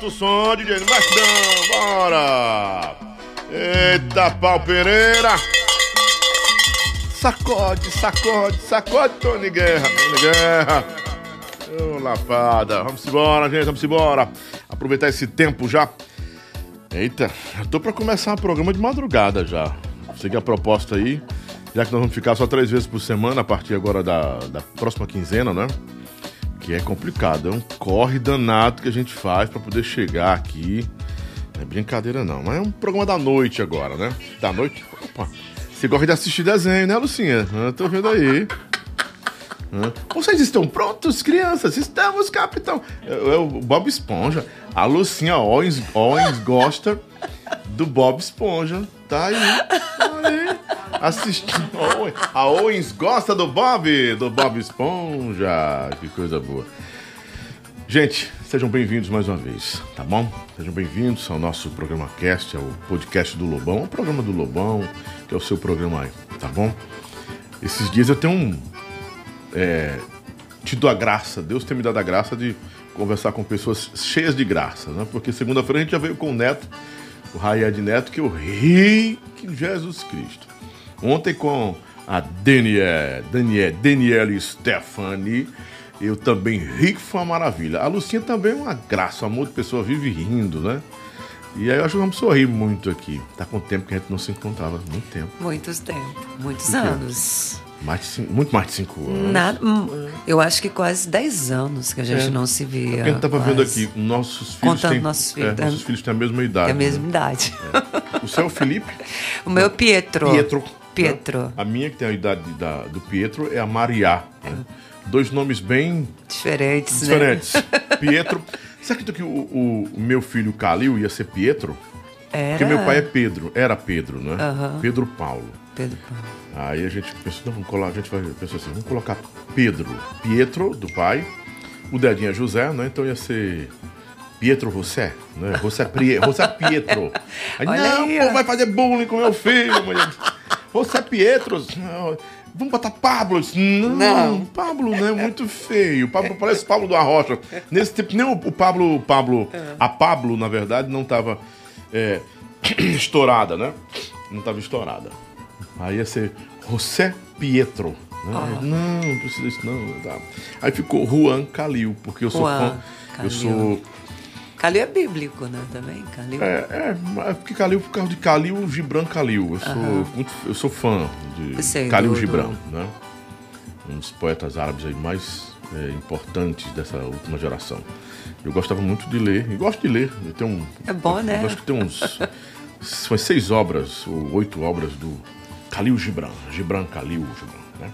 Aumenta o som, DJ! Aumenta o som, DJ! Não mexe não, bora! Eita, pau Pereira! Sacode, sacode, sacode, Tony Guerra, Tony Guerra! Ô, lapada! Vamos embora, gente, vamos embora! Aproveitar esse tempo já. Eita, eu tô pra começar um programa de madrugada já. Seguir a proposta aí, já que nós vamos ficar só três vezes por semana a partir agora da, da próxima quinzena, né? Que é complicado, é um corre danado que a gente faz para poder chegar aqui. Não é brincadeira não, mas é um programa da noite agora, né? Da noite? Opa. Você gosta de assistir desenho, né, Lucinha? Eu tô vendo aí. Vocês estão prontos, crianças? Estamos, capitão. É, o Bob Esponja. A Lucinha Owens, Owens gosta do Bob Esponja. Tá aí. Tá aí. Assistindo. A Owens gosta do Bob, do Bob Esponja. Que coisa boa. Gente, sejam bem-vindos mais uma vez, tá bom? Sejam bem-vindos ao nosso programa Cast, ao podcast do Lobão, o programa do Lobão, que é o seu programa aí, tá bom? Esses dias eu tenho um. É, tido a graça, Deus tem me dado a graça de conversar com pessoas cheias de graça, né? Porque segunda-feira a gente já veio com o Neto, o Raied Neto, que é o rei que Jesus Cristo. Ontem com a Daniel, Daniel, Daniela Stephanie eu também ri que foi uma maravilha. A Lucinha também é uma graça, um amor de pessoa, vive rindo, né? E aí eu acho que vamos sorrir muito aqui. Tá com tempo que a gente não se encontrava, muito tempo. Muitos tempos, muitos anos. Mais cinco, muito mais de cinco anos. Hum, eu acho que quase dez anos que a gente é. não se via. Porque a gente tava quase. vendo aqui, nossos filhos Contando têm, nossos filhos. É, nossos filhos têm a mesma idade. Tem a mesma né? idade. É. O seu é o Felipe? o meu é Pietro. Pietro. Pietro. Né? A minha, que tem a idade da, do Pietro, é a Maria. Né? Dois nomes bem diferentes. Diferentes. Né? Pietro. Você acredita que o, o, meu filho Calil ia ser Pietro? Era. Porque meu pai é Pedro, era Pedro, né? Uhum. Pedro Paulo. Pedro Paulo. Aí a gente pensou, não, vamos colocar, a gente vai pensou assim, vamos colocar Pedro, Pietro, do pai, o dedinho é José, né? Então ia ser Pietro José, né? José, Prie, José Pietro. Aí, Olha não, aí, pô, vai fazer bullying com meu filho. José Pietro. Vamos botar Pablo. Não, Não. Pablo não é muito feio. Pablo parece Pablo do Arrocha. Nesse tempo, nem o, o Pablo, Pablo, a Pablo, na verdade, não estava é, estourada, né? Não estava estourada. Aí ia ser José Pietro. né? Ah. Não, não precisa disso, não. Tá. Aí ficou Juan Calil, porque eu sou Juan fã. Eu Calil. sou. Calil é bíblico, né? Também, Calil. É, é, mas porque Calil, por causa de Calil Gibran Calil. Eu sou, muito, eu sou fã de Sei, Calil do- Gibran, né? Um dos poetas árabes aí mais é, importantes dessa última geração. Eu gostava muito de ler, e gosto de ler. Eu tenho um, É bom, né? Eu acho que tem uns. São seis obras, ou oito obras do Calil Gibran. Gibran Calil Gibran, né?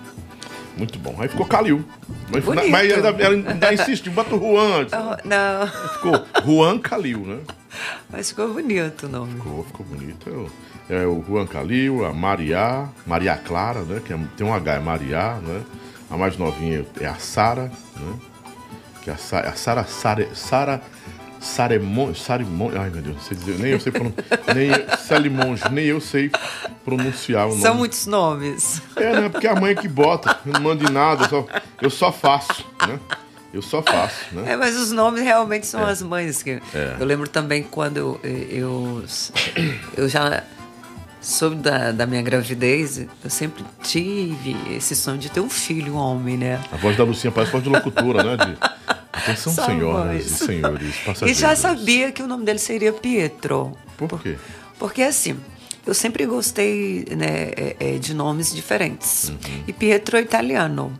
Muito bom. Aí ficou Calil. Mas, Bonito. mas ainda, ela ainda insiste, bota o Juan. Oh, não, Ficou Juan Calil, né? mas ficou bonito o nome. Ficou, ficou bonito. É o, é o Juan Calil, a Maria, Maria Clara, né? Que é- tem um H, é Maria, né? A mais novinha é a Sara, né? Que é a, a Sara Sara Saremon, Sarimon, ai meu Deus, não sei dizer, nem eu sei pronunciar, nem nem eu sei pronunciar o nome. São muitos nomes. É, né? Porque a mãe é que bota, não mando em nada, eu só, eu só faço, né? Eu só faço, né? É, mas os nomes realmente são as mães. Que É. Eu lembro também quando eu, eu, eu já soube da, da minha gravidez, eu sempre tive esse sonho de ter um filho, um homem, né? A voz da Lucinha parece voz de locutora, né? De, atenção, Só senhoras e senhores, E passageiros. já sabia que o nome dele seria Pietro. Por quê? Porque assim, eu sempre gostei né, é, é, de nomes diferentes. E Pietro é italiano.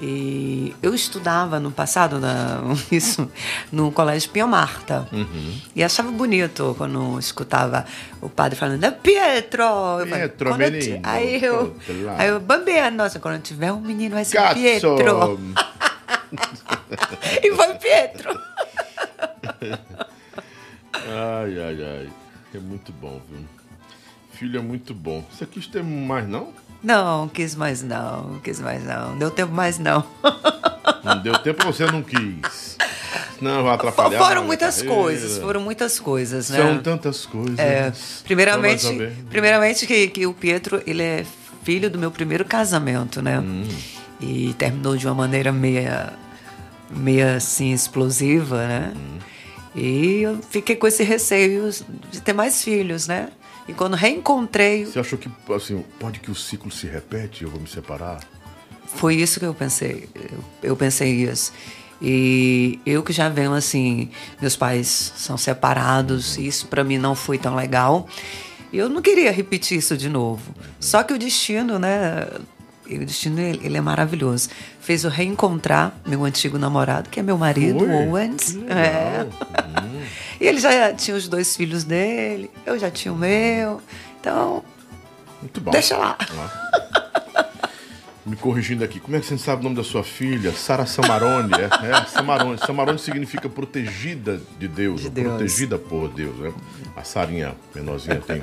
E eu estudava no passado, na, isso, no colégio Pia Marta. E achava bonito quando escutava o padre falando, "É Pietro! Pietro, "Quando eu ti-" menino, Aí eu, aí eu bambeando, nossa, quando tiver um menino vai ser Cazzo! Pietro. e foi Pietro. Ai, ai, ai. É muito bom, viu? Filho é muito bom. Você quis ter mais, não? Não, quis mais não, quis mais não. Deu tempo mais não. Não deu tempo, você não quis. Não, vai atrapalhar. Foram muitas coisas, foram muitas coisas, né? São tantas coisas. É, primeiramente, primeiramente que, que o Pietro, ele é filho do meu primeiro casamento, né? Hum. E terminou de uma maneira meia meio assim explosiva, né? E eu fiquei com esse receio de ter mais filhos, né? E quando reencontrei, Você achou que, assim, pode que o ciclo se repete e eu vou me separar? foi isso que eu pensei. Eu, pensei isso. E eu que já venho assim, meus pais são separados, isso para mim não foi tão legal. Eu não queria repetir isso de novo. Só que o destino, né? O destino ele ele é maravilhoso. Fez eu reencontrar meu antigo namorado, que é meu marido, Foi? Owens. É. Hum. E ele já tinha os dois filhos dele, eu já tinha o meu. Então, Muito bom. Deixa lá. Me corrigindo aqui, como é que você sabe o nome da sua filha? Sara Samarone, é? é Samarone. Samarone significa protegida de Deus, De Deus. protegida por Deus, né? A Sarinha, menorzinha, tem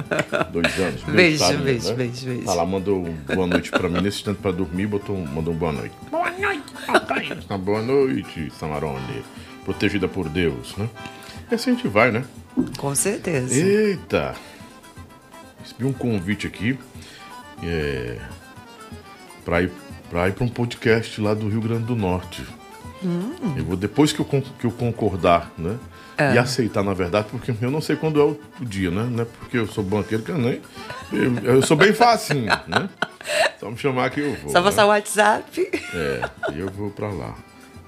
dois anos. Beijo, Sarinha, beijo, né? beijo, beijo. Tá lá, mandou um boa noite pra mim, nesse instante pra dormir, botou, um- mandou um boa noite. Boa noite, papai. Tá, boa noite, Samarone. Protegida por Deus, né? E assim a gente vai, né? com certeza. Eita! Recebi um convite aqui é, para ir para ir para um podcast lá do Rio Grande do Norte. Eu vou depois que eu, que eu concordar, né? E aceitar, na verdade, porque eu não sei quando é o, dia, né? Não é porque eu sou banqueiro que eu nem. Eu, eu sou bem facinho, né? Só me chamar que eu vou. Só né? passar o WhatsApp. É, e eu vou para lá.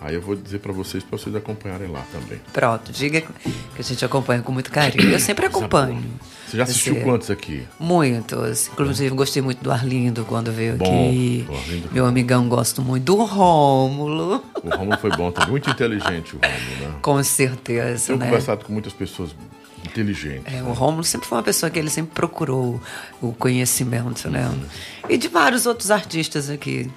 Aí eu vou dizer para vocês para vocês acompanharem lá também. Pronto, diga que a gente acompanha com muito carinho. Eu sempre acompanho. Você já assistiu Esse- quantos aqui? Muitos. Inclusive, gostei muito do Arlindo quando veio Bom, aqui. Arlindo- Meu amigão, gosto muito do Rômulo. O Romulo foi bom também. Muito inteligente o Romulo, né? Com certeza, Tenho né? conversado com muitas pessoas inteligentes. É, o Rômulo sempre foi uma pessoa que ele sempre procurou o conhecimento, né? Uhum. E de vários outros artistas aqui,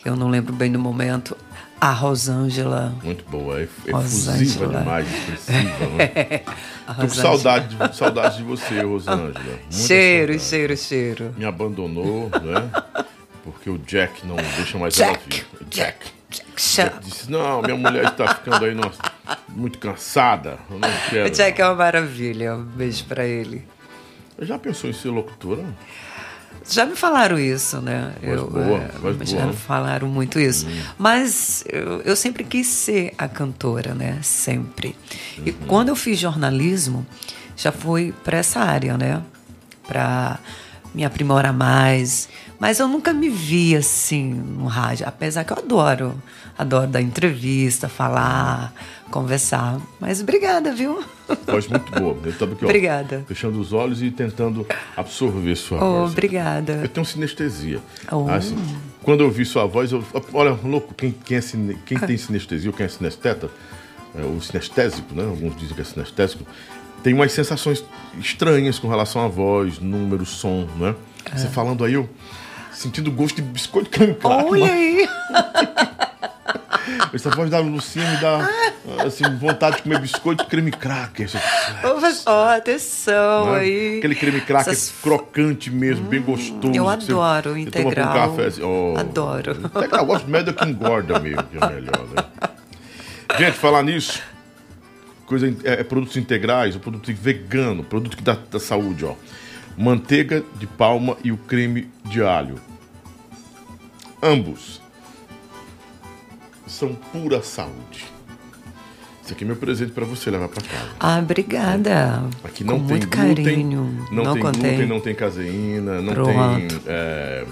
que eu não lembro bem do momento. A Rosângela. Muito boa, é efusiva demais, expressiva. Né? Tô com saudade, de- saudade de você, Rosângela. Cheiro, saudade. cheiro, cheiro. Me abandonou, né? Porque o Jack não deixa mais Jack. ela vir. Jack. Jack Jack disse, não, minha mulher está ficando aí nossa, muito cansada. Eu não quero. O Jack é uma maravilha. Um beijo pra ele. Já pensou em ser locutora? Já me falaram isso, né? Voz boa, voz já boa. me falaram muito isso. Mas eu, eu sempre quis ser a cantora, né? Sempre. E Uhum. quando eu fiz jornalismo, já fui para essa área, né? Para me aprimorar mais. Mas eu nunca me vi assim no rádio, apesar que eu adoro. Adoro dar entrevista, falar, conversar. Mas obrigada, viu? Voz muito boa. Eu aqui, ó, Obrigada. fechando os olhos e tentando absorver sua Oh, voz. obrigada. Eu tenho sinestesia. Oh. Assim, quando eu ouvi sua voz, eu, olha, louco, quem, quem, é quem tem sinestesia ou quem é sinesteta, é, o sinestésico, né? Alguns dizem que é sinestésico, tem umas sensações estranhas com relação à voz, número, som, né? Você falando aí, eu sentindo gosto de biscoito crack. Olha aí! Essa voz da Lucinha me dá assim, vontade de comer biscoito creme cracker. Ó, atenção né? aí. Aquele creme cracker Essas- crocante mesmo, bem gostoso. eu que você- adoro o você toma com integral. Café, assim, oh. Adoro. Integral, eu gosto médio que engorda mesmo, que é melhor, né? Gente, falar nisso, coisa, é, é produtos integrais, o produto vegano, produto que dá, dá saúde, ó. Manteiga de palma e o creme de alho. Ambos são pura saúde. Esse aqui é meu presente para você levar para casa. Ah, obrigada. Aqui não Com tem muito glúten, carinho. não, tem contém. glúten, não tem caseína, não Pronto. tem é,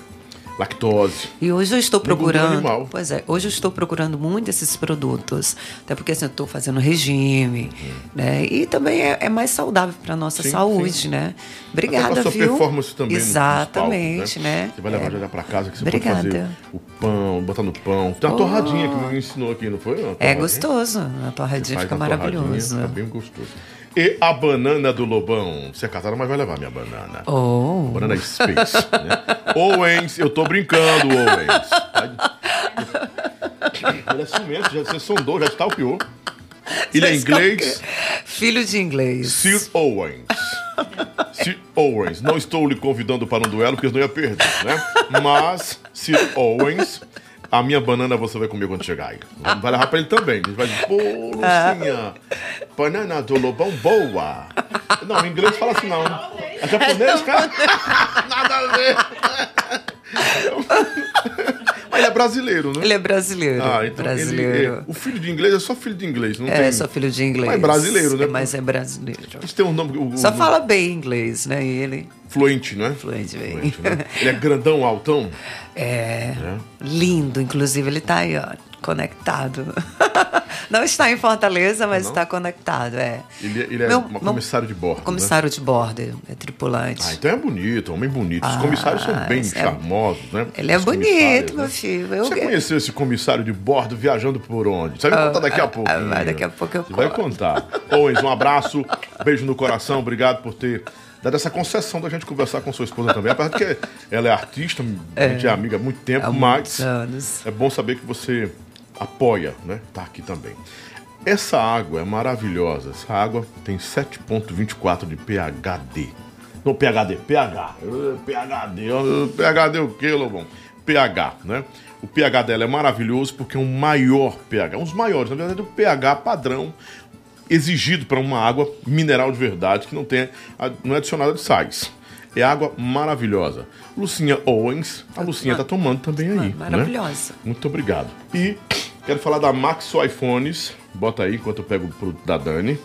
lactose. E hoje eu estou procurando. animal. Pois é, hoje eu estou procurando muito esses produtos. Até porque assim, eu estou fazendo regime, né? E também é, é mais saudável para nossa Uhum. Sim, saúde, sim. né? Até Obrigada, sua viu? performance também Exatamente, palcos, né? Você vai levar É. já pra casa que você Obrigada. pode fazer o pão, botar no pão. Tem uma Oh. torradinha que me ensinou aqui, não foi? É gostoso. A torradinha fica maravilhoso. Fica bem gostoso. E a banana do Lobão. Você é casada, mas vai levar minha banana. Oh. Banana Space. né? Owens, eu tô brincando, Owens. Ele é ciumento, já, você sondou, já stalkeou. Ele é inglês. Filho de inglês. Sir Owens. Sir Owens. Não estou lhe convidando para um duelo, porque eu não ia perder, né? Mas, Sir Owens, a minha banana você vai comer quando chegar aí. Vai levar pra ele também. Ele vai dizer, pô, Lucinha, banana do lobão boa. Não, em inglês fala assim não. É japonês, cara? Nada a ver. Ah, ele é brasileiro, né? Ele é brasileiro. Ah, então brasileiro. é- o filho de inglês é só filho de inglês, não É, tem... só filho de inglês. Mas é brasileiro, né? Mas é brasileiro. Isso tem um nome... O, Só o- fala bem inglês, né? E ele Fluente, não é? fluente bem. Fluente, né? Ele é grandão, altão? É, lindo, inclusive ele tá aí, ó, conectado. Não está em Fortaleza, mas Não? está conectado, é. Ele, ele é Meu- um meu- comissário de bordo, né? Comissário de bordo, é tripulante. Ah, então é bonito, homem bonito. Os comissários são bem é- charmosos, né? Ele é Os bonito, meu filho. Eu- Você conheceu esse comissário de bordo viajando por onde? Você vai contar daqui a ah, pouco. ah, daqui a pouco eu Você vai conto. contar. Owens, um abraço, beijo no coração, obrigado por ter dado essa concessão da gente conversar com sua esposa também. Apesar de que ela é artista, a gente é amiga há muito tempo, Há mas anos. é bom saber que você apoia, né? Tá aqui também. Essa água é maravilhosa. Essa água tem 7,24 de PHD. Não, PHD, pH. Eh, PHD. eh, PHD o quê, Lobão? pH, né? O pH dela é maravilhoso porque é um maior pH, um dos maiores, na verdade, o pH padrão exigido para uma água mineral de verdade que não tem não é adicionada de sais. É água maravilhosa. Lucinha Owens, a Lucinha tá tomando também aí. né? Maravilhosa. Muito obrigado. E quero falar da Maxo iPhones. Bota aí enquanto eu pego o produto da Dani.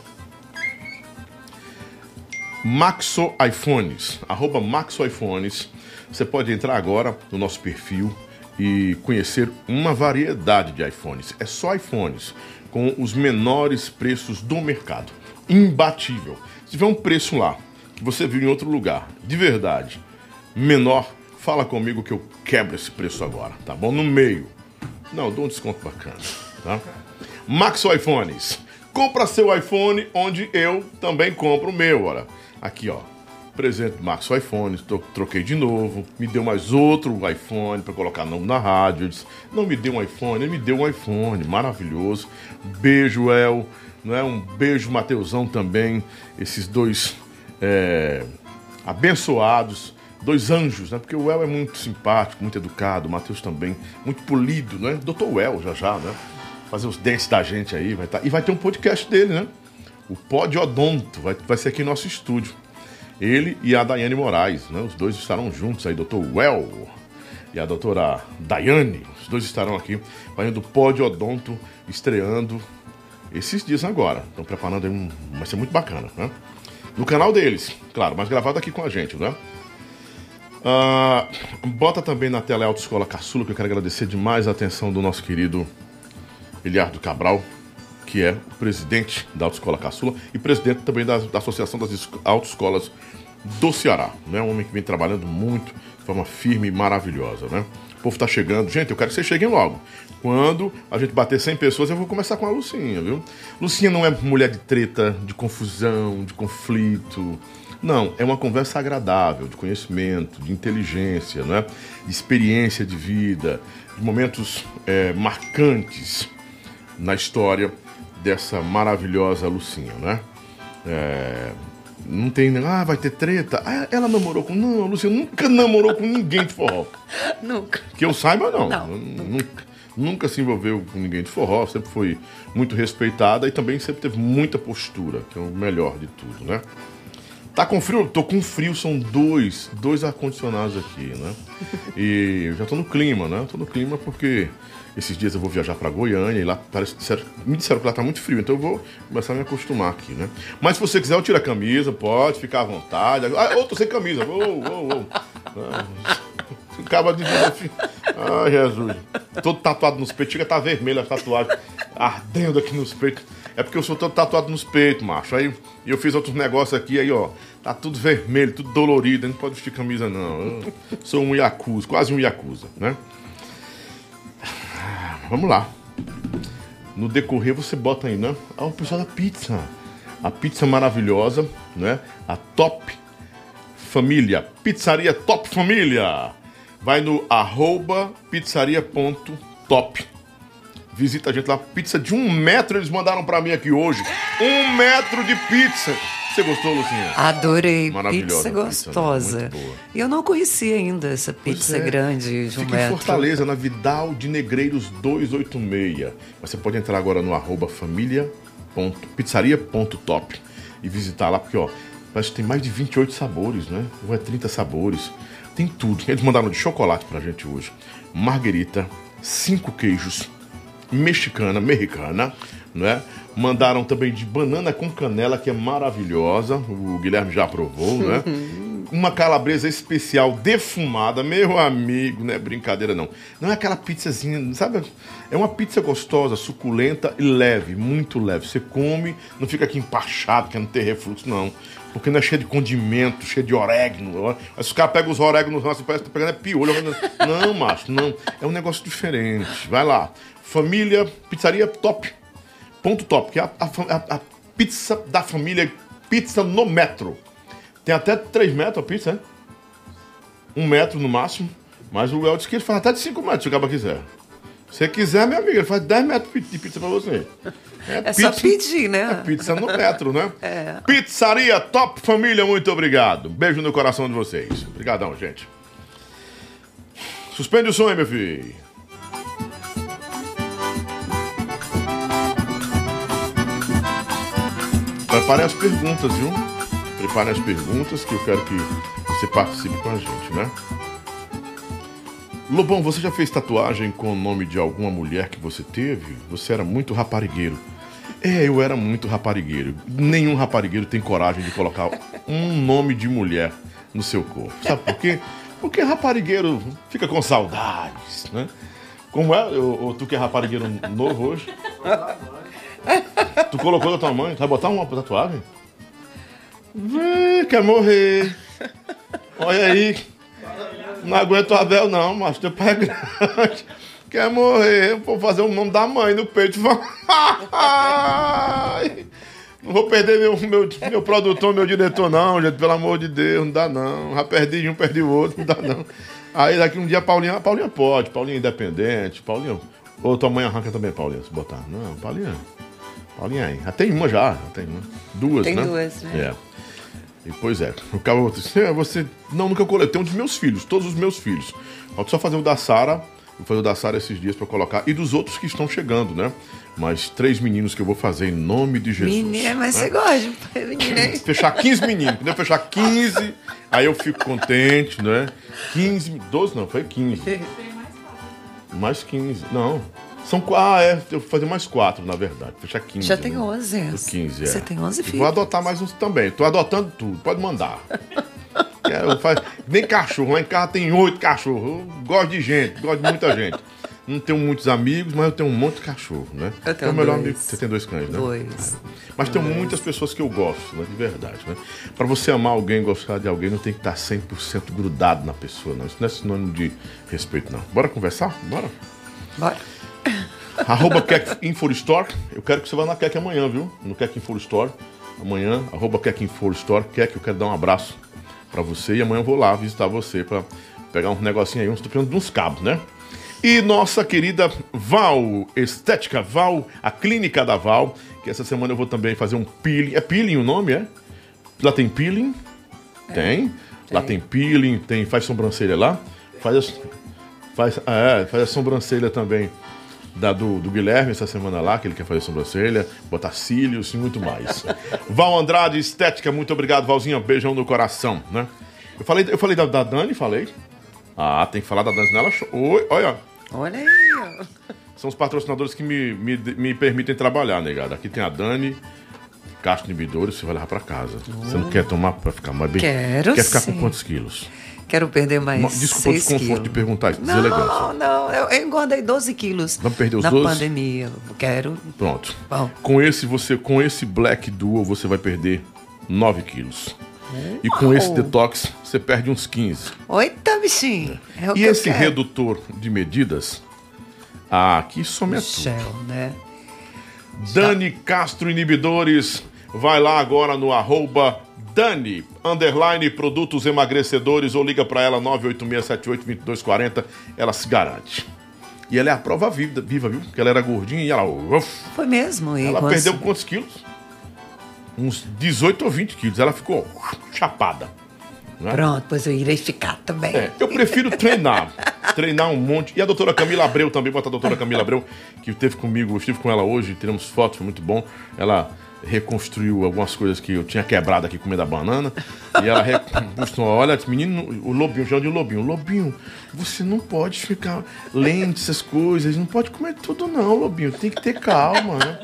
Maxo iPhones, arroba Maxo iPhones. Você pode entrar agora no nosso perfil e conhecer uma variedade de iPhones. É só iPhones com os menores preços do mercado. Imbatível. Se tiver um preço lá que você viu em outro lugar, de verdade, menor, fala comigo que eu quebro esse preço agora, tá bom? No meio. Não, dou um desconto bacana, tá? Maxo iPhones. Compra seu iPhone onde eu também compro o meu, olha. Aqui, ó. Presente do Maxo iPhones, tro- troquei de novo, me deu mais outro iPhone para colocar nome na rádio. Disse, não me deu um iPhone, ele me deu um iPhone, maravilhoso. Beijo, El, não é? Um beijo, Mateusão também. Esses dois é, abençoados, dois anjos, né? Porque o El é muito simpático, muito educado, o Matheus também, muito polido, né? Doutor El já já, né? Fazer os dentes da gente aí, vai tá... e vai ter um podcast dele, né? O Pod Odonto, vai, vai ser aqui no nosso estúdio. Ele e a Daiane Moraes, né? Os dois estarão juntos aí, doutor Well e a doutora Daiane, os dois estarão aqui, fazendo o Pod Odonto, estreando esses dias agora. Estão preparando aí um. Vai ser muito bacana, né? No canal deles, claro, mas gravado aqui com a gente, né? Ah, bota também na tela a Autoescola Caçula, que eu quero agradecer demais a atenção do nosso querido Eliardo Cabral, que é o presidente da Autoescola Caçula e presidente também da, da Associação das Es- Autoescolas do Ceará. Né? Um homem que vem trabalhando muito, de forma firme e maravilhosa. Né? O povo tá chegando. Gente, eu quero que vocês cheguem logo. Quando a gente bater 100 pessoas, eu vou começar com a Lucinha, viu? Lucinha não é mulher de treta, de confusão, de conflito. Não, é uma conversa agradável, de conhecimento, de inteligência, né? de experiência de vida, de momentos eh, marcantes na história dessa maravilhosa Lucinha, né? É, não tem, ah, vai ter treta. Ah, ela namorou com. Não, a Lucinha nunca namorou com ninguém de forró. Nunca. Que eu saiba, não. Não, Nunca, nunca se envolveu com ninguém de forró, sempre foi muito respeitada e também sempre teve muita postura, que é o melhor de tudo, né? Tá com frio? Tô com frio, são dois, dois ar-condicionados aqui, né? E eu já tô no clima, né? Tô no clima porque esses dias eu vou viajar pra Goiânia e lá parece, disseram- me disseram que lá tá muito frio, então eu vou começar a me acostumar aqui, né? Mas se você quiser, eu tiro a camisa, pode ficar à vontade. Ah, eu tô sem camisa, ô, ô. Ah, Acaba de dizer assim. Ai, Jesus. Todo tatuado nos peitos. Chega tá vermelho a tatuagem. Ardendo aqui nos peitos. É porque eu sou todo tatuado nos peitos, macho. Aí eu fiz outros negócios aqui, aí, ó. Tá tudo vermelho, tudo dolorido. Não pode vestir camisa, não. Eu sou um Yakuza, quase um Yakuza, né? Vamos lá. No decorrer você bota aí, né? Ah, o pessoal da pizza. A pizza maravilhosa, né? A top família. Pizzaria Top Família. Vai no arroba pizzaria.top. Visita a gente lá. Pizza de um metro eles mandaram pra mim aqui hoje. Um metro de pizza. Você gostou, Lucinha? Adorei. Maravilhosa Pizza a pizza, né? gostosa. Muito boa. E eu não conhecia ainda essa pizza é. grande de um Fica em metro. Fortaleza, na Vidal de Negreiros 286. Você pode entrar agora no arroba família ponto- pizzaria.top e visitar lá, porque ó, parece que tem mais de 28 sabores, né? Ou é 30 sabores. Tem tudo. Eles mandaram de chocolate pra gente hoje. marguerita, cinco queijos, mexicana, mexicana, não é? Mandaram também de banana com canela, que é maravilhosa. O Guilherme já provou, né? Uma calabresa especial defumada, meu amigo, não é brincadeira não. Não é aquela pizzazinha, sabe? É uma pizza gostosa, suculenta e leve, muito leve. Você come, não fica aqui empachado, quer não ter refluxo, não. Porque não é cheio de condimento, cheio de orégano. Os caras pegam os oréganos, nossa, parece que tá pegando é piolho. Não, macho, não. É um negócio diferente. Vai lá. Família, pizzaria top ponto top, que é a, a, a, pizza da família Pizza no Metro. Tem até 3 metros a pizza, né? 1 um metro no máximo. Mas o El disse que ele faz até de 5 metros, se o cara quiser. Se você quiser, meu amigo, ele faz 10 metros de pizza pra você. É, é pizza, só pedir, né? É pizza no metro, né? É. Pizzaria Top Família, muito obrigado. Beijo no coração de vocês. Obrigadão, gente. Suspende o sonho, meu filho. Preparem as perguntas, viu? Preparem as perguntas que eu quero que você participe com a gente, né? Lobão, você já fez tatuagem com o nome de alguma mulher que você teve? Você era muito raparigueiro. É, eu era muito raparigueiro. Nenhum raparigueiro tem coragem de colocar um nome de mulher no seu corpo. Sabe por quê? Porque raparigueiro fica com saudades, né? Como é? Ou, tu que é raparigueiro novo hoje? Tu colocou da tua mãe? Vai botar uma tatuagem? Vê, quer morrer. Olha aí. Não aguento o Abel, não, mas teu pai é grande. Quer morrer. Vou fazer o nome da mãe no peito. Não vou perder meu, meu, meu produtor, meu diretor, não, gente. Pelo amor de Deus, não dá não. Já perdi um, perdi o outro, não dá não. Aí daqui um dia a Paulinha, Paulinha pode, Paulinha é independente, Paulinha. Ou tua mãe arranca também, Paulinha, se botar. Não, Paulinha. Paulinha aí. Já tem uma já, já tem uma. Duas, tem né? Tem duas, né? É. E, pois é. O cara você, você. Não, nunca coletei. Um dos meus filhos, todos os meus filhos. Falta só fazer o da Sara. Vou fazer o da Sara esses dias para colocar. E dos outros que estão chegando, né? Mas três meninos que eu vou fazer em nome de Jesus. Menina, mas né? você gosta de Fechar 15 meninos. Quando eu fechar 15, aí eu fico contente, né? 15, 12 não, foi 15. Mais 15. Não. São ah, é, eu vou fazer mais quatro, na verdade. Fechar 15. Já tem né? 11. 15, é. Você tem 11 filhos. Vou adotar mais uns também. Tô adotando tudo, pode mandar. é, faz... Nem cachorro, lá em casa tem oito cachorros. Eu gosto de gente, gosto de muita gente. Não tenho muitos amigos, mas eu tenho um monte de cachorro, né? Eu tenho é o melhor dois. amigo. Você tem dois cães, né? Dois. É. Mas tem muitas pessoas que eu gosto, né? De verdade, né? Pra você amar alguém, gostar de alguém, não tem que estar 100% grudado na pessoa, não. Isso não é sinônimo de respeito, não. Bora conversar? Bora? Bora. Arroba Keck Info Store. Eu quero que você vá na Keck amanhã, viu? No Keck Info Store. Amanhã, arroba Keck Info Store. Keck, eu quero dar um abraço para você e amanhã eu vou lá visitar você para pegar um negocinho aí, uns, tô precisando de uns cabos, né? E nossa querida Val Estética Val, a clínica da Val, que essa semana eu vou também fazer um peeling. É peeling o nome, é? Lá tem peeling? É, tem. tem. Lá tem peeling, tem, faz sobrancelha lá. Faz, faz, é, faz a sobrancelha também da, do, do, Guilherme essa semana lá, que ele quer fazer sobrancelha, botar cílios e muito mais. Val Andrade, Estética, muito obrigado, Valzinha. Beijão no coração, né? Eu falei, eu falei da, da Dani, falei. Ah, tem que falar da Dani nela. Oi, olha. Olha aí. São os patrocinadores que me, me, me permitem trabalhar, negada. Aqui tem a Dani, Castro Inibidores, você vai levar pra casa. Você não quer tomar pra ficar mais bem? Quero Quer ficar sim. com quantos quilos? Quero perder mais. Desculpa o desconforto quilos. de perguntar isso, não, deselegância. Não, eu, eu engordei 12 quilos. Vamos perder os na 12? Na pandemia. Quero. Pronto. Bom. Com esse, você, com esse Black Duo, você vai perder 9 quilos. E com esse detox, você perde uns 15. Oita, bichinho. É e esse redutor de medidas, ah, aqui some é Shell, né? Dani Castro Inibidores, vai lá agora no arroba Dani, underline produtos emagrecedores, ou liga para ela 986782240, ela se garante. E ela é a prova viva, viva viu? Porque ela era gordinha e ela. Uf, Foi mesmo, Ela quantos... perdeu quantos quilos? Uns 18 ou 20 quilos. Ela ficou chapada. Né? Pronto, pois eu irei ficar também. É, eu prefiro treinar treinar um monte. E a doutora Camila Abreu também, bota a doutora Camila Abreu, que esteve comigo, eu estive com ela hoje, tiramos fotos, foi muito bom. Ela reconstruiu algumas coisas que eu tinha quebrado aqui comendo a banana. E ela reconstruiu, olha, menino, o lobinho, já de lobinho, lobinho, você não pode ficar lendo essas coisas, não pode comer tudo não, lobinho, tem que ter calma, né?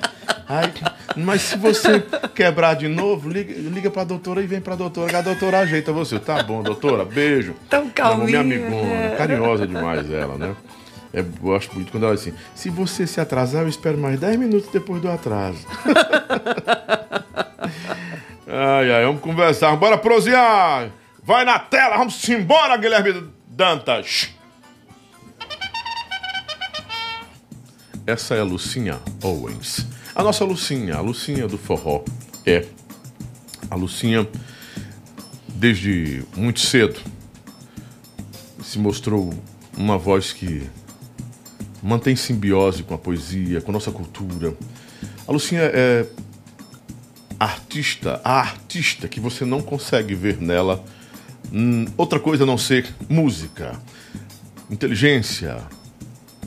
Ai, mas se você quebrar de novo, liga, liga pra doutora e vem pra doutora, a doutora ajeita você. Tá bom, doutora, beijo. Tão calminha. Minha amigona, carinhosa demais ela, né? É, eu gosto muito quando ela diz assim: se você se atrasar, eu espero mais 10 minutos depois do atraso. ai, ai, vamos conversar. Bora prosear. Vai na tela, vamos embora, Guilherme Dantas. Essa é a Lucinha Owens. A nossa Lucinha, a Lucinha do forró, é a Lucinha desde muito cedo se mostrou uma voz que mantém simbiose com a poesia, com nossa cultura. A Lucinha é artista, a artista que você não consegue ver nela hum, outra coisa a não ser música, inteligência,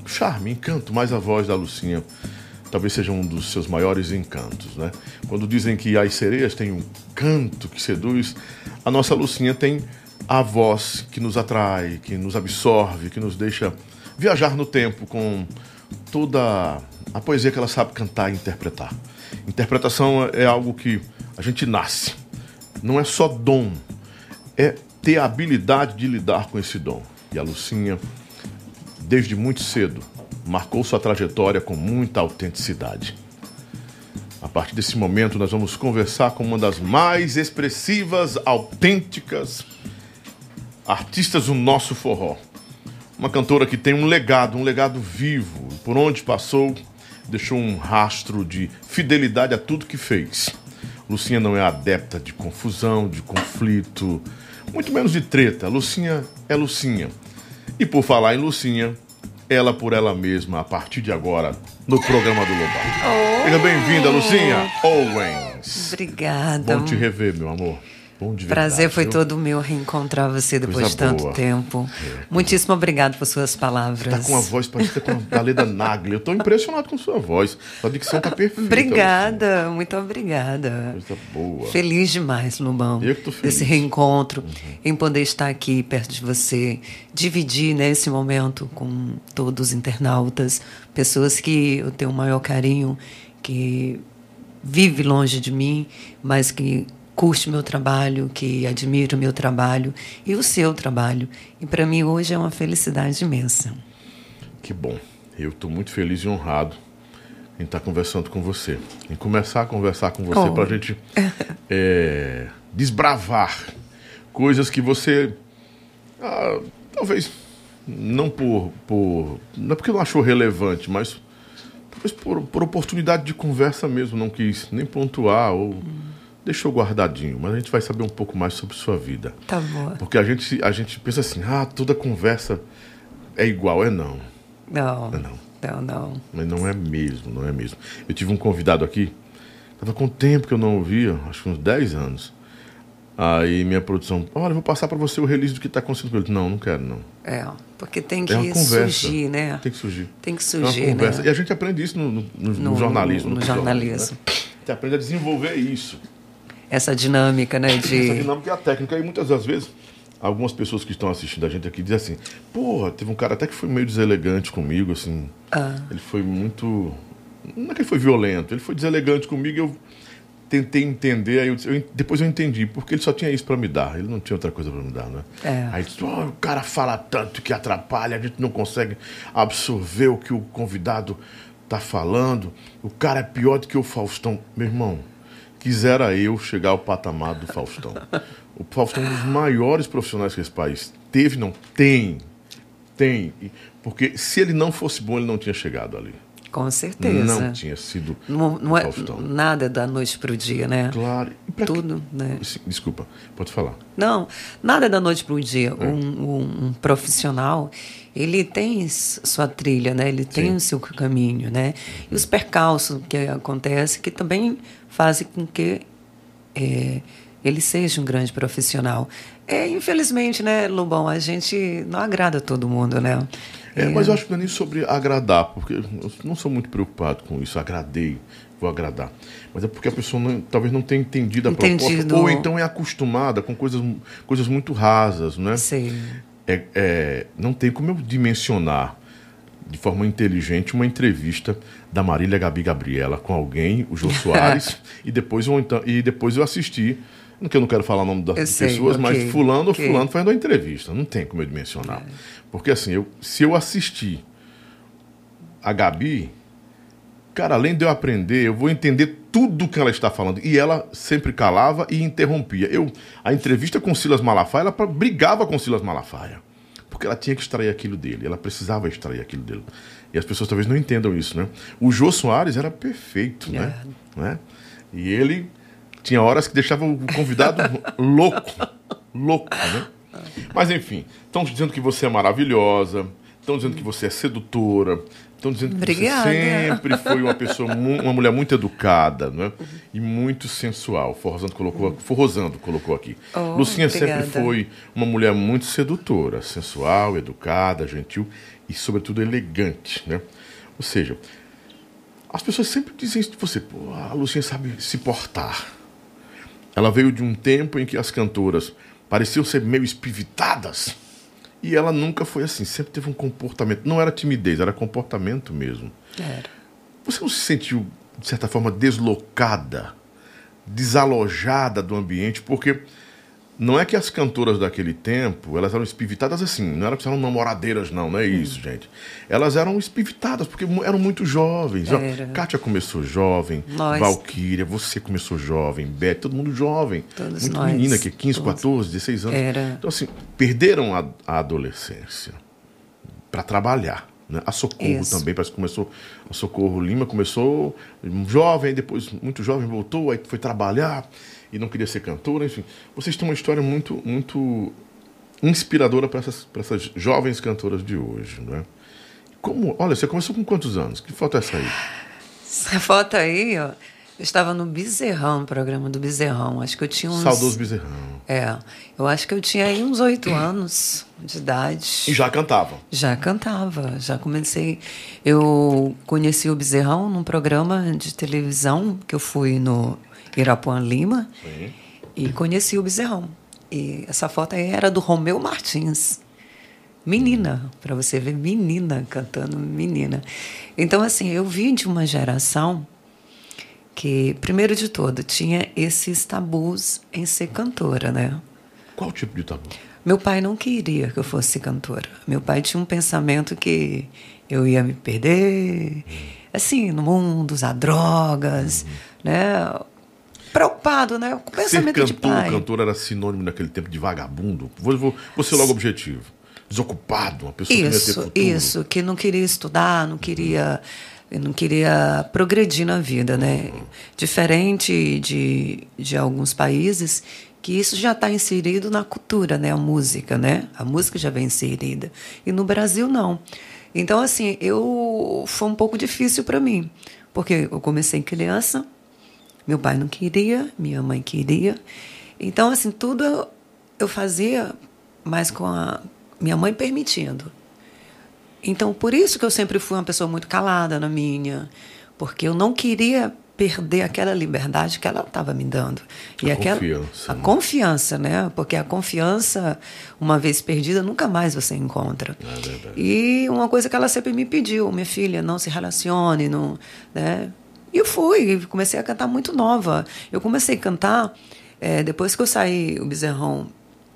charme, encanto, mas a voz da Lucinha talvez seja um dos seus maiores encantos, né? Quando dizem que as sereias têm um canto que seduz, a nossa Lucinha tem a voz que nos atrai, que nos absorve, que nos deixa viajar no tempo com toda a poesia que ela sabe cantar e interpretar. Interpretação é algo que a gente nasce. Não é só dom, é ter a habilidade de lidar com esse dom. E a Lucinha, desde muito cedo, marcou sua trajetória com muita autenticidade. A partir desse momento, nós vamos conversar com uma das mais expressivas, autênticas artistas do nosso forró. Uma cantora que tem um legado, um legado vivo. Por onde passou, deixou um rastro de fidelidade a tudo que fez. Lucinha não é adepta de confusão, de conflito, muito menos de treta. Lucinha é Lucinha. E por falar em Lucinha, ela por ela mesma, a partir de agora, no programa do Lobão. Oh. Seja bem-vinda, Lucinha Owens. Obrigada. Bom te rever, meu amor. Bom de verdade, Prazer foi viu? todo meu reencontrar você depois Coisa de tanto boa. tempo. É. Muitíssimo obrigado por suas palavras. Tá com a voz parecida com a Leda Nagli. Eu estou impressionado com sua voz. Sua dicção tá perfeita. Obrigada, muito obrigada. Coisa boa. Feliz demais, Lubão. Eu que tô feliz. Desse reencontro, uhum. em poder estar aqui perto de você, dividir né, esse momento com todos os internautas, pessoas que eu tenho o maior carinho, que vive longe de mim, mas que curte meu trabalho, que admira o meu trabalho e o seu trabalho. E para mim hoje é uma felicidade imensa. Que bom. Eu estou muito feliz e honrado em estar conversando com você, em começar a conversar com você oh. para a gente é, desbravar coisas que você ah, talvez não por, por não é porque não achou relevante, mas talvez por, por oportunidade de conversa mesmo não quis nem pontuar ou hum deixou guardadinho, mas a gente vai saber um pouco mais sobre sua vida. Tá bom. Porque a gente, a gente pensa assim, ah, toda conversa é igual. É não. Não. É não. Não, não. Mas não é mesmo, não é mesmo. Eu tive um convidado aqui, estava com tempo que eu não ouvia, acho que uns 10 anos. Aí minha produção, olha, eu vou passar para você o release do que está acontecendo com ele. Não, não quero, não. É, porque tem que é surgir, né? Tem que surgir. Tem que surgir, é uma conversa. Né? E a gente aprende isso no, no, no, no jornalismo. No, jornalismo. Né? A gente aprende a desenvolver isso essa dinâmica, né? De... Essa dinâmica e a técnica. E muitas das vezes, algumas pessoas que estão assistindo a gente aqui dizem assim, porra, teve um cara até que foi meio deselegante comigo, assim. Ah. Ele foi muito. Não é que ele foi violento, ele foi deselegante comigo e eu tentei entender, aí eu, eu, depois eu entendi, porque ele só tinha isso para me dar, ele não tinha outra coisa para me dar, né? É. Aí oh, o cara fala tanto que atrapalha, a gente não consegue absorver o que o convidado tá falando, o cara é pior do que o Faustão. Meu irmão, quisera eu chegar ao patamar do Faustão. O Faustão é um dos maiores profissionais que esse país teve, não tem, tem, porque se ele não fosse bom, ele não tinha chegado ali. Com certeza. Não tinha sido não, não é nada da noite para o dia, né? Claro. Tudo, que... né? Desculpa, pode falar. Não, nada da noite para o dia. É. Um, um, um, profissional, ele tem sua trilha, né? Ele tem Sim. o seu caminho, né? E os percalços que acontecem, que também fazem com que é, ele seja um grande profissional. É, infelizmente, né, Lobão, a gente não agrada todo mundo, né? É, mas eu acho que não é nem sobre agradar, porque eu não sou muito preocupado com isso. Agradei, vou agradar. Mas é porque a pessoa não, talvez não tenha entendido a Entendido. proposta, ou então é acostumada com coisas, coisas muito rasas, né? Sim. É, é, não tem como eu dimensionar de forma inteligente uma entrevista da Marília Gabi Gabriela com alguém, o Jô Soares, e depois eu, então, e depois eu assisti, que eu não quero falar o nome das sei, pessoas, ok, mas fulano ok. ou fulano fazendo uma entrevista. Não tem como eu dimensionar. Porque assim, eu, se eu assistir a Gabi, cara, além de eu aprender, eu vou entender tudo que ela está falando. E ela sempre calava e interrompia. Eu, a entrevista com Silas Malafaia, ela brigava com Silas Malafaia. Porque ela tinha que extrair aquilo dele, ela precisava extrair aquilo dele. E as pessoas talvez não entendam isso, né? O Jô Soares era perfeito, né? né? E ele tinha horas que deixava o convidado louco. Louco, né? Mas enfim, estão dizendo que você é maravilhosa, estão dizendo que você é sedutora, estão dizendo que Obrigada. você sempre foi uma pessoa, uma mulher muito educada, né? E muito sensual. Forrosando colocou, Forrosando colocou aqui. Oh, Lucinha obrigada. sempre foi uma mulher muito sedutora, sensual, educada, gentil e sobretudo elegante, né? Ou seja, as pessoas sempre dizem isso de você, pô, a Lucinha sabe se portar. Ela veio de um tempo em que as cantoras pareciam ser meio espivitadas. E ela nunca foi assim, sempre teve um comportamento. Não era timidez, era comportamento mesmo. Era. Você não se sentiu, de certa forma, deslocada, desalojada do ambiente? Porque não é que as cantoras daquele tempo, elas eram espivitadas assim, não era que eram namoradeiras, não, não é isso, gente. Elas eram espivitadas, porque eram muito jovens. Era. Kátia começou jovem, Nós. Valquíria, você começou jovem, Beth, todo mundo jovem. Todos muito nós. menina, que 15, Todos. 14, 16 anos. Era. Então, assim, perderam a, a adolescência para trabalhar. Né? A Socorro Isso. também, parece que começou. A Socorro Lima começou jovem, depois, muito jovem, voltou, aí foi trabalhar e não queria ser cantora, enfim. Vocês têm uma história muito, muito inspiradora para essas, pra essas jovens cantoras de hoje, né? Como, olha, você começou com quantos anos? Que foto é essa aí? Essa foto aí, ó. Eu estava no Bezerrão, programa do Bezerrão. Acho que eu tinha uns. Saudoso Bezerrão. É. Eu acho que eu tinha aí uns oito anos de idade. E já cantava. Já cantava, já comecei. Eu conheci o Bezerrão num programa de televisão que eu fui no Irapuã Lima Sim. e conheci o Bezerrão. E essa foto aí era do Romeu Martins. Menina, para você ver, menina cantando, menina. Então, assim, eu vim de uma geração que, primeiro de tudo, tinha esses tabus em ser cantora, né? Qual tipo de tabu? Meu pai não queria que eu fosse cantora. Meu pai tinha um pensamento que eu ia me perder, assim, no mundo, usar drogas, né? Preocupado, né? Com o Ser pensamento de cantor, pai. cantor era sinônimo naquele tempo de vagabundo. Vou, vou, vou ser logo objetivo. Desocupado, uma pessoa que não ia ter Isso, futuro. isso, que não queria estudar, não queria, não queria progredir na vida, né? Diferente de, de alguns países que isso já está inserido na cultura, né? A música, né? A música já vem inserida. E no Brasil, não. Então, assim, eu foi um pouco difícil para mim, porque eu comecei criança, meu pai não queria, minha mãe queria. Então, assim, tudo eu, fazia, mas com a minha mãe permitindo. Então, por isso que eu sempre fui uma pessoa muito calada na minha, porque eu não queria perder aquela liberdade que ela estava me dando. E A aquela, confiança, A né? confiança, né? Porque a confiança, uma vez perdida, nunca mais você encontra. É. E uma coisa que ela sempre me pediu, minha filha, não se relacione, não, né? E eu fui, comecei a cantar muito nova. Eu comecei a cantar eh, depois que eu saí, o Bezerrão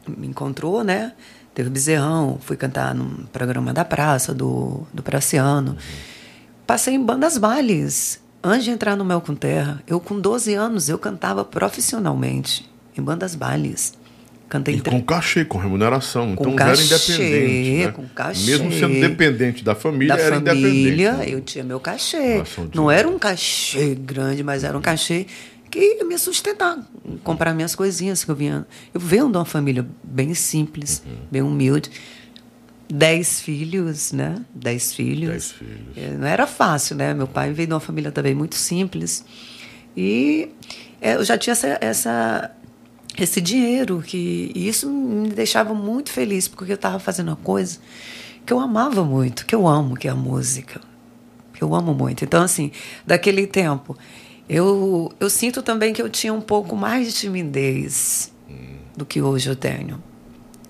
me encontrou, né? Teve o Bezerrão, fui cantar num programa da praça, do, do Praciano. Passei em bandas bailes. Antes de entrar no Mel com Terra, eu com 12 anos, eu cantava profissionalmente em bandas bailes. Cantei E com cachê, com remuneração. Com então já era cachê, independente. Né? com cachê. Mesmo sendo dependente da família, da era família, independente. né? eu tinha meu cachê. Não era um cachê grande, mas era um cachê que ia me sustentar, comprar minhas coisinhas que eu vinha. Eu venho de uma família bem simples, Uhum. bem humilde. Dez filhos, né? Dez filhos. Dez filhos. É, Não era fácil, né? Meu pai veio de uma família também muito simples. E é, eu já tinha essa, essa, esse dinheiro que e isso me deixava muito feliz porque eu estava fazendo uma coisa que eu amava muito, que eu amo, que é a música, que eu amo muito. Então assim, daquele tempo, eu eu sinto também que eu tinha um pouco mais de timidez do que hoje eu tenho.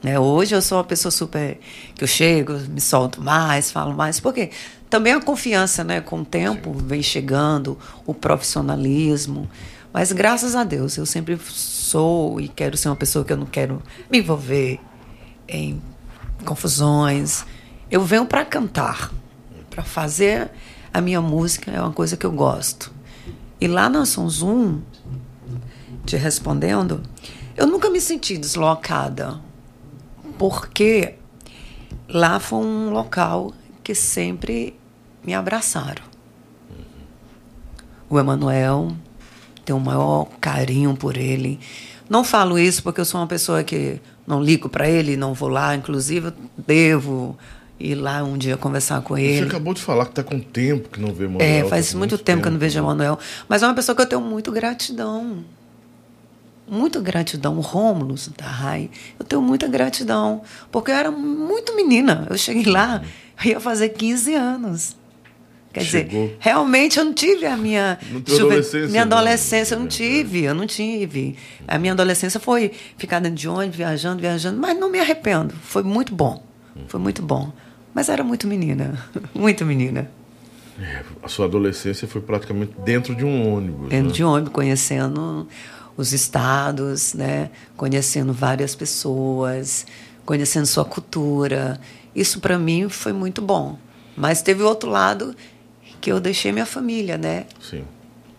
Né? Hoje eu sou uma pessoa super que eu chego, me solto mais, falo mais, porque também a confiança, né, com o tempo vem chegando, o profissionalismo. Mas graças a Deus, eu sempre sou e quero ser uma pessoa que eu não quero me envolver em confusões. Eu venho para cantar, para fazer a minha música, é uma coisa que eu gosto. E lá na Som Zoom, te respondendo, eu nunca me senti deslocada, porque lá foi um local que sempre me abraçaram. O Emanuel, tenho o maior carinho por ele. Não falo isso porque eu sou uma pessoa que não ligo para ele, não vou lá, inclusive devo ir lá um dia conversar com ele. Você acabou de falar que está com tempo que não vê Emanuel. É, faz tá muito, muito tempo, tempo que eu não vejo Emanuel. Mas é uma pessoa que eu tenho muito gratidão. Muita gratidão. O Rômulo da Rai, eu tenho muita gratidão. Porque eu era muito menina. Eu cheguei lá, eu ia fazer 15 anos. Quer Chegou. dizer, realmente eu não tive a minha adolescência. Minha adolescência eu não tive, eu não tive. A minha adolescência foi ficar dentro de ônibus, viajando, viajando, mas não me arrependo. Foi muito bom. Foi muito bom. Mas era muito menina, muito menina. É, a sua adolescência foi praticamente dentro de um ônibus. Dentro né? de um ônibus, conhecendo os estados, né? Conhecendo várias pessoas, conhecendo sua cultura. Isso para mim foi muito bom. Mas teve outro lado que eu deixei minha família, né? Sim.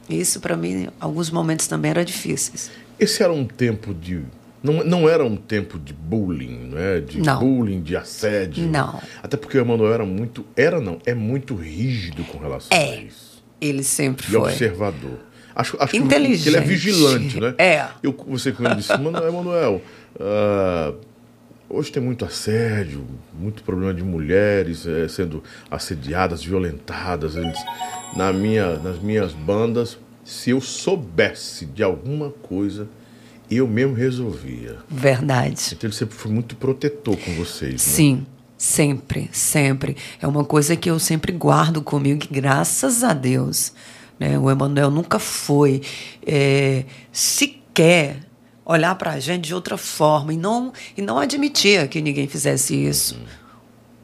Isso para mim, alguns momentos também era difíceis. Esse era um tempo de não, não era um tempo de bullying, né? De não. bullying, de assédio. Não. Até porque o Emanuel era muito, era não, é muito rígido com relação é. a isso. Ele sempre e foi. observador. Acho, acho Inteligente. que ele é vigilante, né? É. Eu você quando disse, Emanuel, Emanuel uh, Hoje tem muito assédio, muito problema de mulheres é, sendo assediadas, violentadas. Na minha, nas minhas bandas, se eu soubesse de alguma coisa, eu mesmo resolvia. Verdade. Então ele sempre foi muito protetor com vocês. Né? Sim, sempre, sempre. É uma coisa que eu sempre guardo comigo, que graças a Deus, né, o Emanuel nunca foi é, sequer olhar para a gente de outra forma e não, e não admitia que ninguém fizesse isso.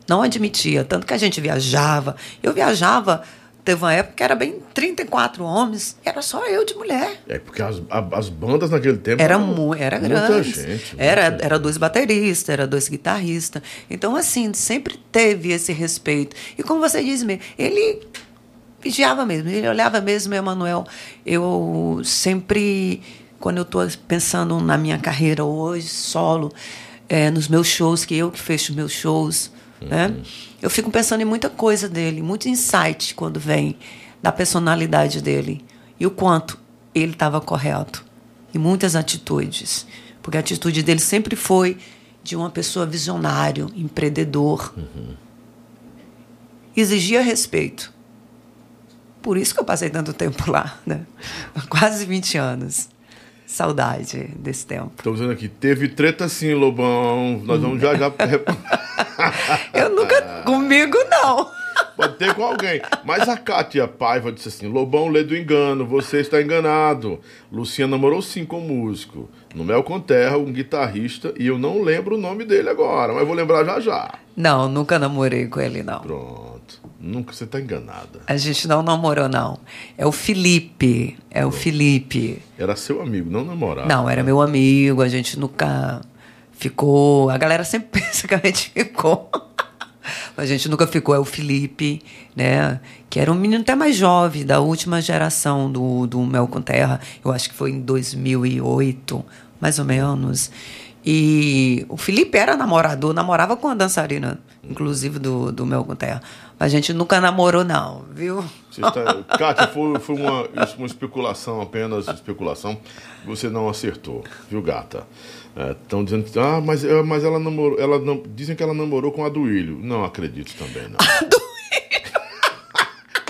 Não admitia. Tanto que a gente viajava. Eu viajava, teve uma época que era bem 34 homens, era só eu de mulher. É, porque as, as bandas naquele tempo. Era, eram, era grande. Gente, era, era dois bateristas, era dois guitarristas. Então, assim, sempre teve esse respeito. E como você diz mesmo, ele vigiava mesmo, ele olhava mesmo, Emanuel. Eu sempre quando eu estou pensando na minha carreira hoje, solo, é, nos meus shows, que eu que fecho meus shows, uhum. né? Eu fico pensando em muita coisa dele, muito insight quando vem da personalidade dele e o quanto ele estava correto e muitas atitudes, porque a atitude dele sempre foi de uma pessoa visionário, empreendedor, uhum. exigia respeito. Por isso que eu passei tanto tempo lá, né? Quase 20 anos. Saudade desse tempo. Estou dizendo aqui, teve treta sim, Lobão. Nós vamos já já. Eu nunca. Comigo não. Pode ter com alguém. Mas a Kátia Paiva disse assim: Lobão lê do engano, você está enganado. Luciana namorou sim com um músico. No Mel com Terra, um guitarrista, e eu não lembro o nome dele agora, mas vou lembrar já já. Não, nunca namorei com ele, não. Pronto. Nunca você está enganada. A gente não namorou, não. É o Felipe. É o Felipe. Era seu amigo, não namorado. Não, era meu amigo, a gente nunca ficou. A galera sempre pensa que a gente ficou. a gente nunca ficou. É o Felipe, né? Que era um menino até mais jovem, da última geração do, do Mel com Terra. Eu acho que foi em 2008, mais ou menos. E o Felipe era namorador, namorava com a dançarina, inclusive do, do Mel com Terra. A gente nunca namorou, não, viu? Está... Kátia, foi, foi uma, uma especulação, apenas especulação. Você não acertou, viu, gata? Estão é, dizendo que. Ah, mas, é, mas ela namorou. Ela dizem que ela namorou com a Duílio. Não acredito também, não.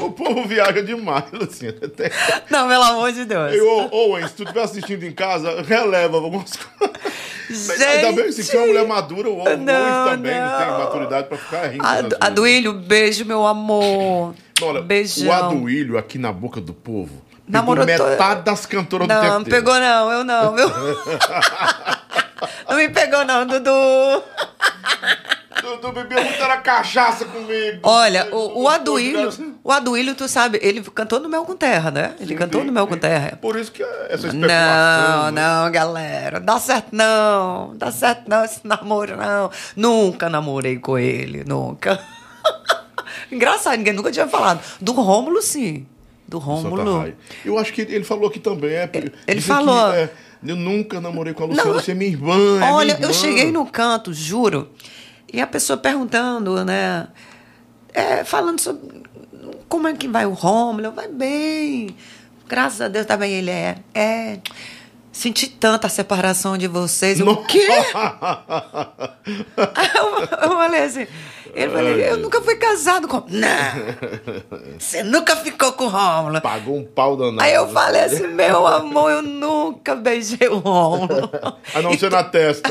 O povo viaja demais, Lucinha. Tem- Não, pelo amor de Deus. Ei, Ô, Owen, se tu estiver assistindo em casa, releva algumas coisas. Mas Ainda bem que se for uma mulher madura, o Não, também não. tem não. maturidade pra ficar rindo. A- das coisas. Aduílio, beijo, meu amor. Olha, Beijão. o Aduílio aqui na boca do povo Namorou metade das cantoras do Não, tempo não dele. pegou não, eu não. Eu... não me pegou não, Dudu. Dudu bebia muita cachaça comigo. Olha, o, o Aduílio, o Aduílio, tu sabe, ele cantou no Mel com Terra, né? Ele sim, cantou sim, no Mel com. Terra. Por isso que essa Não, especulação. né? não, galera. Dá certo não. Dá certo não esse namoro, não. Nunca namorei com ele, nunca. Engraçado, ninguém nunca tinha falado. Do Rômulo, sim. Do Santa Rômulo. Eu acho que ele falou aqui também. É, Ele dizem falou. Que, é, eu nunca namorei com a Luciana, Não, você é minha irmã. é Olha, minha eu irmã. cheguei no canto, juro, e a pessoa perguntando, né? é, falando sobre como é que vai o Rômulo. Vai bem. Graças a Deus também ele é. É. Senti tanta separação de vocês. Eu, o quê? Eu, eu falei assim. Ele falou, eu nunca fui casado com. Não! Você nunca ficou com o Rômulo. Pagou um pau danado. Aí eu falei assim, meu amor, eu nunca beijei o Rômulo. A não ser na testa.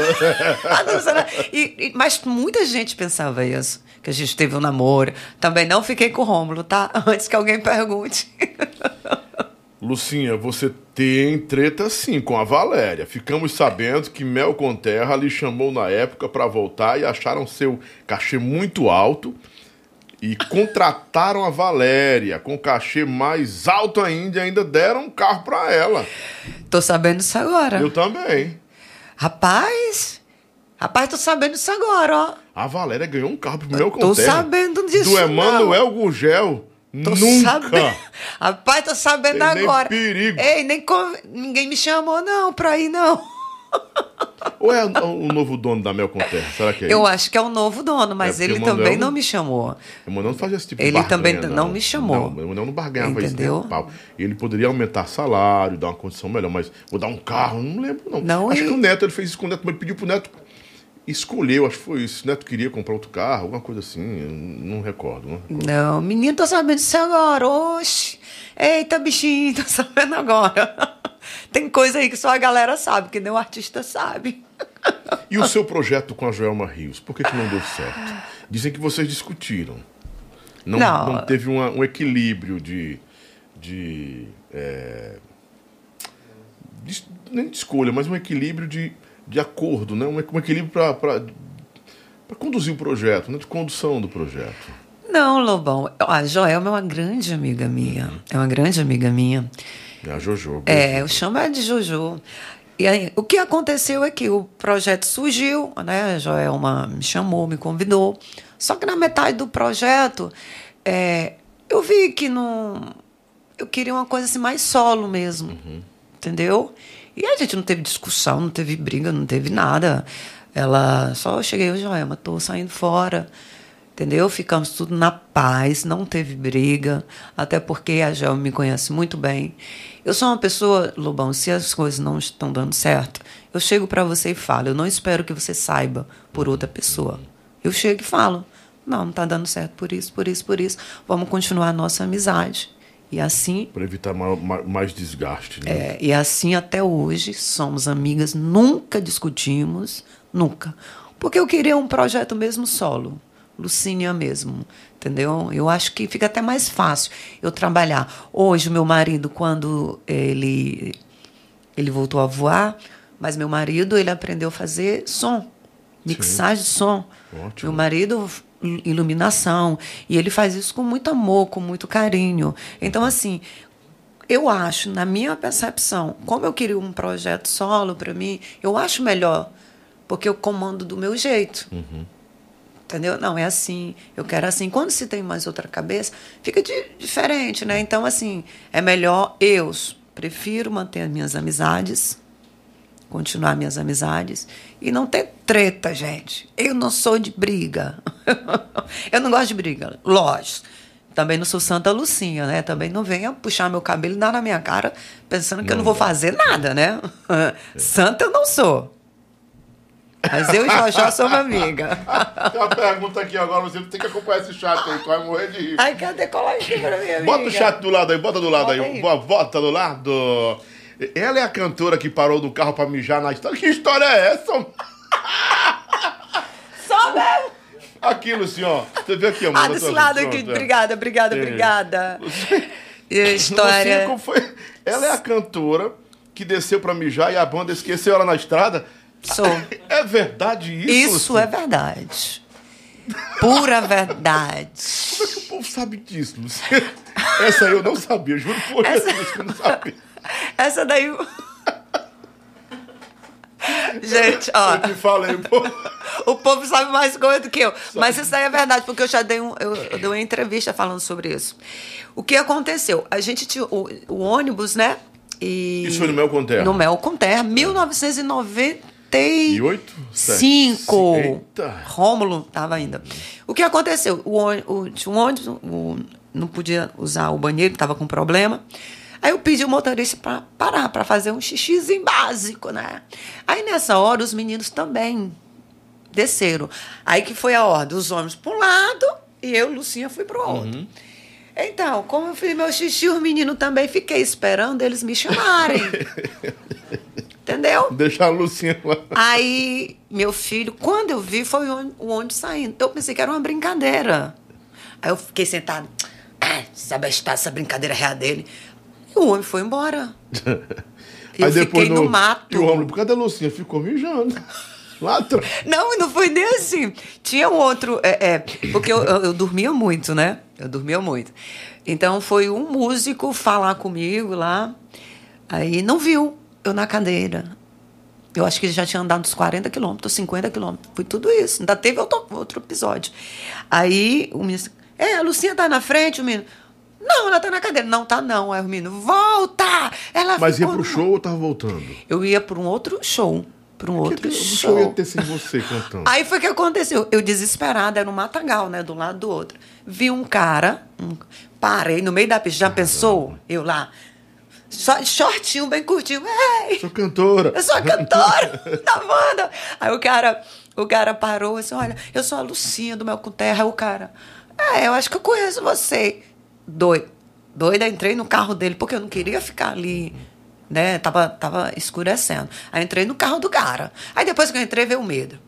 Ah, não, será? E- e- mas muita gente pensava isso, que a gente teve um namoro. Também não fiquei com o Rômulo, tá? Antes que alguém pergunte. Lucinha, você tem treta sim com a Valéria. Ficamos sabendo que Mel com Terra lhe chamou na época pra voltar e acharam seu cachê muito alto e contrataram a Valéria com cachê mais alto ainda e ainda deram um carro pra ela. Tô sabendo isso agora. Eu também. Rapaz, rapaz, tô sabendo isso agora, ó. A Valéria ganhou um carro pro Mel com Tô sabendo disso, Do Emanuel Gurgel. Tô Nunca. sabendo. Rapaz, tô sabendo Tem nem agora. perigo. Ei, nem con- ninguém me chamou não pra ir, não. Ou é o, novo dono da Mel com Terra? Será que é Eu isso? acho que é o novo dono, mas É, porque ele o Manuel também não- não me chamou. O Emanuel não fazia esse tipo de Ele também não me chamou. Não, o Emanuel não barganhava isso Entendeu? nem a pau. Ele poderia aumentar salário, dar uma condição melhor, mas vou dar um carro, não lembro não. Não, acho e- que o Neto, ele fez isso com o Neto, mas ele pediu pro Neto escolher, eu acho que foi isso. O Neto queria comprar outro carro, alguma coisa assim, não recordo. Não. Não, menino, tô sabendo disso agora. Oxi. Eita, bichinho, tô sabendo agora. Tem coisa aí que só a galera sabe, que nem o artista sabe. E o seu projeto com a Joelma Rios, por que, que não deu certo? Dizem que vocês discutiram. Não, Não. não teve uma- um equilíbrio de. de, é, de- Nem de escolha, mas um equilíbrio de, de acordo, né? um, um equilíbrio para conduzir o projeto, né? de condução do projeto. Não, Lobão. A Joelma é uma grande amiga minha. É uma grande amiga minha. É a Jojo. É, eu chamo ela de Jojo. E aí, o que aconteceu é que o projeto surgiu, né? A Joelma me chamou, me convidou. Só que na metade do projeto, é, eu vi que não. Eu queria uma coisa assim mais solo mesmo. Entendeu? E a gente não teve discussão, não teve briga, não teve nada. Ela só cheguei, eu, Joelma, tô saindo fora. Entendeu? Ficamos tudo na paz, não teve briga, até porque a Gel me conhece muito bem. Eu sou uma pessoa, Lobão, se as coisas não estão dando certo, eu chego para você e falo. Eu não espero que você saiba por outra pessoa. Eu chego e falo: não, não está dando certo por isso, por isso, por isso. Vamos continuar a nossa amizade. E assim Para evitar ma- ma- mais desgaste. Né? é, e assim até hoje somos amigas, nunca discutimos, nunca. Porque eu queria um projeto mesmo solo, Lucinha mesmo, entendeu? Eu acho que fica até mais fácil eu trabalhar. Hoje, meu marido, quando ele, ele voltou a voar, mas meu marido, ele aprendeu a fazer som, mixagem de som. Ótimo. Meu marido iluminação e ele faz isso com muito amor, com muito carinho. Então assim, eu acho, na minha percepção, como eu queria um projeto solo para mim, eu acho melhor, porque eu comando do meu jeito. Entendeu? Não, é assim, eu quero assim. Quando se tem mais outra cabeça, fica di- diferente, né? Então, assim, é melhor eu prefiro manter as minhas amizades, continuar minhas amizades e não ter treta, gente. Eu não sou de briga. eu não gosto de briga, lógico. Também não sou Santa Lucinha, né? Também não venha puxar meu cabelo e dar na minha cara pensando que eu não vou fazer nada, né? Santa eu não sou. Mas eu e Jojó somos amiga. Tem uma pergunta aqui agora, você tem que acompanhar esse chat aí, tu vai morrer de rir. Ai, cadê? Coloca aqui pra mim, amiga. Bota o chat do lado aí, bota do lado Bota aí. aí. Bo- Bota do lado. Ela é a cantora que parou do carro pra mijar na história. Que história é essa? Só mesmo. Aqui, Luciano. Você vê aqui, amor. Ah, desse tô- lado aqui. pronto, é. Obrigada, obrigada, É. obrigada. E a Luciano, história... como foi? Ela é a cantora que desceu pra mijar e a banda esqueceu ela na estrada. Sou. É verdade isso? Isso é Luciano? verdade. Pura verdade. Como é que o povo sabe disso, Luciano? Essa eu não sabia, juro por Essa- Deus que eu não sabia. Essa daí... Gente, ó... Eu te falei, pô. O povo sabe mais coisa do que eu. Mas isso aí é verdade, porque eu já dei, um, eu, eu dei uma entrevista falando sobre isso. O que aconteceu? A gente tinha o, o ônibus, né? E Isso foi no Mel Terra? No Mel Terra, 1995. Oito? Eita. Rômulo estava ainda. O que aconteceu? O, o, tinha um ônibus, o- não podia usar o banheiro, estava com problema. Aí eu pedi o motorista para parar, para fazer um xixizinho básico, né? Aí nessa hora os meninos também desceram. Aí que foi a ordem, os homens para um lado e eu, Lucinha, fui para o outro. Então, como eu fiz meu xixi, os meninos também fiquei esperando eles me chamarem. Entendeu? Deixa a Lucinha lá. Aí, meu filho, quando eu vi, foi o ônibus- saindo. Eu pensei que era uma brincadeira. Aí eu fiquei sentado. Ah, essa bestada, essa brincadeira real dele. E o homem foi embora. Eu fiquei no, mato. E o homem, por causa da Lucinha, ficou mijando. Lá atrás. Não, não foi nem assim. Tinha um outro. É, é, porque eu, eu, eu dormia muito, né? Eu dormia muito. Então foi um músico falar comigo lá. Aí não viu eu na cadeira. Eu acho que ele já tinha andado uns 40 quilômetros, 50 quilômetros. Foi tudo isso. Ainda teve outro, outro episódio. Aí o menino. disse, É, a Lucinha tá na frente, o menino. Não, ela tá na cadeira. Não tá, não. Aí o menino, volta! Ela Mas ia pro no- show ou tava voltando? Eu ia para um outro show. Para um outro o show. ia ter sem você cantando. Aí foi o que aconteceu. Eu desesperada, era um matagal, né? Do lado do outro. Vi um cara, um- parei no meio da pista. Já pensou? Eu lá, só shortinho, bem curtinho. Ei, Sou cantora. eu sou a cantora da banda. Aí o cara, o cara parou e disse: Olha, eu sou a Lucinha do Mel com Terra. Aí o cara, é, eu acho que eu conheço você. Doido. Doida, entrei no carro dele, porque eu não queria ficar ali, né? Tava, tava escurecendo. Aí entrei no carro do cara. Aí depois que eu entrei, veio o medo.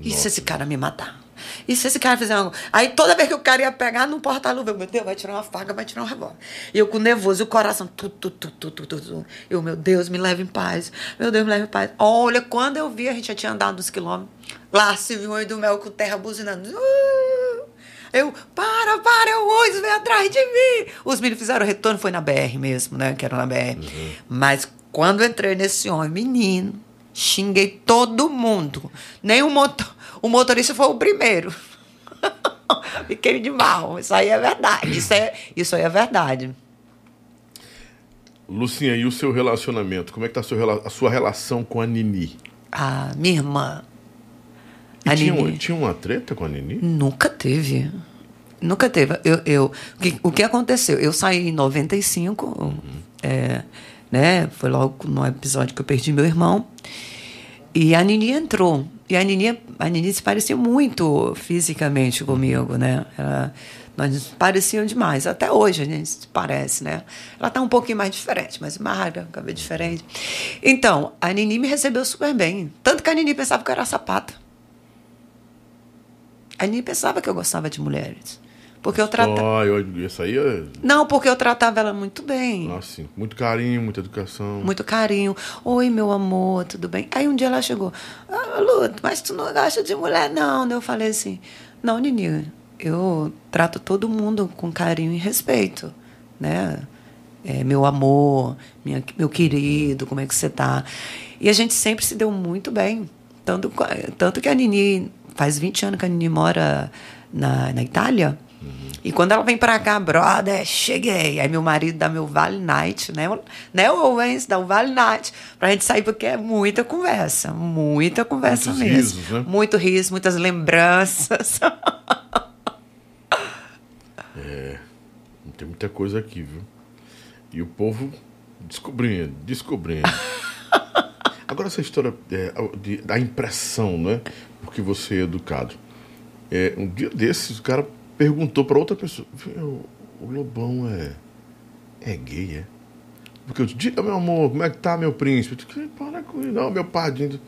E se esse cara me matar? E se esse cara fizer algo? Aí toda vez que o cara ia pegar no porta-luva, eu, meu Deus, vai tirar uma faca, vai tirar um revólver. E eu com nervoso, o coração, tu, tu, tu, tu, tu, tu, tu. Eu, meu Deus, me leve em paz. Meu Deus, me leve em paz. Olha, quando eu vi, a gente já tinha andado uns quilômetros. Lá se viu o do mel com terra buzinando. Uh! Eu, para, para, o ônibus vem atrás de mim. Os meninos fizeram o retorno, foi na BR mesmo, né? Que era na BR. Mas quando eu entrei nesse ônibus, menino, xinguei todo mundo. Nem o, motor, o motorista foi o primeiro. Fiquei de mal. Isso aí é verdade. Isso, é, isso aí é verdade. Lucinha, e o seu relacionamento? Como é que tá a sua, a sua relação com a Nini? A minha irmã. E tinha, tinha uma treta com a Nini? Nunca teve. Nunca teve. Eu, eu, o, que, o que aconteceu? Eu saí em 95, é, né? Foi logo no episódio que eu perdi meu irmão. E a Nini entrou. E a Nini, a Nini se parecia muito fisicamente comigo, né? Ela, nós nos parecíamos demais. Até hoje a gente se parece, né? Ela tá um pouquinho mais diferente, mais magra, cabelo diferente. Então, a Nini me recebeu super bem. Tanto que a Nini pensava que eu era sapata. A Nini pensava que eu gostava de mulheres. Porque eu tratava. Isso aí é. Não, porque eu tratava ela muito bem. Assim, muito carinho, muita educação. Muito carinho. Oi, meu amor, tudo bem? Aí um dia ela chegou. Ah, Lu, mas tu não gosta de mulher, não. Eu falei assim: Não, Nini, eu trato todo mundo com carinho e respeito, né? É, meu amor, minha- meu querido, como é que você tá? E a gente sempre se deu muito bem. Tanto, tanto que a Nini, faz 20 anos que a Nini mora na, na Itália. E quando ela vem pra cá, brother, cheguei. Aí meu marido dá meu Vale Night, né? Né, Owens? Dá o Vale Night pra gente sair, porque é muita conversa. Muita conversa Muitos mesmo. risos, né? Muito riso, muitas lembranças. Tem muita coisa aqui, viu? E o povo descobrindo, descobrindo. Agora essa história é, de, da impressão, né? Porque você é educado. É, um dia desses, o cara perguntou para outra pessoa: o Lobão é, é gay, é? Porque eu disse, diga, meu amor, como é que tá, meu príncipe? Eu disse, para com isso, não, meu padrinho.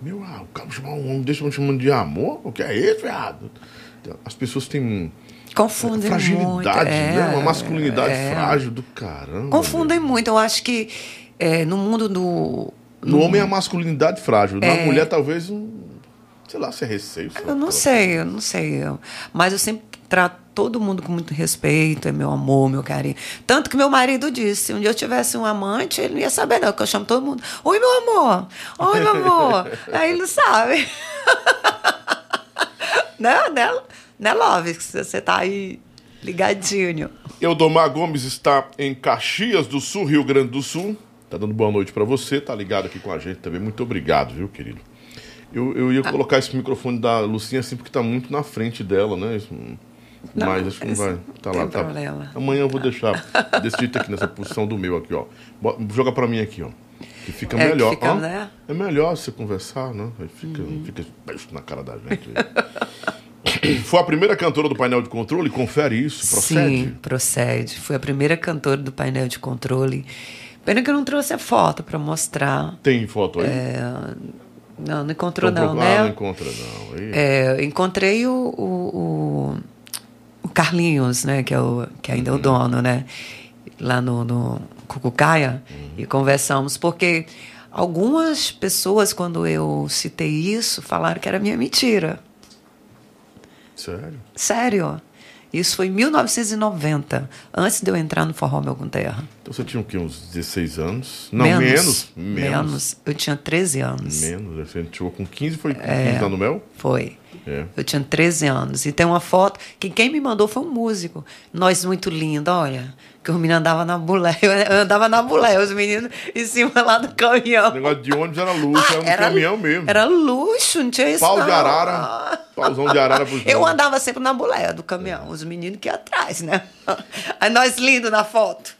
Meu, ah, o cara chamar um homem, deixa eu chamando de amor? O que é isso, viado? As pessoas têm. Confundem fragilidade, muito. né? É, Uma masculinidade é. frágil do caramba. Confundem meu. muito. Eu acho que é, no mundo do. No homem é a masculinidade frágil. Na É. mulher, talvez um. Sei lá, se é receio. lá, Eu não sei eu não sei. eu- Mas eu sempre trato todo mundo com muito respeito, é meu amor, meu carinho. Tanto que meu marido disse, se um dia eu tivesse um amante, ele não ia saber não, porque eu chamo todo mundo, oi meu amor, oi meu amor. Aí ele não sabe. né, né, né, Love, que você tá aí ligadinho. Eudomar Gomes está em Caxias do Sul, Rio Grande do Sul. Tá dando boa noite para você, tá ligado aqui com a gente também. Muito obrigado, viu, querido? Eu, eu Ah. ia colocar esse microfone da Lucinha assim porque tá muito na frente dela, né? Isso, Não, mas acho que não vai. Tá lá, tá. problema. Amanhã eu vou deixar desse jeito aqui, nessa posição do meu aqui, ó. Joga para mim aqui, ó. Que fica É, que melhor. fica, ó. né? Uhum. É melhor você conversar, né? Aí fica, fica beijo na cara da gente. Foi a primeira cantora do painel de controle? Confere isso, procede? Sim, procede. Fui a primeira cantora do painel de controle. Pena que eu não trouxe a foto para mostrar. Tem foto aí? Não, não encontrou Então, não, pro- né? Ah, não encontra não. É, encontrei o, o, o- Carlinhos, né? Que, é o, que ainda é o dono, né? Lá no, no Cucucaia. E conversamos, porque algumas pessoas, quando eu citei isso, falaram que era minha mentira. Sério? Sério. Isso foi em 1990, antes de eu entrar no Forró Meu com Terra. Então você tinha o quê? Uns 16 anos? Não, menos. Menos. Menos. Eu tinha 13 anos. Menos. Você chegou com 15, foi com É. 15 lá no mel? Foi. É. Eu tinha 13 anos. E tem uma foto que quem me mandou foi um músico. Nós muito lindo, olha. Que os meninos andavam na bulé. Eu andava na bulé, os meninos em cima lá do caminhão. O negócio de ônibus era luxo, era um caminhão mesmo. Ah, Era luxo, não tinha isso Pau não. de arara. Pauzão de arara pros Eu andava sempre na bulé do caminhão, os meninos que iam atrás, né? Aí nós lindos na foto.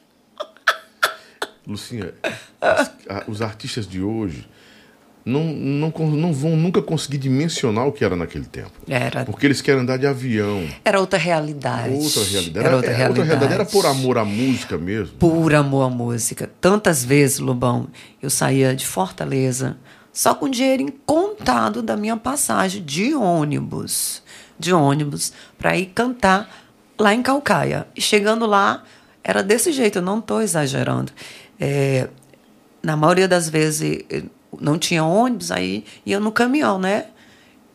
Lucinha, as- a- os artistas de hoje não, não, não vão nunca conseguir dimensionar o que era naquele tempo. Era, Porque eles querem andar de avião. era outra realidade. Outra realidade. Era outra é, realidade. Era por amor à música mesmo. por amor à música. Tantas vezes, Lobão, eu saía de Fortaleza só com dinheiro incontado da minha passagem de ônibus, de ônibus, para ir cantar lá em Calcaia. E chegando lá, era desse jeito, eu não estou exagerando. É, na maioria das vezes não tinha ônibus, aí ia no caminhão, né?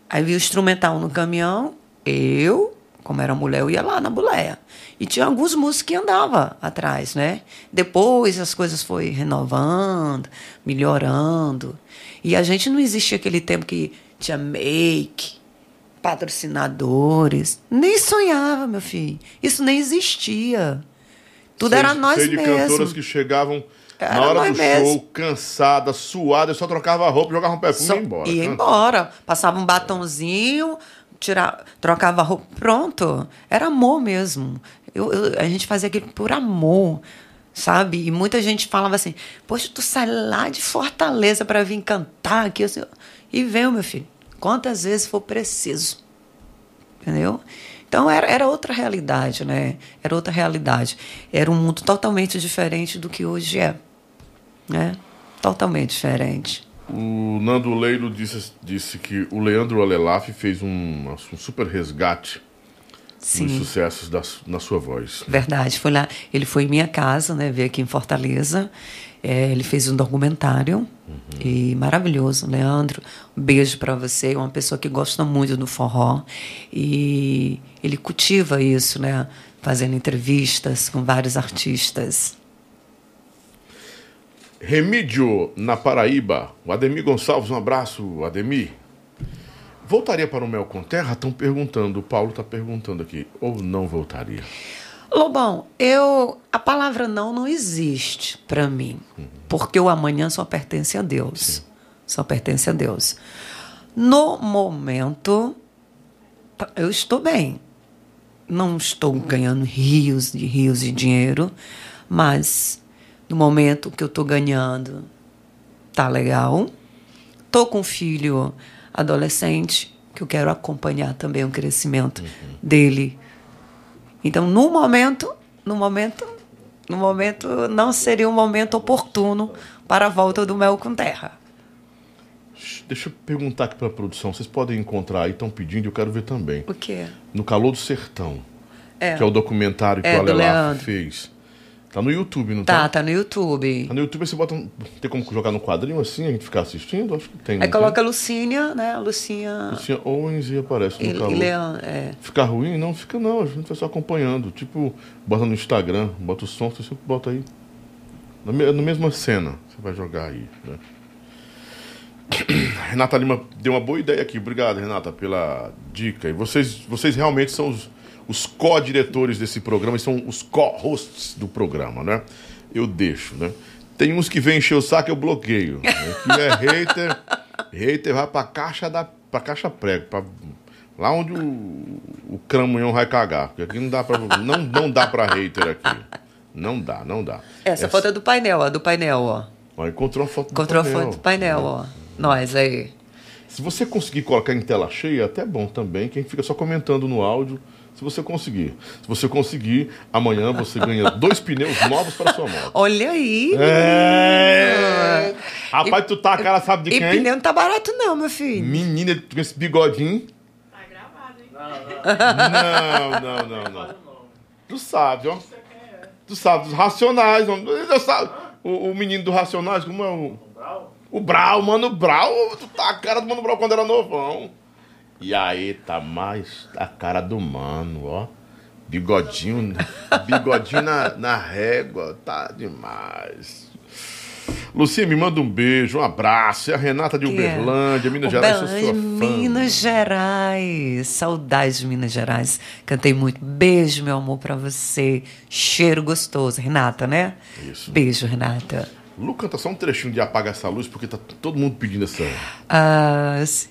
Aí vi o instrumental no caminhão, eu, como era mulher, eu ia lá na boleia. E tinha alguns músicos que andavam atrás, né? Depois as coisas foi renovando, melhorando. E a gente não existia aquele tempo que tinha make, patrocinadores. Nem sonhava, meu filho. Isso nem existia. Tudo Sei- era nós sei de cantoras mesmos. que chegavam Era na hora do mesmo. show, cansada, suada, só trocava a roupa, jogava um perfume Só- e ia embora. Ia Canta. embora. Passava um batonzinho, tira, trocava a roupa. Pronto. Era amor mesmo. Eu, eu- a gente fazia aquilo por amor, sabe? E muita gente falava assim: Poxa, tu sai lá de Fortaleza para vir cantar aqui. assim, e veio, meu filho. Quantas vezes for preciso. Entendeu? Então era, era outra realidade, né? Era outra realidade. Era um mundo totalmente diferente do que hoje é. Né? Totalmente diferente. O Nando Leilo disse, disse que o Leandro Alelaf fez um, um super resgate Sim. sucessos da, na sua voz. Verdade, foi lá. Ele foi em minha casa, né? Veio aqui em Fortaleza. É, ele fez um documentário e maravilhoso, Leandro. Um beijo para você, uma pessoa que gosta muito do forró e ele cultiva isso, né? Fazendo entrevistas com vários artistas. Remídio, na Paraíba. O Ademir Gonçalves, um abraço, Ademir. Voltaria para o Mel com Terra? Estão perguntando, o Paulo está perguntando aqui. Ou não voltaria? Lobão, eu a palavra não não existe para mim, porque o amanhã só pertence a Deus. Só pertence a Deus. No momento tá- eu estou bem. Não estou ganhando rios de rios de dinheiro, mas no momento que eu estou ganhando tá legal. Tô com um filho adolescente, que eu quero acompanhar também o crescimento dele. Então, no momento, no momento, no momento não seria um momento oportuno para a volta do mel com terra. Deixa eu perguntar aqui para a produção. Vocês podem encontrar aí, estão pedindo, eu quero ver também. O quê? No Calor do Sertão, É. que é o documentário que É, o Leandro. fez. Tá no YouTube, não Tá, tá? tá no YouTube. Tá no YouTube você bota. um- Tem como jogar no quadrinho assim, a gente ficar assistindo? Acho que tem. Aí tem? coloca a Lucínia, né? A Lucinha Lucinha Owens e aparece no e, calor. e Leandro. É. Fica ruim? Não, fica não. A gente vai só acompanhando. Tipo, bota no Instagram, bota o som, você sempre bota aí. Na, na mesma cena, você vai jogar aí, né? Renata Lima deu uma boa ideia aqui. Obrigado, Renata, pela dica. E vocês, vocês realmente são os, os co-diretores desse programa são os co-hosts do programa, né? Eu deixo, né? Tem uns que vêm encher o saco, eu bloqueio. Né? Que é hater. hater vai pra caixa da pra caixa prego, pra, lá onde o, o cramunhão vai cagar. Porque aqui não dá pra. Não, não dá pra hater aqui. Não dá, não dá. Essa foto é do painel, ó. Do painel, ó. Ó, encontrou a foto do Encontrou a painel. foto do painel, ó. Nós aí. Se você conseguir colocar em tela cheia, é até bom também, que a gente fica só comentando no áudio. Se você conseguir. Se você conseguir, amanhã você ganha dois pneus novos para sua moto. Olha aí. É! Rapaz, tu tá a cara, sabe de E quem? pneu não tá barato, não, meu filho. Menina com esse bigodinho. Tá gravado, hein? Não, não, não, não. Tu sabe, ó. Tu sabe, dos Racionais. ó. Tu sabe, o, o menino do Racionais, como é o... O Brau, Mano Brau. Tu tá a cara do Mano Brau quando era novão. E aí, tá mais a cara do Mano, ó. Bigodinho, bigodinho na, na régua. Tá demais. Lucinha, me manda um beijo, um abraço. É a Renata de é? Uberlândia, Minas Gerais, sou Uberlândia, sua fã. Minas Gerais. Saudades de Minas Gerais. Cantei muito. Beijo, meu amor, pra você. Cheiro gostoso. Renata, né? Isso. Beijo, Renata. Lu canta só um trechinho de Apaga Essa Luz, porque tá todo mundo pedindo essa. Ah, sim.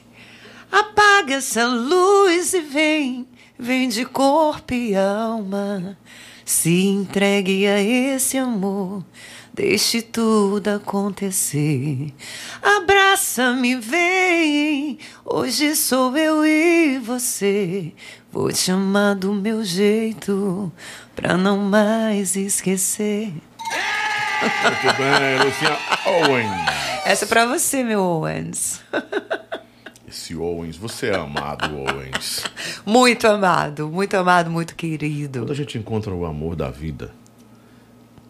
Apaga essa luz e vem, vem de corpo e alma. Se entregue a esse amor, deixe tudo acontecer. Abraça-me, vem, hoje sou eu e você. Vou te amar do meu jeito, pra não mais esquecer. Muito bem, Lucinha Owens. Essa é pra você, meu Owens. Esse Owens, você é amado, Owens. Muito amado, muito amado, muito querido. Quando a gente encontra o amor da vida,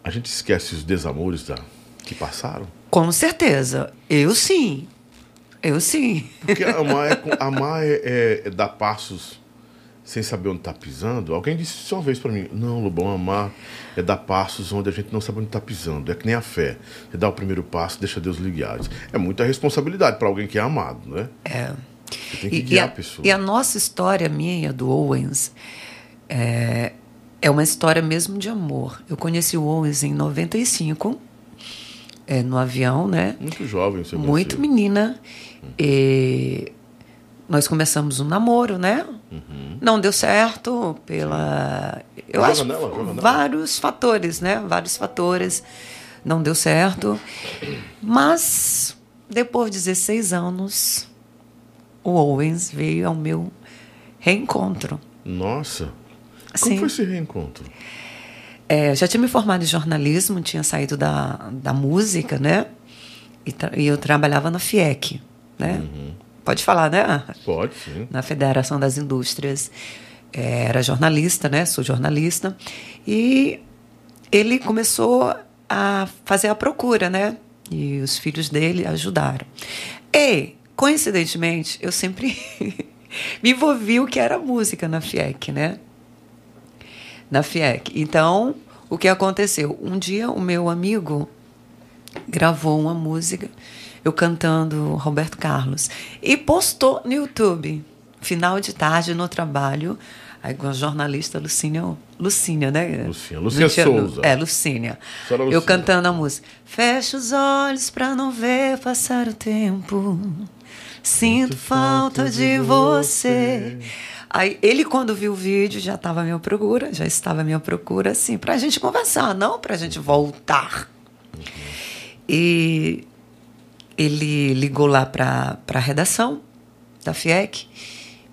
a gente esquece os desamores da... que passaram. Com certeza. Eu sim. Eu sim. Porque amar é, amar é, é- é dar passos sem saber onde tá pisando. Alguém disse isso uma vez pra mim: Não, Lobão, amar é dar passos onde a gente não sabe onde tá pisando. É que nem a fé. Você dá o primeiro passo, deixa Deus lhe guiar. É muita responsabilidade pra alguém que é amado, né? É. Você tem que E, e guiar a, a pessoa. e a nossa história, minha e a do Owens, é, é uma história mesmo de amor. Eu conheci o Owens em 95, é, no avião, né? Muito jovem, você Muito conheceu. menina. E nós começamos um namoro, né? Não deu certo pela. Eu Joga acho nela, joga nela. vários fatores, né? Vários fatores. Não deu certo. Mas depois de 16 anos, o Owens veio ao meu reencontro. Nossa. Como Sim. foi esse reencontro? É, já tinha me formado em jornalismo, tinha saído da, da música, né? E, e eu trabalhava na FIEC, né? Pode falar, né? Pode, sim. Na Federação das Indústrias. É, era jornalista, né? Sou jornalista. E ele começou a fazer a procura, né? E os filhos dele ajudaram. E, coincidentemente, eu sempre me envolvi o que era música na FIEC, né? na FIEC. Então, o que aconteceu? Um dia o meu amigo gravou uma música, eu cantando Roberto Carlos, e postou no YouTube, final de tarde no trabalho, aí com a jornalista Lucínia, Lucínia, né? Lucínia, Lucínia Souza. É, Lucínia. Senhora Eu Lucínia. cantando a música. Fecha os olhos pra não ver passar o tempo. Sinto falta de você. Aí ele, quando viu o vídeo, já estava à minha procura, já estava à minha procura, assim, pra gente conversar, não pra gente voltar. E ele ligou lá para a redação da FIEC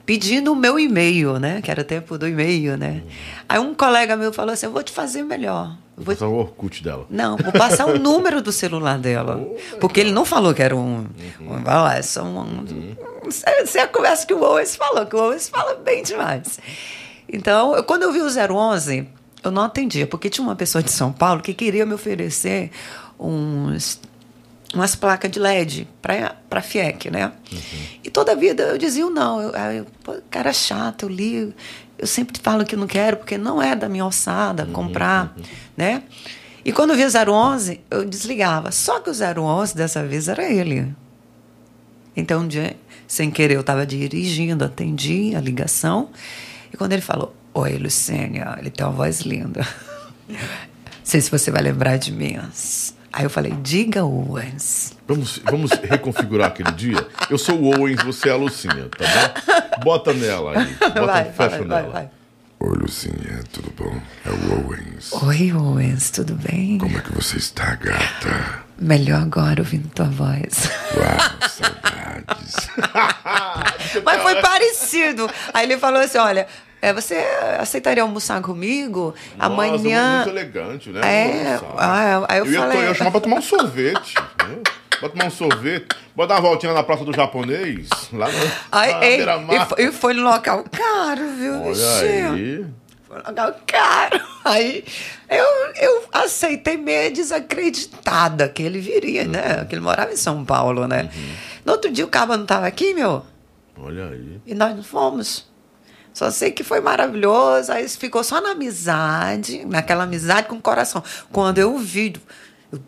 pedindo o meu e-mail, né? Que era o tempo do e-mail, né? Aí um colega meu falou assim: Eu vou te fazer melhor. Vou passar o Orkut dela. Não, vou passar o número do celular dela. porque ele não falou que era um. um é só um. um Você conversa que o Owens falou, que o Owens fala bem demais. Então, eu, quando eu vi o 011, eu não atendia, porque tinha uma pessoa de São Paulo que queria me oferecer uns umas placas de LED para a FIEC, né? Uhum. E toda a vida eu dizia não. Eu, eu, pô, cara chato, eu li. Eu sempre falo que não quero, porque não é da minha alçada uhum, comprar, uhum. né? E quando eu vi o 011, eu desligava. Só que o 011 dessa vez era ele. Então, um dia, sem querer, eu estava dirigindo, atendi a ligação. E quando ele falou, Oi, Lucênia, ele tem uma voz linda. Não sei se você vai lembrar de mim. Aí eu falei, diga Owens. Vamos, vamos reconfigurar aquele dia? Eu sou o Owens, você é a Lucinha, tá bom? Bota nela aí. Bota, vai, fecha vai, nela. Vai, vai. Oi, Lucinha, tudo bom? É o Owens. Oi, Owens, tudo bem? Como é que você está, gata? Melhor agora ouvindo tua voz. Uau, saudades. Mas foi parecido. Aí ele falou assim: olha, é, você aceitaria almoçar comigo? Nossa, Amanhã. Muito elegante, né? É, ah, aí eu, Eu ia, falei. eu ia chamar pra tomar um sorvete. né? Pra tomar um sorvete. Dar uma voltinha na Praça do Japonês. Lá no, Aí, na ei, e, foi, e foi no local caro, viu, Olha bichinho? aí. Foi um local caro. Aí eu, eu aceitei meio desacreditada que ele viria, né? Que ele morava em São Paulo, né? No outro dia o cabo não estava aqui, meu. Olha aí. E nós não fomos. Só sei que foi maravilhoso. Aí ficou só na amizade, naquela amizade com o coração. Quando eu vi, eu,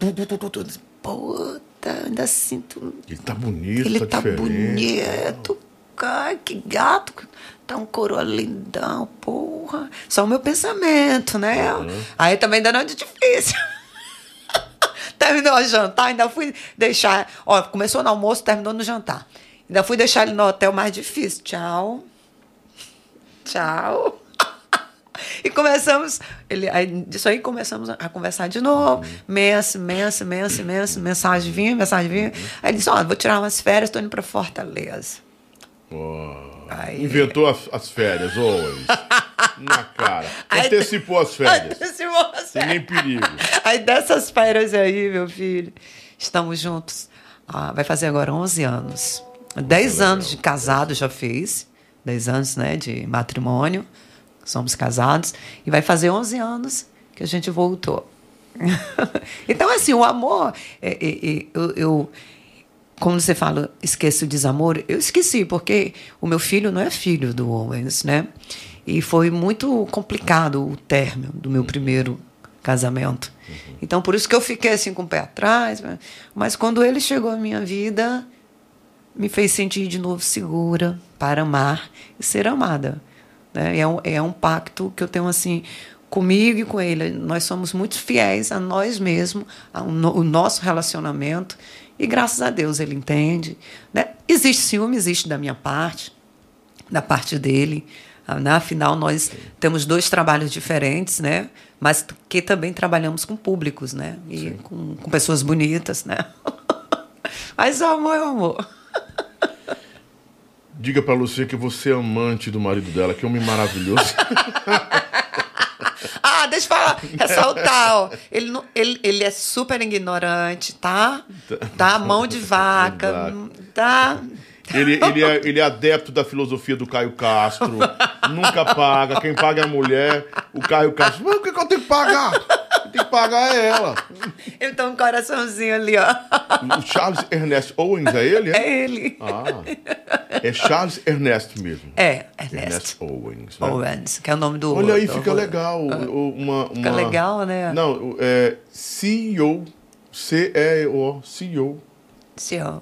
puta, ainda sinto. Ele tá bonito, Ele tá, tá bonito. Ai, que gato. Tá um coroa lindão, porra. Só o meu pensamento, né? Aí também ainda não é difícil. Terminou o jantar, ainda fui deixar. Ó, começou no almoço, terminou no jantar. Ainda fui deixar ele no hotel mais difícil. Tchau. Tchau. E começamos, ele, aí, disso aí começamos a conversar de novo. Mensa, mensa, mensa, mensa, mensagem vinha, mensagem vinha. Aí ele disse: Ó, vou tirar umas férias, tô indo pra Fortaleza. Ó, Aí- Inventou as, as férias, Owens. Na cara. Aí- Antecipou as férias. Antecipou as Sem nem férias. perigo. Aí dessas férias aí, meu filho, estamos juntos. Ah, vai fazer agora 11 anos. 10 anos de casado já fez. 10 anos, né, de matrimônio. Somos casados. E vai fazer 11 anos que a gente voltou. então, assim, o amor... é, é, é, eu, eu, como você fala, esqueço o desamor, eu esqueci, porque o meu filho não é filho do Owens, né? E foi muito complicado o término do meu primeiro casamento. Então, por isso que eu fiquei assim com o pé atrás. mas- Mas quando ele chegou à minha vida, me fez sentir de novo segura para amar e ser amada. Né? É, um, é um pacto que eu tenho assim comigo e com ele. Nós somos muito fiéis a nós mesmos, ao no, o nosso relacionamento. E graças a Deus ele entende. Né? Existe ciúme, existe da minha parte, da parte dele. Ah, né? Afinal, nós temos dois trabalhos diferentes, né? mas que também trabalhamos com públicos né? e com, com pessoas bonitas. Né? mas o amor é o amor. Diga pra Lucia que você é amante do marido dela, que homem maravilhoso. Ah, deixa eu falar, ressaltar, ó. Ele, não, ele, ele é super ignorante, tá? Tá? Mão de vaca, Exato. Ele, ele, é, ele é adepto da filosofia do Caio Castro. Nunca paga. Quem paga é a mulher. O Caio Castro. Mas o que, que eu tenho que pagar? Quem tem que pagar é ela. Ele tem um coraçãozinho ali, ó. O Charles Ernest Owens é ele? É? É ele. Ah, é Charles Ernest mesmo. É, Ernest Ernest Owens. Né? Owens, que é o nome do. Olha aí, do- fica legal. Uma, uma... Fica legal, né? Não, é CEO. C-E-O. CEO. CEO.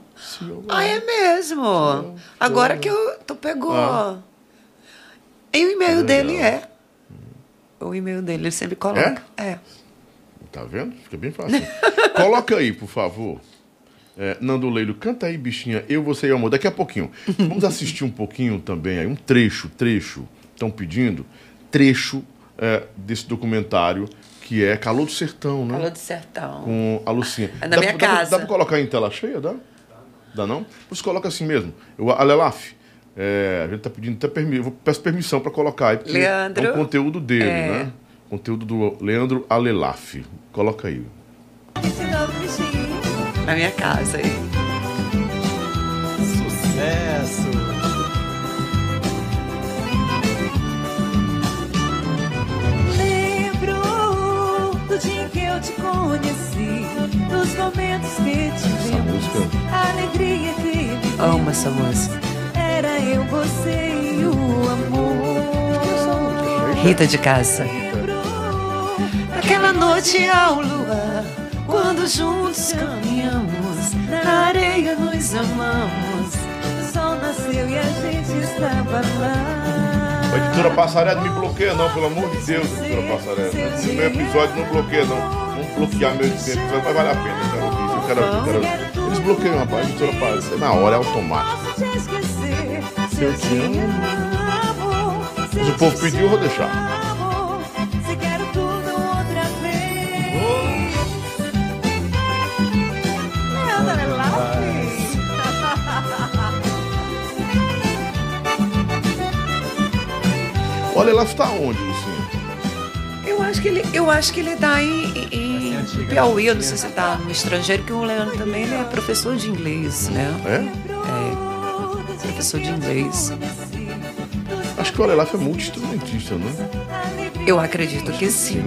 Ah, é mesmo? Agora que eu. Tu pegou. Ah. E o e-mail É dele é. O e-mail dele, ele sempre coloca. É. Tá vendo? Fica bem fácil. Coloca aí, por favor. É, Nando Leilo, canta aí, bichinha. Eu, você e o amor. Daqui a pouquinho. Vamos assistir um pouquinho também aí, um trecho, trecho. Estão pedindo trecho é, desse documentário que é Calor do Sertão, né? Falou de sertão. Com a Lucinha. É na Dá- minha dá casa. Dá pra colocar em tela cheia, dá? Dá não? Você coloca assim mesmo. Eu, Alelaf, é, a gente tá pedindo até permissão. Eu peço permissão para colocar aí, porque Leandro, é um conteúdo dele, é. né? Conteúdo do Leandro Alelaf. Coloca aí. Esse novo bichinho. Na minha casa aí. Sucesso! Eu te conheci, dos momentos que tivemos, música- a alegria que vivemos. Amo essa música. Era eu, você e o amor. Rita de Casa. Aquela noite ao luar, quando juntos caminhamos, na areia nos amamos. o sol nasceu e a gente estava lá. A editora Passarela não me bloqueia não, pelo amor de Deus, editora Passarela. No meu episódio não bloqueia não. Bloquear meu episódio, mas vale a pena, eu quero ouvir. Eu quero, eu quero... Eles bloqueiam, rapaz, a editora Passarela. Na hora é automático. Se eu te amo. Mas o povo pediu, eu vou deixar. Olha, ela está onde, que ele, eu acho que ele tá em, em, em antiga, Piauí, eu não né? sei se tá no estrangeiro, que o Leandro também ele é professor de inglês, né? É? É, professor de inglês. Acho que o Alelaf é multi-instrumentista, né? Eu acredito que sim.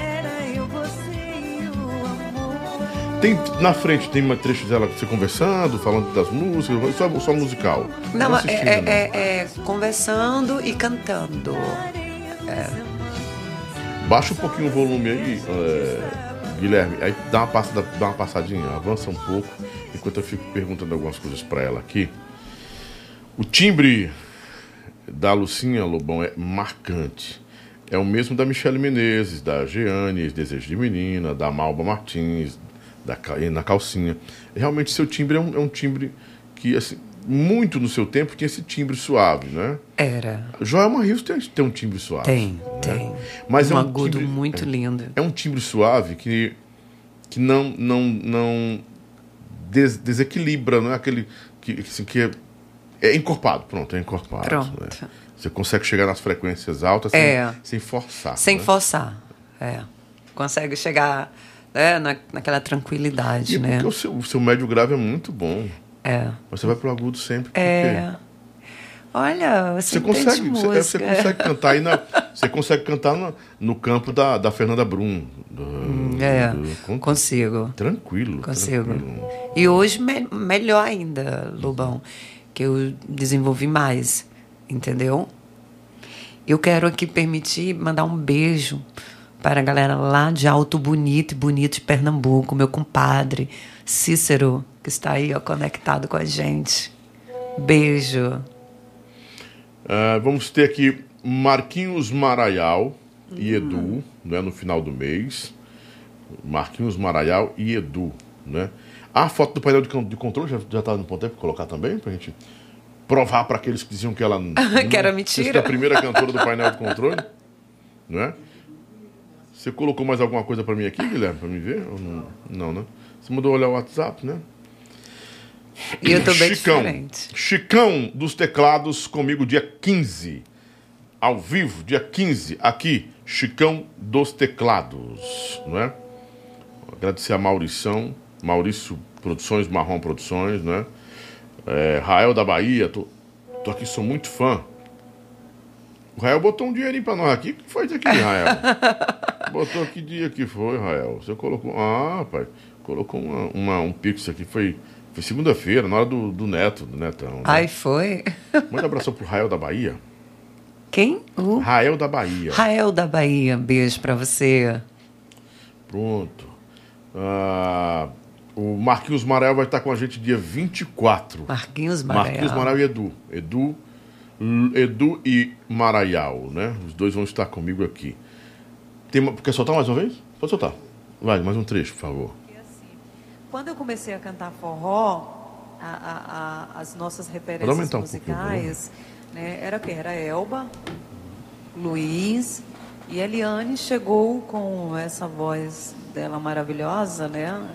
Era eu, você e o amor. Tem, na frente tem uma trecho dela você conversando, falando das músicas, só, só musical. Não, é, assistindo, é- não. é- é conversando e cantando. Baixa um pouquinho o volume aí, é, Guilherme. Aí dá uma, passada, dá uma passadinha, avança um pouco, enquanto eu fico perguntando algumas coisas para ela aqui. O timbre da Lucinha Lobão é marcante. É o mesmo da Michele Menezes, da Jeane, Desejo de Menina, da Malba Martins, da na Calcinha. Realmente seu timbre é um, é um timbre que, assim, muito no seu tempo tinha esse timbre suave, né? Era. Joelma Rios tem, tem um timbre suave. Tem, né? tem. Mas um é um agudo timbre, muito lindo. é um timbre suave que, que não, não, não des- desequilibra, não é aquele que, assim, que é, é encorpado, pronto, é encorpado. Pronto. né? Você consegue chegar nas frequências altas sem, É. sem forçar. Sem né? forçar. É. Consegue chegar né, na, naquela tranquilidade, E né? porque o seu, o seu médio grave é muito bom. É. Você vai pro agudo sempre. É. Olha, você, Você consegue, você, música. você consegue cantar aí na, você consegue cantar no, no campo da, da Fernanda Brum. do- É, do- consigo. tranquilo. Consigo. tranquilo. E hoje, me- melhor ainda, Lobão, que eu desenvolvi mais, entendeu? Eu quero aqui permitir mandar um beijo para a galera lá de Alto Bonito e Bonito de Pernambuco, meu compadre Cícero, que está aí ó, conectado com a gente. Beijo. Ah, vamos ter aqui Marquinhos Maraial e Edu, né, no final do mês. Marquinhos Maraial e Edu, né? A foto do painel de, de controle já, já tá no ponto para colocar também, pra gente provar para aqueles que diziam que ela não- Que era mentira. que é a primeira cantora do painel de controle, não é? Você colocou mais alguma coisa para mim aqui, Guilherme, para me ver? Não, não, né? Você mandou olhar o WhatsApp, né? E eu tô bem Chicão. diferente. Chicão dos teclados comigo dia 15. Ao vivo, dia 15, aqui, Chicão dos teclados, não é? Agradecer a Maurição, Maurício Produções, Marrom Produções, né? É, Rael da Bahia, tô, tô aqui, sou muito fã. O Rael botou um dinheirinho pra nós aqui. O que foi isso aqui, Rael? botou que dia que foi, Rael? Você colocou. Ah, pai, colocou uma, uma- um pix aqui. Foi, foi segunda-feira, na hora do, do Neto, do Netão. né? Ai, foi? Manda abração pro Rael da Bahia. Quem? O Rael da Bahia. Rael da Bahia. Beijo pra você. Pronto. Ah, o Marquinhos Marael vai estar com a gente dia 24. Marquinhos Marael. Marquinhos Marael e Edu. Edu, Edu e Maraial, né? Os dois vão estar comigo aqui. Tem quer soltar mais uma vez? Pode soltar. Vai, mais um trecho, por favor. Quando eu comecei a cantar forró, a- a- a- as nossas referências um musicais, né, era quê? Era Elba, Luiz e Eliane chegou com essa voz dela maravilhosa, né?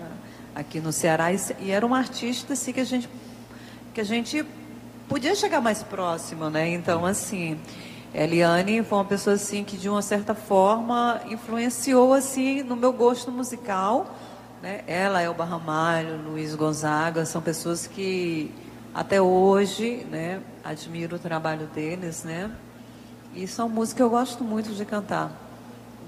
aqui no Ceará. E, e era uma artista assim, que a gente que a gente podia chegar mais próximo, né? Então, assim, Eliane foi uma pessoa assim que de uma certa forma influenciou assim no meu gosto musical, né? Ela, Elba Ramalho, Luiz Gonzaga, são pessoas que até hoje, né, admiro o trabalho deles, né? E são músicas que eu gosto muito de cantar.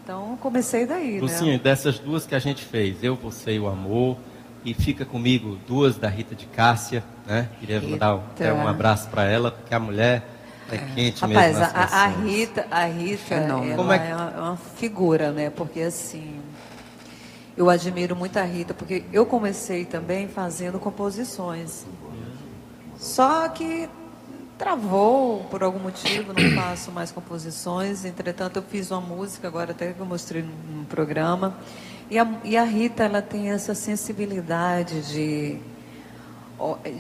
Então, comecei daí, Lucinha, né? dessas duas que a gente fez, Eu, Você e o Amor, e fica comigo duas da Rita de Cássia, né? Queria mandar um- até um abraço para ela, porque a mulher é, quente Rapaz, mesmo. nas a, a. Rita, a Rita ela Como é que- é uma, é uma figura, né? Porque assim, eu admiro muito a Rita, porque eu comecei também fazendo composições. Só que travou por algum motivo, não faço mais composições. Entretanto, eu fiz uma música agora até que eu mostrei no, programa. E a, e a Rita, ela tem essa sensibilidade de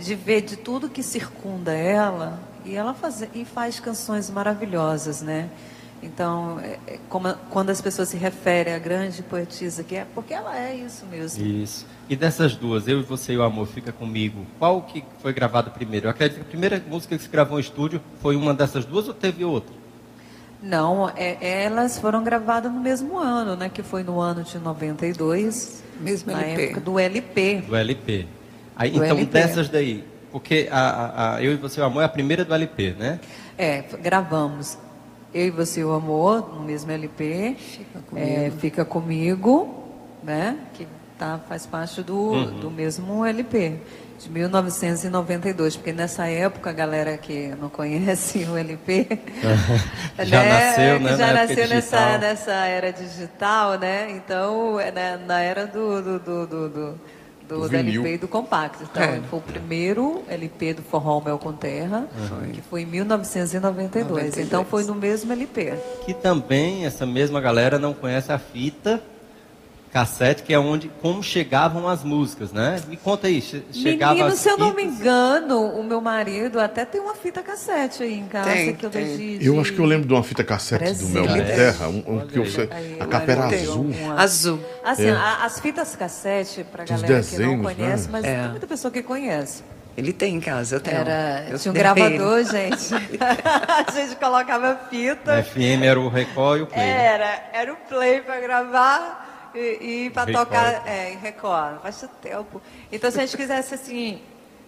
de ver de tudo que circunda ela e ela faz, e faz canções maravilhosas, né? Então, é- é como quando as pessoas se referem à grande poetisa que é, porque ela é isso mesmo. Isso. E dessas duas, Eu e Você e o Amor, fica comigo. Qual que foi gravado primeiro? Eu acredito que a primeira música que se gravou em estúdio foi uma dessas duas ou teve outra? Não, é- elas foram gravadas no mesmo ano, né? Que foi no ano de 92, Mesmo na LP. época do LP. Do LP. Aí, Do então, LP. dessas daí, porque a, a- a Eu e Você e o Amor é a primeira do LP, né? É, gravamos Eu e Você o Amor no mesmo LP. Fica É, comigo. Fica comigo, né? Que tá, faz parte do, Uhum. do mesmo LP, de 1992. Porque nessa época, a galera que não conhece o LP. Já nasceu, né, Já na época nasceu nessa, nessa era digital, né? Então, é na, na era do. do, do, do, do do. LP e do compacto. Então, É. foi o primeiro LP do Forró Mel com Terra, que foi em 1992. 92. Então, foi no mesmo LP. Que também essa mesma galera não conhece a fita cassete, que é onde como chegavam as músicas, né? Me conta aí, che chegava Menino, se eu não me engano, o meu marido até tem uma fita cassete aí em casa Tem, que eu tem. de, Eu acho que eu lembro de uma fita cassete do Mel Brasília. com Terra, um, um que eu sei, Aí, a capa era azul. uma- Azul. Assim, É. a- as fitas cassete, pra Dos galera que não desenhos, conhece, né? mas É. tem muita pessoa que conhece. Ele tem em casa, eu tenho. Era, Eu tinha um gravador, ele. gente. a gente colocava fita. Na FM era o Record e o Play. né? Era, era o play para gravar e, e para tocar é, em Record, faz tempo. Então, se a gente quisesse assim,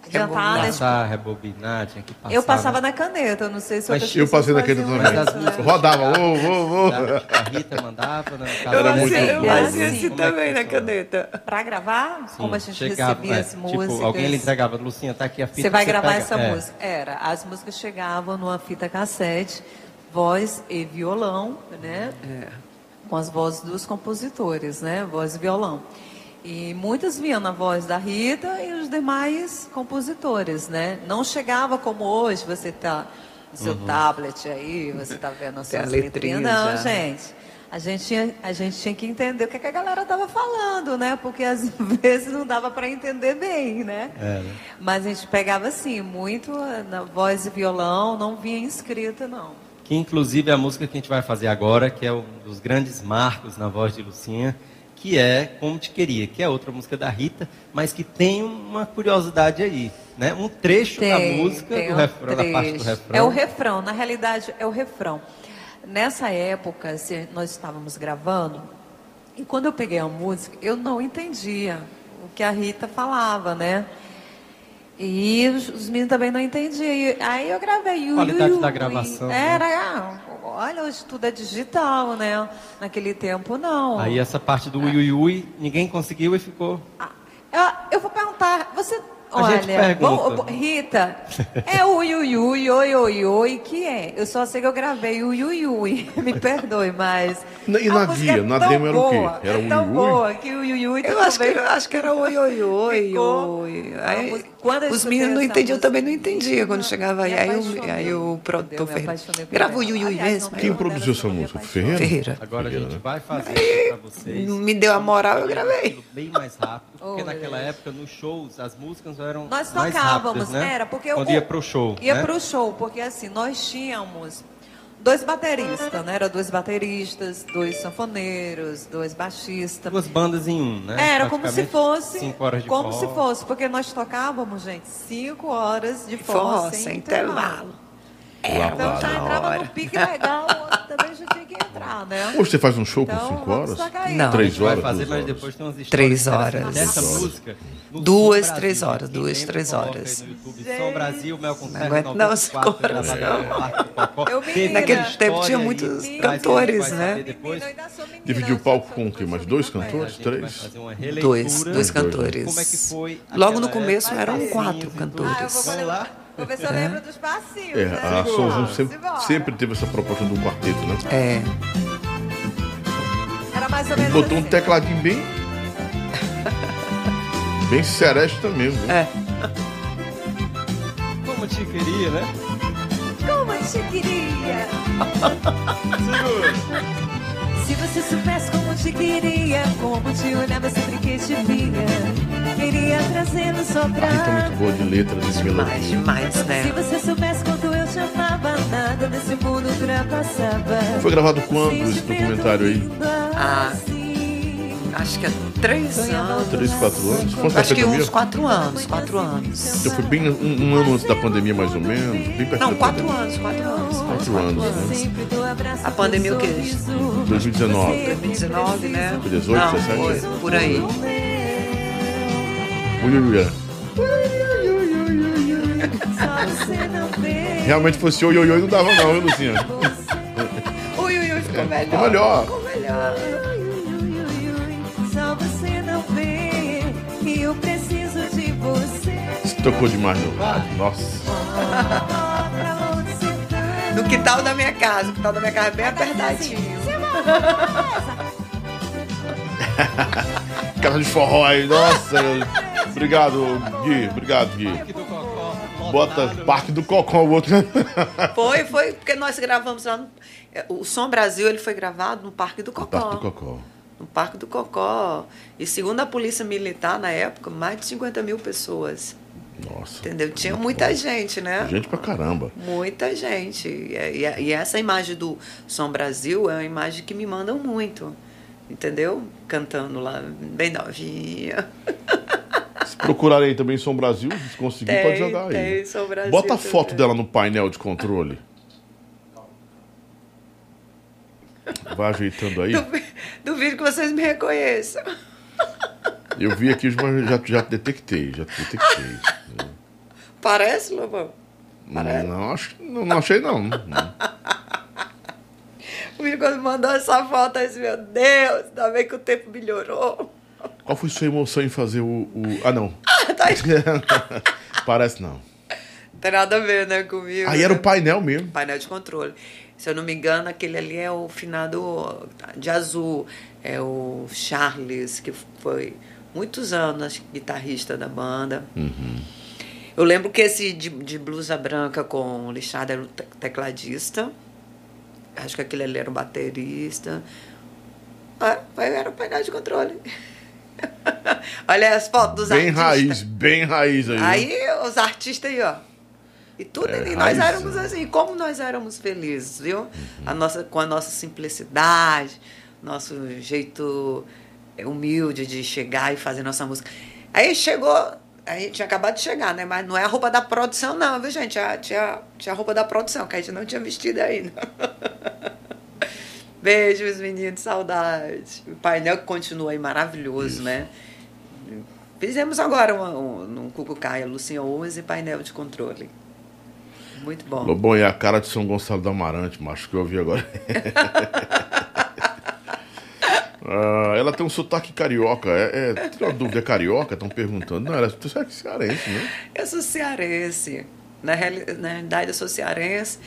adiantar, né, Passar, rebobinar, tinha que passar. eu passava né? na caneta, não sei se Mas Eu passei naquele faziam também. Mas as isso, músicas-? Rodava, vou, vou, vou. A Rita mandava, né? Eu fazia, eu é assim também na caneta. Para gravar, Sim, como a gente chegava, recebia é, as músicas. Tipo, alguém lhe entregava, Lucinha, tá aqui a fita. Você vai gravar pega." essa É. música? Era. As músicas chegavam numa fita cassete, voz e violão, né? Com as vozes dos compositores, né? Voz e violão. E muitas vinham na voz da Rita e os demais compositores, né? Não chegava como hoje, você tá no seu tablet aí, você tá vendo as Tem a suas letrinha letrinhas. Não, já. gente. A gente, tinha, a gente tinha que entender o que, que a galera estava falando, né? Porque às vezes não dava para entender bem, né? É? Mas a gente pegava assim, muito na voz e violão, não vinha escrita, não. Que inclusive é a música que a gente vai fazer agora, que é um dos grandes marcos na voz de Lucinha, que é Como Te Queria, que é outra música da Rita, mas que tem uma curiosidade aí, né? Um trecho da música, tem do um refrão, da parte do refrão. É o refrão, na realidade é o refrão. Nessa época, nós estávamos gravando, e quando eu peguei a música, eu não entendia o que a Rita falava, né? E os, os meninos também não entendiam. Aí eu gravei. ui, Qualidade ui, da gravação, né? Era, ah, olha, hoje tudo é digital, né? Naquele tempo, não. Aí essa parte do ui, ui, ui, ninguém conseguiu e ficou... Ah, eu, eu vou perguntar, você. A olha, gente pergunta. bom, Rita, é o ui, ui, ui, oi, oi, oi, que é? Eu só sei que eu gravei ui, ui, ui, me perdoe, mas. E na guia? é Na demo era o quê? Era é ui, tão ui? boa que o ui, ui, ui Eu acho que, acho que era oi, oi, oi, oi. A Aí, os meninos não entendiam, eu música, também não entendia quando chegava aí. Aí, o- apaixonei. aí o Eu produtor Ferreira. ela. o mesmo. não Quem produziu essa eu música? Ferreira? Ferreira. Agora a gente né? vai fazer isso pra vocês. Me deu a moral, eu gravei. Bem mais rápido, porque Oh, naquela Deus. época nos shows as músicas eram Nós mais tocávamos, rápidas, né? era, porque Quando ia pro show, Ia né? pro show, porque assim, nós tínhamos dois bateristas, né? Era dois bateristas, dois sanfoneiros, dois baixistas. Duas bandas em um, né? Era como se fosse. Cinco horas de Como forró. se fosse, porque nós tocávamos, gente, cinco horas de forró, Forró, sem, sem intervalo. Intervalo. Então já entrava hora. no pique legal, também já tinha que entrar, né? Hoje você faz um show Então, com cinco vamos horas? tocar aí. Não. A Três horas, fazer, duas mas horas. depois tem umas histórias Três horas. Dessa música. Duas, três horas, duas, três horas. Som Brasil, Mel com Não aguento não, 94, coração. gravado no Parque do Cocó. Eu, Teve menina, Naquele tempo tinha muitos cantores, né? Dividiu o palco com o quê? Mais dois cantores? Três? Dois, dois cantores. Como é que foi Logo no começo eram quatro cantores. Ver se eu lembro dos passinhos, É, né? a Zoom sempre, sempre teve essa proposta do quarteto, né? É. Era mais ou menos botou um assim. tecladinho bem. bem seresta mesmo. né? É. Como te queria, né? Como eu te queria. Se você soubesse como te queria, como te olhava sempre que te via, queria trazê-lo só é pra muito boa de letras e Demais, melodia. demais, Se né? você soubesse quanto eu te amava, nada nesse mundo ultrapassava. Foi gravado quando esse documentário aí? Ah, Acho que há três anos. Três, quatro anos? Da Acho que pandemia? uns quatro anos, quatro anos. Então foi bem um, um ano antes da pandemia, mais ou menos. Bem perto Não, quatro anos, quatro anos. Quatro anos, né? A pandemia o quê? 2019. 2019, né? Foi 18, Não, 17? foi por aí. Ui, ui, ui. Realmente fosse oi, oi, oi, não dava não, viu, Luciana? Ui, ui, ui, ficou melhor. Ficou melhor. Ficou melhor. Só você não vê que eu preciso de você. Se tocou demais no rádio, nossa. No quintal da minha casa. O quintal da minha casa é bem apertadinho. Casa de forró aí, nossa. Obrigado, Gui. Obrigado, Gui. Aqui do Cocó, Bota Parque do Cocó, o outro. Foi, foi, porque nós gravamos lá no. é, O Som Brasil ele foi gravado no Parque do Cocó. Parque do Cocó. No Parque do Cocó. E segundo a Polícia Militar, na época, mais de 50 mil pessoas. Nossa. Entendeu? Tinha muita gente, né? Gente pra caramba. Muita gente. E, e- e essa imagem do Som Brasil é uma imagem que me mandam muito. Entendeu? Cantando lá, bem novinha. Se procurarem também Som Brasil, se conseguir, Tem, pode jogar aí. tem Som Brasil Bota a foto dela no painel de controle. Vai ajeitando aí. Duvi- Duvido que vocês me reconheçam. Eu vi aqui, mas já, já detectei, já detectei. Parece, Lobão? Parece. Não, acho, não, não achei não. Não. O Igor quando mandou essa foto, eu disse, meu Deus, ainda bem que o tempo melhorou. Qual foi sua emoção em fazer o. o- Ah, não. Tá aí. Parece não. Tem nada a ver, né, comigo. Aí era né? o painel mesmo. painel de controle. Se eu não me engano, aquele ali é o finado de azul. É o Charles, que foi muitos anos guitarrista da banda. Eu lembro que esse de, de blusa branca com lixado era o te- tecladista. Acho que aquele ali era o baterista. Ah, era o painel de controle. Olha as fotos dos Bem artistas. raiz, bem raiz aí. Aí os artistas aí, ó. E tudo, É, e nós éramos né? assim, como nós éramos felizes, viu? A nossa, com a nossa simplicidade, nosso jeito é, humilde de chegar e fazer nossa música. Aí chegou, a gente tinha acabado de chegar, né? Mas não é a roupa da produção, não, viu, gente? Tinha, tinha, tinha a roupa da produção, que a gente não tinha vestido ainda. Beijos, meninos, saudade. O painel continua aí maravilhoso, né? Fizemos agora um, um, no Cucucaia, Lucinha 11, painel de controle. Muito bom. Lobão, e a cara de São Gonçalo do Amarante, macho, que eu ouvi agora. Ah, ela tem um sotaque carioca. É, é, tem uma dúvida, é carioca? Estão perguntando. Não, ela é cearense, né? Eu sou cearense. Na, na realidade, eu sou cearense.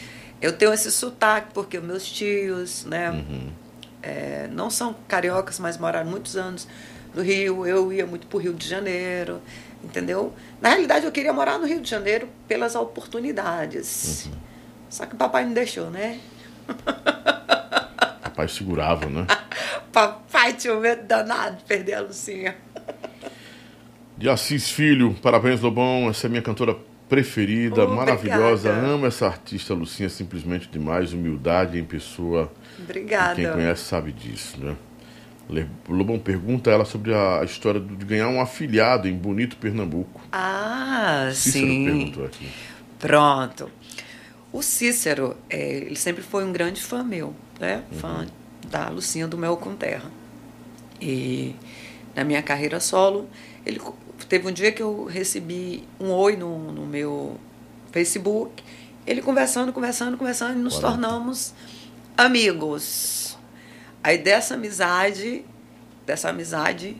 Eu tenho esse sotaque porque meus tios, né? é, não são cariocas, mas moraram muitos anos no Rio. Eu ia muito para o Rio de Janeiro, entendeu? Na realidade, eu queria morar no Rio de Janeiro pelas oportunidades. Só que o papai não deixou, né? Rapaz, segurava, né? Papai tinha um medo danado de perder a Lucinha. De Assis Filho, parabéns, Lobão. Essa é minha cantora preferida, maravilhosa. Amo essa artista Lucinha simplesmente demais, humildade em pessoa. Obrigada. Quem conhece sabe disso, né? Lobão pergunta ela sobre a história de ganhar um afiliado em Bonito, Pernambuco. Ah, Cícero sim. perguntou aqui. Pronto. O Cícero, é, ele sempre foi um grande fã meu, né? Fã da Lucinha do Mel com Terra. E na minha carreira solo, ele teve um dia que eu recebi um oi no, no meu Facebook, ele conversando, conversando, conversando, e nos tornamos amigos. Aí dessa amizade, dessa amizade,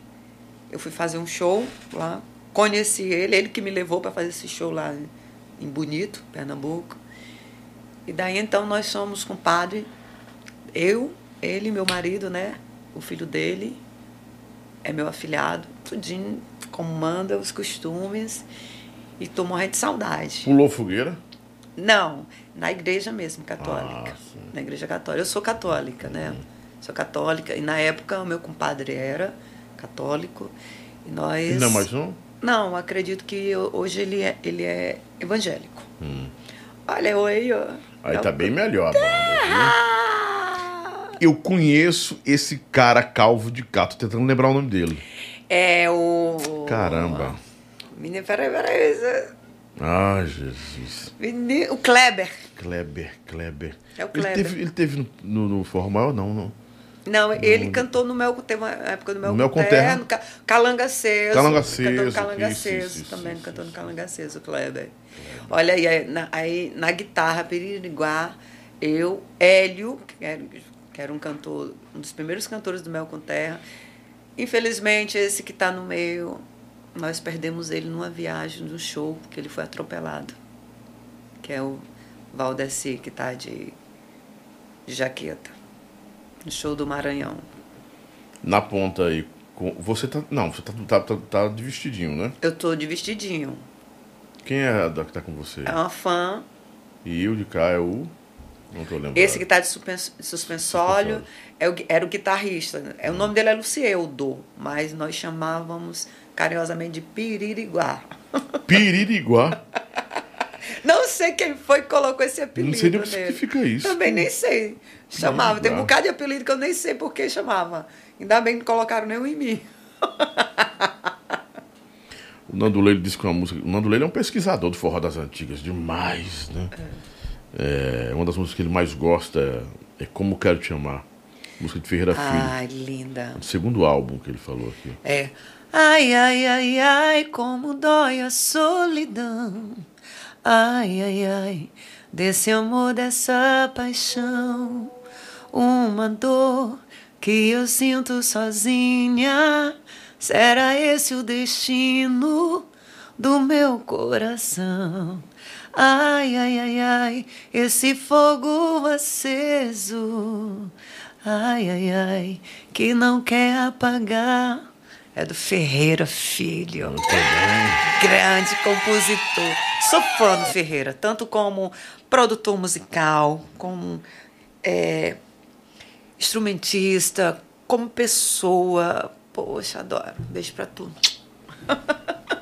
eu fui fazer um show lá, conheci ele, ele que me levou para fazer esse show lá em Bonito, Pernambuco. E daí então nós somos compadre, eu, ele, meu marido, né? O filho dele é meu afilhado, tudinho como manda os costumes. E tô morrendo de saudade. Pulou fogueira? Não, na igreja mesmo, católica. Ah, na igreja católica. Eu sou católica, né? Sou católica. E na época o meu compadre era católico. E nós. Não mais um? Não, acredito que eu- hoje ele é, ele é evangélico. Hum. Olha, eu aí, ó. Aí tá bem melhor banda! Eu conheço esse cara calvo de cá, tô tentando lembrar o nome dele. É o. Caramba. Menino, peraí, peraí. isso- Ah, Jesus. Menino- O Kleber. Kleber, Kleber. É o Ele Kleber. teve, ele teve no, no, no Forró Maior? Não, não. Não, ele cantou no Mel, teve uma época do Mel, No Mel com com Terra. Terra, no Ca- Calanga Aceso. Calanga Cantou no Aceso, Calanga Aceso também, isso, cantou no. Calanga Aceso, o Kleber. Olha aí, aí na, aí, na guitarra, Piririguá, eu, Hélio, que era, que era um cantor, um dos primeiros cantores do Mel com Terra. Infelizmente, esse que está no meio, nós perdemos ele numa viagem, num show, porque ele foi atropelado. Que é o Valdeci, que está de, de jaqueta. No show do Maranhão. Na ponta aí. Você tá. Não, você tá, tá, tá, tá de vestidinho, né? Eu tô de vestidinho. Quem é a da que tá com você? É uma fã. E eu de cá é o. Não tô. Esse que tá de suspens- suspensório é o, era o guitarrista. É, o nome dele é Lucieldo, mas nós chamávamos carinhosamente de Piririguá. Piririguá. Não sei quem foi que colocou esse apelido Não sei nem o que significa isso. Também nem sei. Chamava. Tem um bocado de apelido que eu nem sei por que chamava. Ainda bem que não colocaram nenhum em mim. O Nando Leite disse que uma música. O Nando Leite é um pesquisador do forró das antigas, demais, né? É, uma das músicas que ele mais gosta é, é Como Quero Te Amar. Música de Ferreira Ai, linda. Filho. Segundo álbum que ele falou aqui. É. Ai, ai, ai, ai, como dói a solidão. Ai, ai, ai, desse amor, dessa paixão. Uma dor que eu sinto sozinha. Será esse o destino do meu coração? Ai, ai, ai, ai, esse fogo aceso. Ai, ai, ai, que não quer apagar. É do Ferreira Filho. Grande compositor. Sou fã do Ferreira, tanto como produtor musical, como é, instrumentista, como pessoa. Poxa, adoro. Beijo pra tu.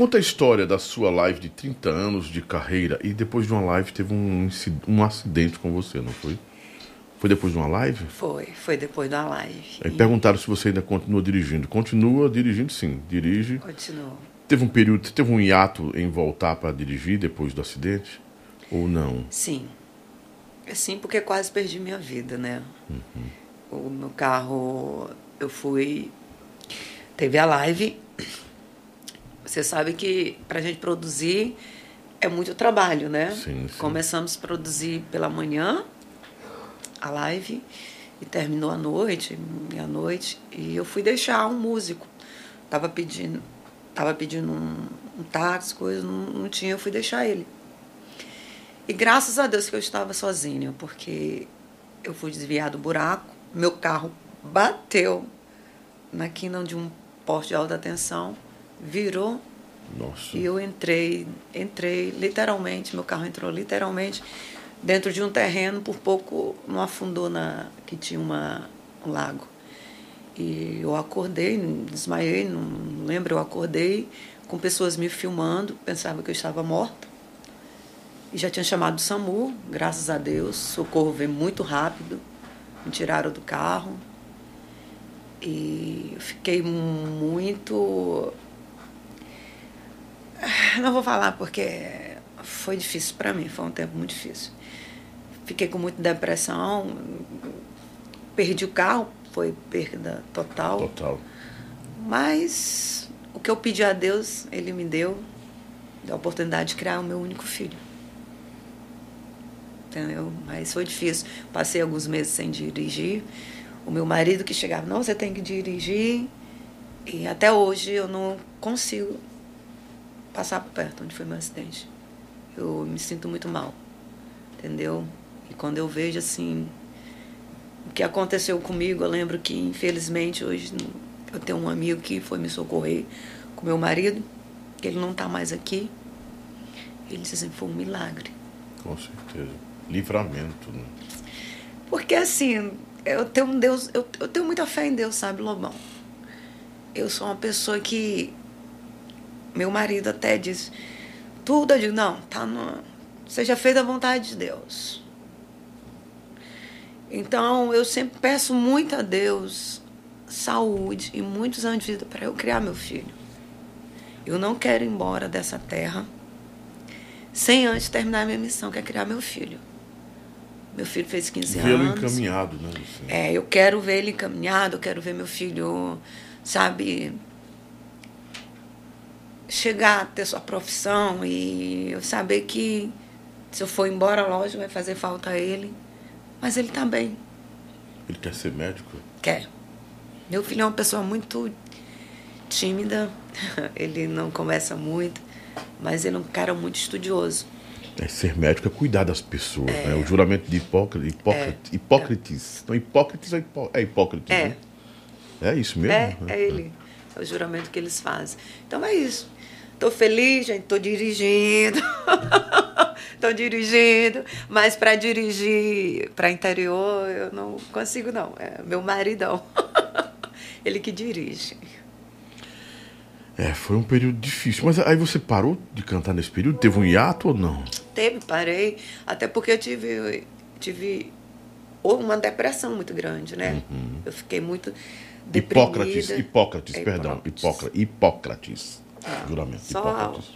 Conta a história da sua live de 30 anos de carreira e depois de uma live teve um, um acidente com você, não foi? Foi depois de uma live? Foi, foi depois da live. Aí E perguntaram se você ainda continua dirigindo. Continua dirigindo, sim. Dirige. Continuou. Teve um período, teve um hiato em voltar para dirigir depois do acidente? Ou não? Sim. Sim, porque quase perdi minha vida, né? O meu carro, eu fui. Teve a live. Você sabe que pra gente produzir é muito trabalho, né? Sim, sim. Começamos a produzir pela manhã, a live, e terminou à noite, meia-noite, e eu fui deixar um músico. Tava pedindo, tava pedindo um, um táxi, coisa, não, não tinha, eu fui deixar ele. E graças a Deus que eu estava sozinha, porque eu fui desviar do buraco, meu carro bateu na quina de um poste de alta tensão, virou Nossa. e eu entrei, entrei literalmente, meu carro entrou literalmente dentro de um terreno, por pouco não afundou na que tinha uma, um lago. E eu acordei, desmaiei, não lembro, eu acordei com pessoas me filmando, pensava que eu estava morta. E já tinha chamado o SAMU, graças a Deus, socorro veio muito rápido, me tiraram do carro. E eu fiquei muito. Não vou falar porque foi difícil para mim, foi um tempo muito difícil. Fiquei com muita depressão, perdi o carro, foi perda total. Total. Mas o que eu pedi a Deus, Ele me deu, a oportunidade de criar o meu único filho. Entendeu? Mas foi difícil. Passei alguns meses sem dirigir. O meu marido que chegava, não, você tem que dirigir. E até hoje eu não consigo passar por perto onde foi meu acidente. Eu me sinto muito mal. Entendeu? E quando eu vejo assim o que aconteceu comigo, eu lembro que infelizmente hoje eu tenho um amigo que foi me socorrer com meu marido, que ele não está mais aqui. Ele disse assim, foi um milagre. Com certeza. Livramento, né? Porque assim, eu tenho um Deus, eu, eu tenho muita fé em Deus, sabe, Lobão? Eu sou uma pessoa que meu marido até diz, tudo eu digo, não, tá no, seja feita a vontade de Deus. Então, eu sempre peço muito a Deus saúde e muitos anos de vida para eu criar meu filho. Eu não quero ir embora dessa terra sem antes terminar a minha missão, que é criar meu filho. Meu filho fez 15 Vê-lo anos. encaminhado, né, Luciana? É, eu quero ver ele encaminhado, eu quero ver meu filho, sabe, chegar a ter sua profissão e eu saber que se eu for embora, lógico, vai fazer falta a ele. Mas ele tá bem, Ele quer ser médico? quer. Meu filho é uma pessoa muito tímida, ele não conversa muito, mas ele é um cara muito estudioso. É, ser médico é cuidar das pessoas, né? O juramento de Hipócrates. Hipócrates. Hipócrates. Não, Hipócrates é, hipó, é Hipócrates, É. né? É isso mesmo? É, é ele. É o juramento que eles fazem. Então é isso. Tô feliz, gente, tô dirigindo. tô dirigindo, mas para dirigir para interior eu não consigo não. É meu maridão. ele que dirige. É, foi um período difícil. Mas aí você parou de cantar nesse período? Teve um hiato ou não? Teve, parei, até porque eu tive tive uma depressão muito grande, né? Eu fiquei muito deprimida. Hipócrates, Hipócrates, É, perdão. Hipócrates. Hipócrates. Hipócrates. Juramento. só- Hipócrates.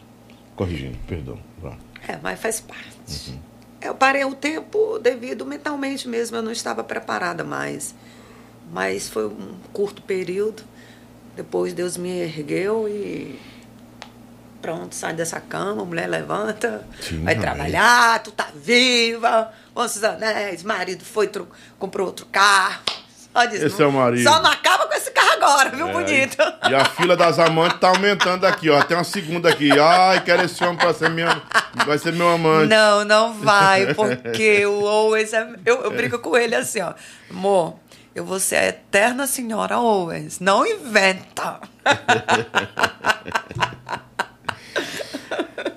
Corrigindo, perdão. Vá. É, mas faz parte. Eu parei o tempo devido mentalmente mesmo, eu não estava preparada mais. Mas foi um curto período. Depois Deus me ergueu e pronto, sai dessa cama, mulher levanta, Sim, vai trabalhar, tu tá viva, os anéis, marido foi, comprou outro carro. Diz, Esse não- é o marido. Só não acaba com esse carro agora, viu, É, bonito? E a fila das amantes tá aumentando aqui, ó. Tem uma segunda aqui. Ai, quero esse homem pra ser minha. Vai ser meu amante. Não, não vai, porque o Owens é. Eu, eu brinco com ele assim, ó. Amor, eu vou ser a eterna senhora Owens. Não inventa.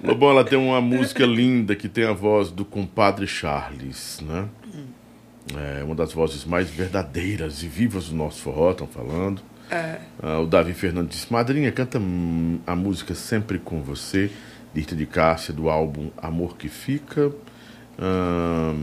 Lobão, ela tem uma música linda que tem a voz do compadre Charles, né? É uma das vozes mais verdadeiras e vivas do nosso forró, estão falando. Ah, o Davi Fernandes disse, Madrinha, canta a música Sempre Com Você, de Rita de Cássia, do álbum Amor Que Fica. Ah,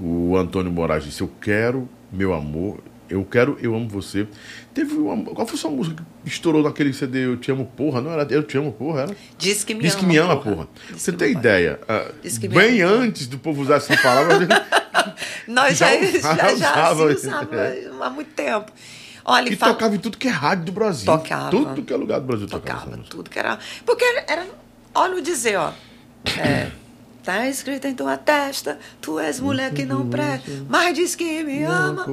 o Antônio Moraes disse, eu quero, meu amor, eu quero, eu amo você. Teve uma, qual foi a sua música que estourou naquele CD Eu Te Amo Porra? Não era Eu Te Amo Porra, era? Diz que me Diz ama. que me ama, porra. Diz Você tem ideia? Diz que me bem ama, porra. antes do povo usar essa palavra, Nós já, Já já, já, usava, assim, há muito tempo. Olha, e fala- tocava em tudo que é rádio do Brasil. Tocava. Tudo que é lugar do Brasil tocava. tocava tudo que era. Porque era. era- olha o dizer, ó. É, tá escrito em tua testa, tu és mulher que não presta, mas diz que me ama.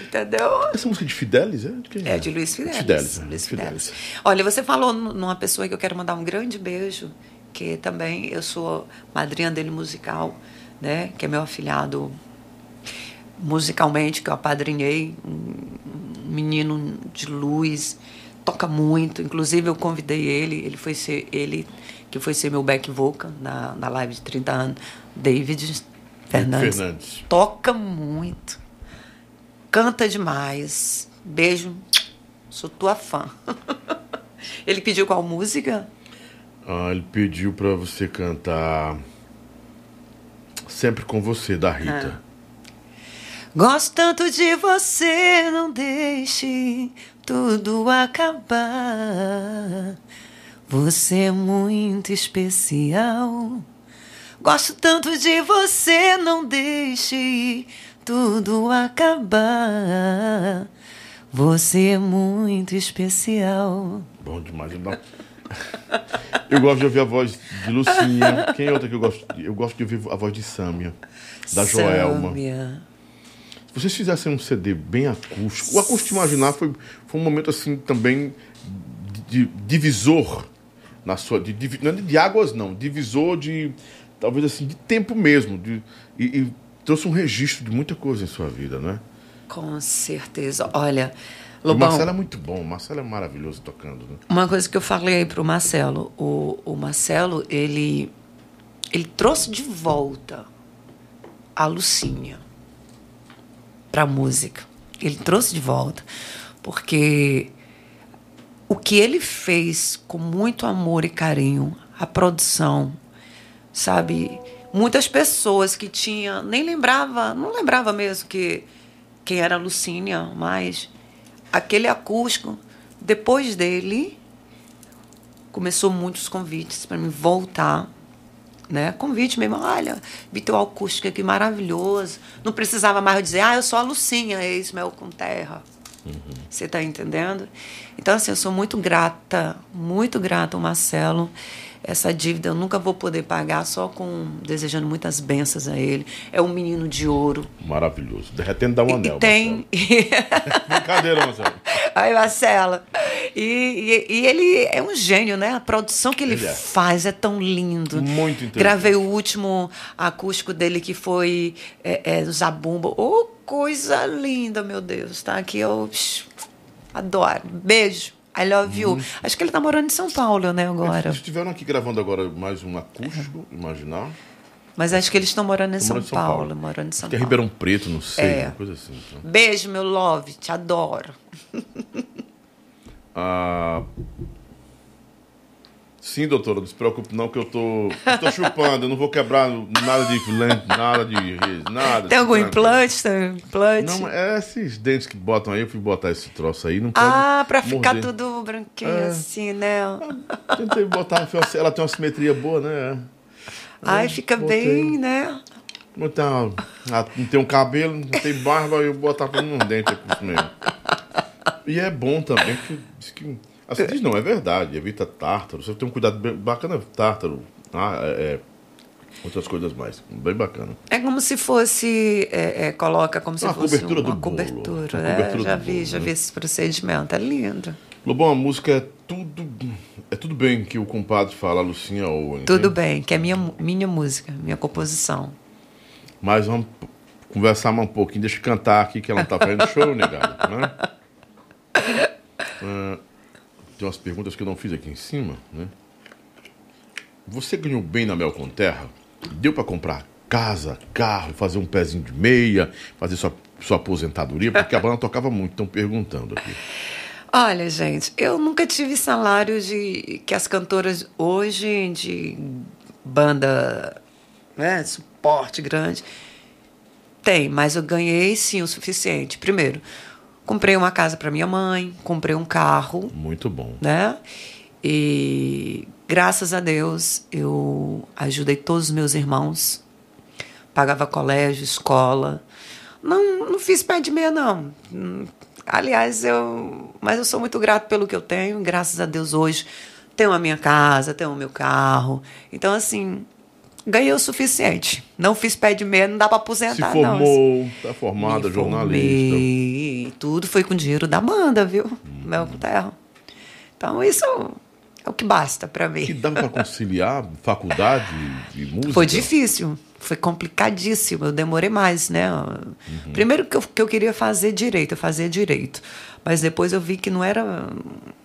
Entendeu? Essa música de Fidelis é de quem? É de Luiz Fidelis. Fidelis, né? Luiz Fidelis. Fidelis. Olha, você falou numa pessoa que eu quero mandar um grande beijo, que também eu sou madrinha dele musical, né? Que é meu afilhado musicalmente, que eu apadrinhei, um um menino de luz, toca muito. Inclusive eu convidei ele, ele foi ser ele que foi ser meu back vocal na, na live de 30 anos, David Fernandes. Fernandes. Toca muito canta demais. Beijo, sou tua fã. Ele pediu qual música? Ah, ele pediu pra você cantar Sempre com você, da Rita. Gosto tanto de você, não deixe tudo acabar. Você é muito especial. Gosto tanto de você, não deixe tudo acabar. Você é muito especial. Bom demais. Eu, não- eu gosto de ouvir a voz de Lucinha. Quem é outra que eu gosto? de- Eu gosto de ouvir a voz de Sâmia, da Joelma. Sâmia. Se vocês fizessem um CD bem acústico, o acústico imaginar foi, foi um momento assim também de, de- divisor na sua. De, divi- não é de águas, não, divisor de. talvez assim, de tempo mesmo. de- e, e trouxe um registro de muita coisa em sua vida, né? Com certeza. Olha, O Lobão, Marcelo é muito bom, o Marcelo é maravilhoso tocando, né? uma coisa que eu falei aí pro Marcelo, o, o Marcelo, ele, ele trouxe de volta a Lucinha pra música. Ele trouxe de volta. Porque o que ele fez com muito amor e carinho, a produção, sabe? Muitas pessoas que tinha nem lembrava, não lembrava mesmo que quem era a Lucínia, mas aquele acústico depois dele começou muitos convites para mim voltar, né? Convite mesmo, olha, vi teu acústico aqui maravilhoso. Não precisava mais dizer, ah, eu sou a Lucinha, ex-mel com terra. Você está entendendo? Então, assim, eu sou muito grata, muito grata ao Marcelo. Essa dívida eu nunca vou poder pagar, só com desejando muitas bênçãos a ele. É um menino de ouro. Maravilhoso. Derretendo dá um anel. e tem. Marcelo. Brincadeira, Marcelo. Aí, Marcela. E, e- e ele é um gênio, né? A produção que ele, Ele é. faz é tão lindo. Muito interessante. Gravei o último acústico dele, que foi é, é, Zabumba. Ô, coisa linda, meu Deus. Tá aqui, eu adoro. Beijo. I love you. Uhum. Acho que ele tá morando em São Paulo, né, agora. Eles estiveram aqui gravando agora mais um acústico, imaginar. Mas acho que eles estão morando em São, morando São Paulo, Paulo. Morando em São Acho que é. Ribeirão Preto, não sei, É. uma coisa assim. então. Beijo, meu love. Te adoro. Ah, Sim, doutora, não se preocupe não que eu tô, eu tô chupando, eu não vou quebrar nada de implante, nada de nada. Tem algum implante? Tem implante? Não, é esses dentes que botam aí, eu fui botar esse troço aí, não pode Ah, pra ficar morder. tudo branquinho É. assim, né? Tentei botar, ela tem uma simetria boa, né? Ai, fica botei. bem, né? Não tem, uma- ah, não tem um cabelo, não tem barba, eu botar por um dente aqui mesmo. E é bom também, porque que. Assim diz não, é verdade, evita tártaro. Você tem um cuidado bem bacana, tártaro, ah, é, é, outras coisas mais. Bem bacana. É como se fosse, é, é, coloca como se Uma fosse cobertura uma do bolo. cobertura, Uma né? cobertura já vi, bolo, já né? vi esse procedimento, é lindo. Lobão, a música é tudo. É tudo bem que o compadre fala, a Lucinha ou. Tudo bem, que é minha, minha música, minha composição. Mas vamos conversar mais um pouquinho, deixa eu cantar aqui que ela não tá fazendo show, negado, né? Ah, tem umas perguntas que eu não fiz aqui em cima, né? Você ganhou bem na Mel com Terra? Deu pra comprar casa, carro, fazer um pezinho de meia, fazer sua, sua aposentadoria? Porque a banda tocava muito, estão perguntando aqui. Olha, gente, eu nunca tive salário de que as cantoras hoje de banda, né, suporte grande tem, mas eu ganhei sim o suficiente. Primeiro, comprei uma casa para minha mãe, comprei um carro, Muito bom. né? E graças a Deus eu ajudei todos os meus irmãos, pagava colégio, escola. Não, não fiz pé de meia, não. Aliás, eu. Mas eu sou muito grato pelo que eu tenho, graças a Deus hoje tenho a minha casa, tenho o meu carro. Então, assim, ganhei o suficiente. Não fiz pé de meia, não dá para Se aposentar, não. formou, tá formada, Me jornalista. formei, tudo foi com dinheiro da banda, viu? Mel com terra. Então, isso é o que basta para mim. Que dava pra conciliar faculdade e música? Foi difícil, foi complicadíssimo. Eu demorei mais, né? Primeiro que eu, que eu queria fazer direito, eu fazia direito. Mas depois eu vi que não era,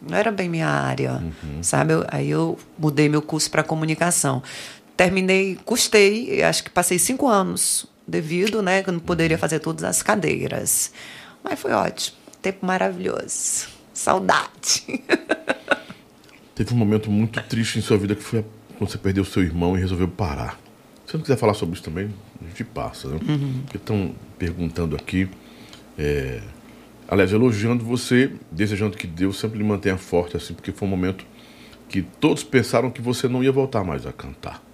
não era bem minha área, sabe? Eu- aí eu mudei meu curso para comunicação. Terminei, custei, acho que passei cinco anos devido, né? Que eu não poderia fazer todas as cadeiras. Mas foi ótimo. Tempo maravilhoso. Saudade. Teve um momento muito triste em sua vida que foi quando você perdeu seu irmão e resolveu parar. Se você não quiser falar sobre isso também, a gente passa, né? Porque estão perguntando aqui. é, Aliás, elogiando você, desejando que Deus sempre lhe mantenha forte, assim, porque foi um momento que todos pensaram que você não ia voltar mais a cantar.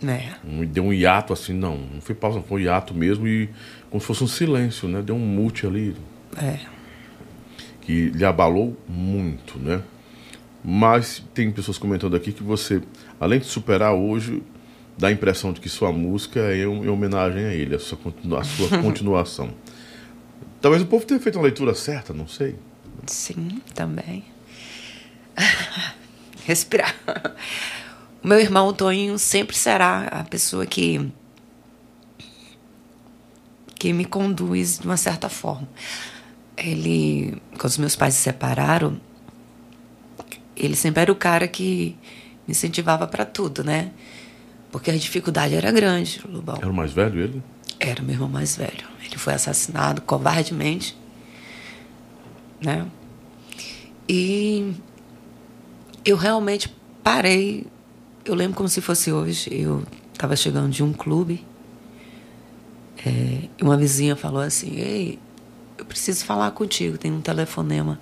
Né? Deu um hiato assim, não, não foi pausa, foi um hiato mesmo e como se fosse um silêncio, né? Deu um mute ali É. que lhe abalou muito, né? Mas tem pessoas comentando aqui que você, além de superar hoje, dá a impressão de que sua música é em em homenagem a ele, a sua, a sua continuação. Talvez o povo tenha feito uma leitura certa, não sei. Sim, também. Respirar. O meu irmão Toninho sempre será a pessoa que que me conduz de uma certa forma. Ele, quando os meus pais se separaram, ele sempre era o cara que me incentivava para tudo, né? Porque a dificuldade era grande, Lubão. Era o mais velho ele? Era meu irmão mais velho. Ele foi assassinado covardemente, né? E eu realmente parei. Eu lembro como se fosse hoje. Eu estava chegando de um clube é, uma vizinha falou assim: Ei, eu preciso falar contigo. Tem um telefonema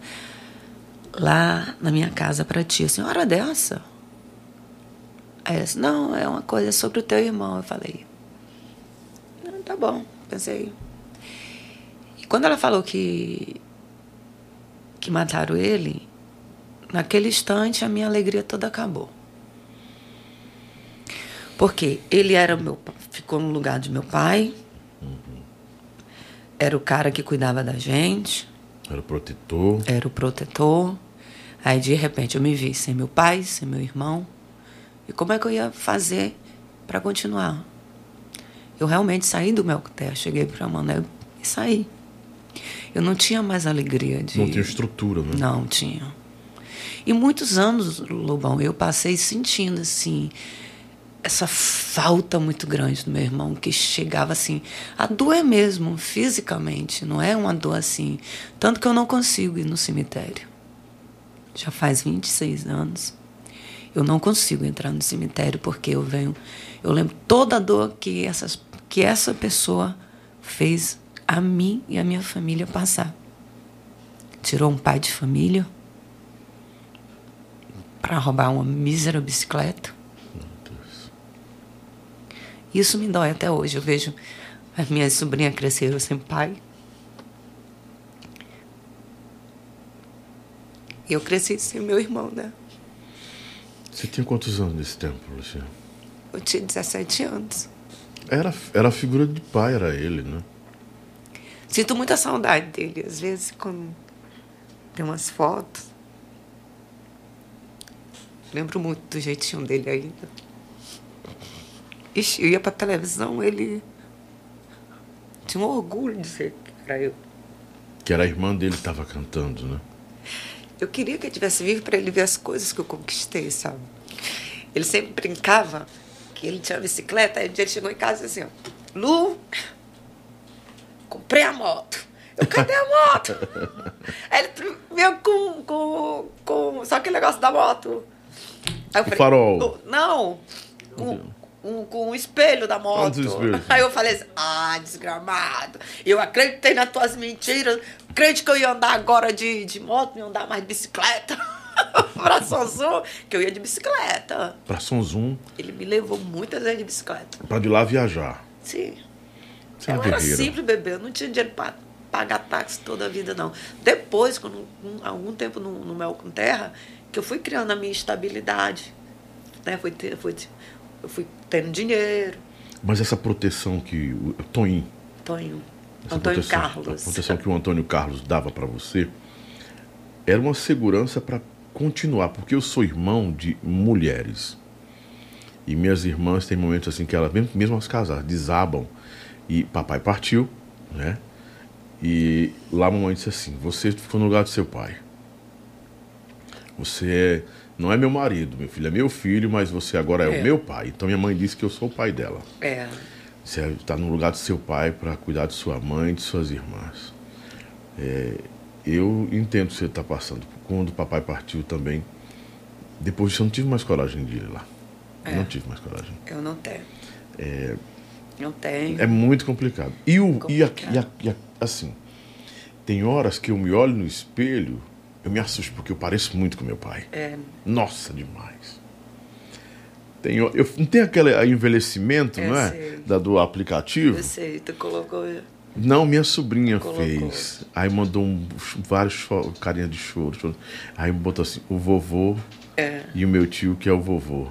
lá na minha casa para ti. A senhora é dessa? Aí ela disse: Não, é uma coisa sobre o teu irmão. Eu falei: "Ah, Tá bom, pensei. E quando ela falou que que mataram ele, naquele instante a minha alegria toda acabou. Porque ele era meu, ficou no lugar de meu pai. Era o cara que cuidava da gente, Era o protetor. era o protetor. Aí de repente eu me vi sem meu pai, sem meu irmão. E como é que eu ia fazer para continuar? Eu realmente saí do meu terra, cheguei para Mané e saí. Eu não tinha mais alegria de Não tinha estrutura, né? não tinha. E muitos anos, Lobão, eu passei sentindo assim essa falta muito grande do meu irmão, que chegava assim, a doer mesmo, fisicamente, não é uma dor assim, tanto que eu não consigo ir no cemitério. Já faz 26 anos. Eu não consigo entrar no cemitério porque eu venho, eu lembro toda a dor que essas que essa pessoa fez a mim e a minha família passar tirou um pai de família para roubar uma mísera bicicleta. Isso me dói até hoje. Eu vejo as minhas sobrinhas cresceram sem pai. E eu cresci sem meu irmão, né? Você tinha quantos anos nesse tempo, Luciano? Eu tinha 17 anos. Era, era a figura de pai, era ele, né? Sinto muita saudade dele. Às vezes, quando tem umas fotos. Lembro muito do jeitinho dele ainda. Ixi, eu ia pra televisão, ele tinha um orgulho de ser que era eu. Que era a irmã dele que estava cantando, né? Eu queria que ele tivesse vivo para ele ver as coisas que eu conquistei, sabe? Ele sempre brincava que ele tinha bicicleta, aí um dia ele chegou em casa e disse assim, ó, Lu, comprei a moto. Eu, cadê a moto? aí ele veio com, com, com só aquele negócio da moto. Aí eu O farol. "Oh, Não, com, um, com o espelho da moto. Espelho. Aí eu falei assim, ah, desgramado. Eu acreditei nas tuas mentiras. Crente que eu ia andar agora de, de moto, não ia andar mais de bicicleta. pra Sonzum, que eu ia de bicicleta. Pra Sonzum, Ele me levou muitas vezes de bicicleta. pra de lá viajar. Sim. Você é eu era simples bebê, eu não tinha dinheiro para pagar táxi toda a vida, não. Depois, quando, um- algum tempo no, no Mel com Terra, que eu fui criando a minha estabilidade. Né? Ter, fui, eu fui tendo dinheiro. Mas essa proteção que o Toninho, Antônio, essa Antônio proteção, Carlos. a proteção que o Antônio Carlos dava pra você, era uma segurança pra continuar, porque eu sou irmão de mulheres. E minhas irmãs têm momentos assim que elas, mesmo, mesmo as casadas, desabam. E papai partiu, né? E lá a mamãe disse assim: Você ficou no lugar do seu pai. Você é- não é meu marido, meu filho, é meu filho, mas você agora é, É. o meu pai. Então minha mãe disse que eu sou o pai dela. É, Você está no lugar do seu pai para cuidar de sua mãe e de suas irmãs. É, eu entendo o que você está passando. Quando o papai partiu também, depois disso eu não tive mais coragem de ir lá. Eu É. Não tive mais coragem. Eu não tenho. Não tenho. É muito complicado. E, o, e, a- Complicado. e a- e a- assim, tem horas que eu me olho no espelho, eu me assusto porque eu pareço muito com meu pai. É, Nossa, demais. Tem, eu, não tem aquele envelhecimento, Eu não é? sei. Da, do aplicativo? eu sei, tu colocou. Não, minha sobrinha Colocou. fez. Aí mandou um, vários cho- carinha de choro, choro. Aí botou assim, o vovô É. e o meu tio que é o vovô.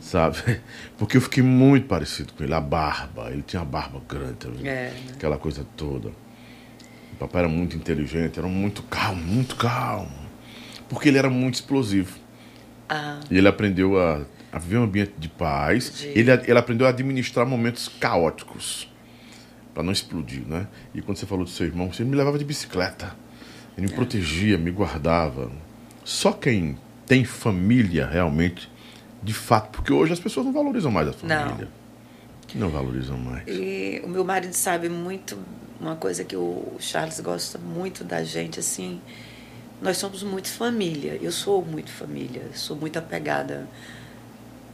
Sabe? Porque eu fiquei muito parecido com ele. A barba, ele tinha a barba grande também. É. Aquela coisa toda. O papai era muito inteligente, era muito calmo, muito calmo. Porque ele era muito explosivo. Ah, E ele aprendeu a, a viver um ambiente de paz. De- Ele, ele aprendeu a administrar momentos caóticos. Para não explodir, né? E quando você falou do seu irmão, você me levava de bicicleta. Ele me É. protegia, me guardava. Só quem tem família realmente, de fato, porque hoje as pessoas não valorizam mais a família. Não, valorizam mais. E o meu marido sabe muito uma coisa que o Charles gosta muito da gente, assim. Nós somos muito família. Eu sou muito família. Sou muito apegada.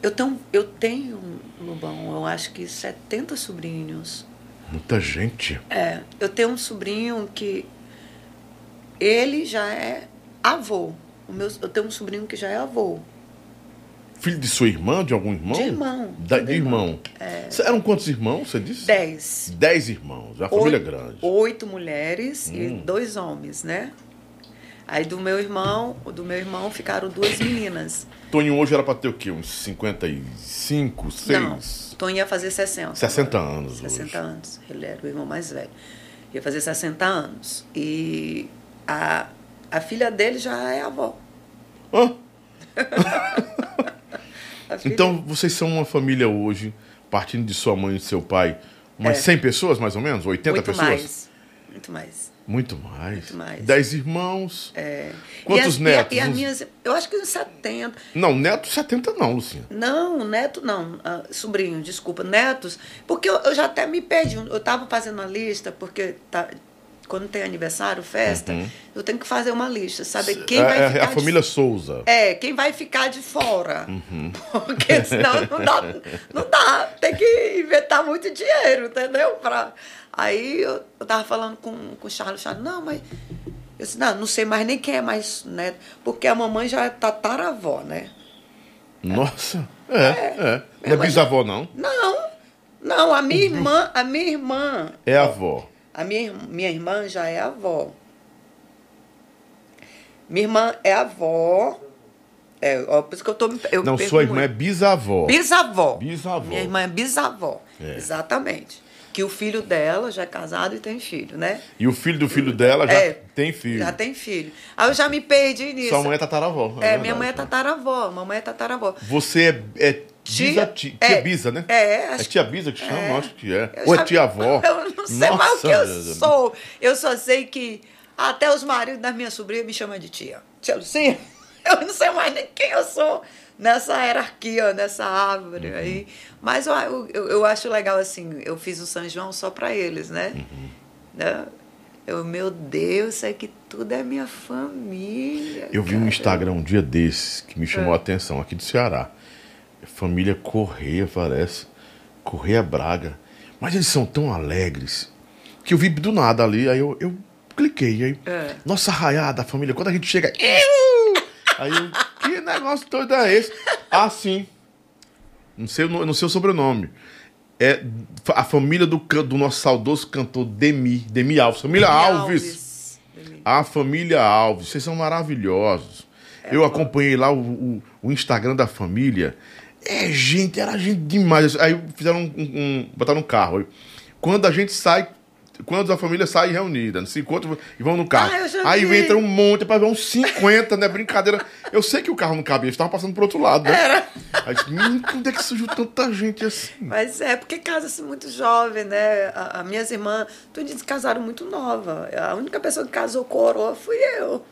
Eu tenho, eu tenho, Lubão, eu acho que 70 sobrinhos. Muita gente. É, eu tenho um sobrinho que ele já é avô. O meu, eu tenho um sobrinho que já é avô. Filho de sua irmã, de algum irmão? De irmão. Da- De de irmão. Cê- Eram quantos irmãos, você disse? Dez. Dez irmãos. A família é oito, grande. Oito mulheres e Hum. dois homens, né? Aí do meu irmão, do meu irmão ficaram duas meninas. Toninho hoje era pra ter o quê? Uns 55, 6? Não, Tom ia fazer 60. 60 agora. anos 60 hoje. anos. Ele era o irmão mais velho. Ia fazer 60 anos. E a, a filha dele já é avó. Hã? A Então vocês são uma família hoje, partindo de sua mãe e de seu pai, umas É. 100 pessoas mais ou menos? 80 muito pessoas? mais. Muito mais. Muito mais. Muito mais. 10 irmãos. É. Quantos e netos? E, a- e as Uns- minhas, eu acho que uns 70. Não, neto 70 não, Lucinha. Não, neto não, ah, sobrinho, desculpa, netos, porque eu, eu já até me perdi. Eu estava fazendo uma lista, porque tá, quando tem aniversário, festa, eu tenho que fazer uma lista, saber quem é, vai é ficar a de- família Souza. É, quem vai ficar de fora. Uhum. Porque senão não dá, não dá. Tem que inventar muito dinheiro, entendeu? Pra... Aí eu, eu tava falando com, com o Charles, Charles, não, mas. Eu disse, não, não sei mais nem quem é mais neto, porque a mamãe já é tataravó, né? Nossa, é, é. Não é Minha mãe- bisavó, não. Não, não, a minha irmã, a minha irmã, É avó. A minha, minha irmã já é avó. Minha irmã é avó. É, ó, por isso que eu tô eu Não, sua irmã é muito. bisavó. Bisavó. Bisavó. Minha irmã é bisavó. É. Exatamente. Que o filho dela já é casado e tem filho, né? E o filho do filho dela já É. tem filho. Já tem filho. Aí eu já me perdi nisso. Sua mãe é tataravó. É, verdade. minha mãe é tataravó. Mamãe é tataravó. Você é, é Tia- bisa, tia, é, tia Bisa, né? é, É acho tia Bisa que chama? é. Acho que é. Ou é tia avó? Eu não sei mais o que eu Nossa, sou. Eu só sei que até os maridos das minhas sobrinhas me chamam de tia. Tia Lucinha, eu não sei mais nem quem eu sou nessa hierarquia, nessa árvore Uhum. aí. Mas eu, eu, eu acho legal assim, eu fiz o São João só para eles, né? Uhum. né? Eu, meu Deus, isso aqui tudo é minha família. Eu vi um cara. Instagram um dia desses que me É. chamou a atenção, aqui do Ceará. Família Correia, parece. Correia Braga. Mas eles são tão alegres que eu vi do nada ali, aí eu, eu cliquei. Aí, É. Nossa raiada, família, quando a gente chega. "Iu!" Aí eu, que negócio doido é esse? Ah, sim. Não sei, não sei o sobrenome. É a família do, do nosso saudoso cantor Demi, Demi Alves. Família Demi Alves. Demi. A família Alves, vocês são maravilhosos. É eu acompanhei lá o, o- o Instagram da família. É gente, era gente demais. Aí fizeram um. um- um- botaram um carro. Quando a gente sai, quando a família sai reunida, se encontram e vão no carro. Ah, aí entra um monte, para ver uns 50, né? Brincadeira. Eu sei que o carro não cabia, eles estavam passando pro outro lado, né? Era. Aí, disse, "Menino, onde é que surgiu tanta gente assim? Mas é porque casa-se muito jovem, né? A, a minhas irmãs, todas se casaram muito nova. A única pessoa que casou coroa fui eu.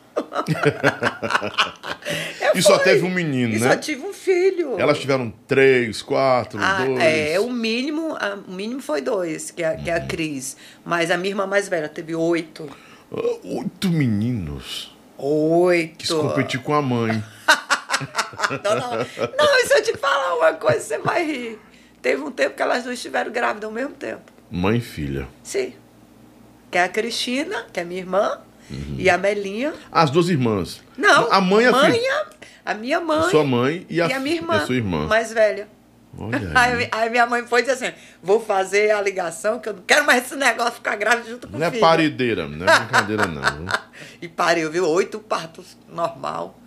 Eu E só teve um menino, e né? só tive um filho. Elas tiveram três, quatro, Ah, dois. é, o mínimo, a- o mínimo foi dois, que é, que é a Cris. Mas a minha irmã mais velha teve oito. Oito meninos. Oito. Quis competir com a mãe. Não, não. Não, se eu te falar uma coisa, você vai rir. Teve um tempo que elas duas estiveram grávidas ao mesmo tempo. Mãe e filha. Sim. Que é a Cristina, que é minha irmã, e a Melinha. As duas irmãs. Não, A mãe a filha. a minha mãe. A sua mãe e a, e a minha irmã. e a sua irmã. Mais velha. Olha Aí, aí. aí minha mãe foi dizer assim: vou fazer a ligação, que eu não quero mais esse negócio ficar grávida junto com Não o é filho. parideira, não é brincadeira não. E pariu, viu? Oito partos normal.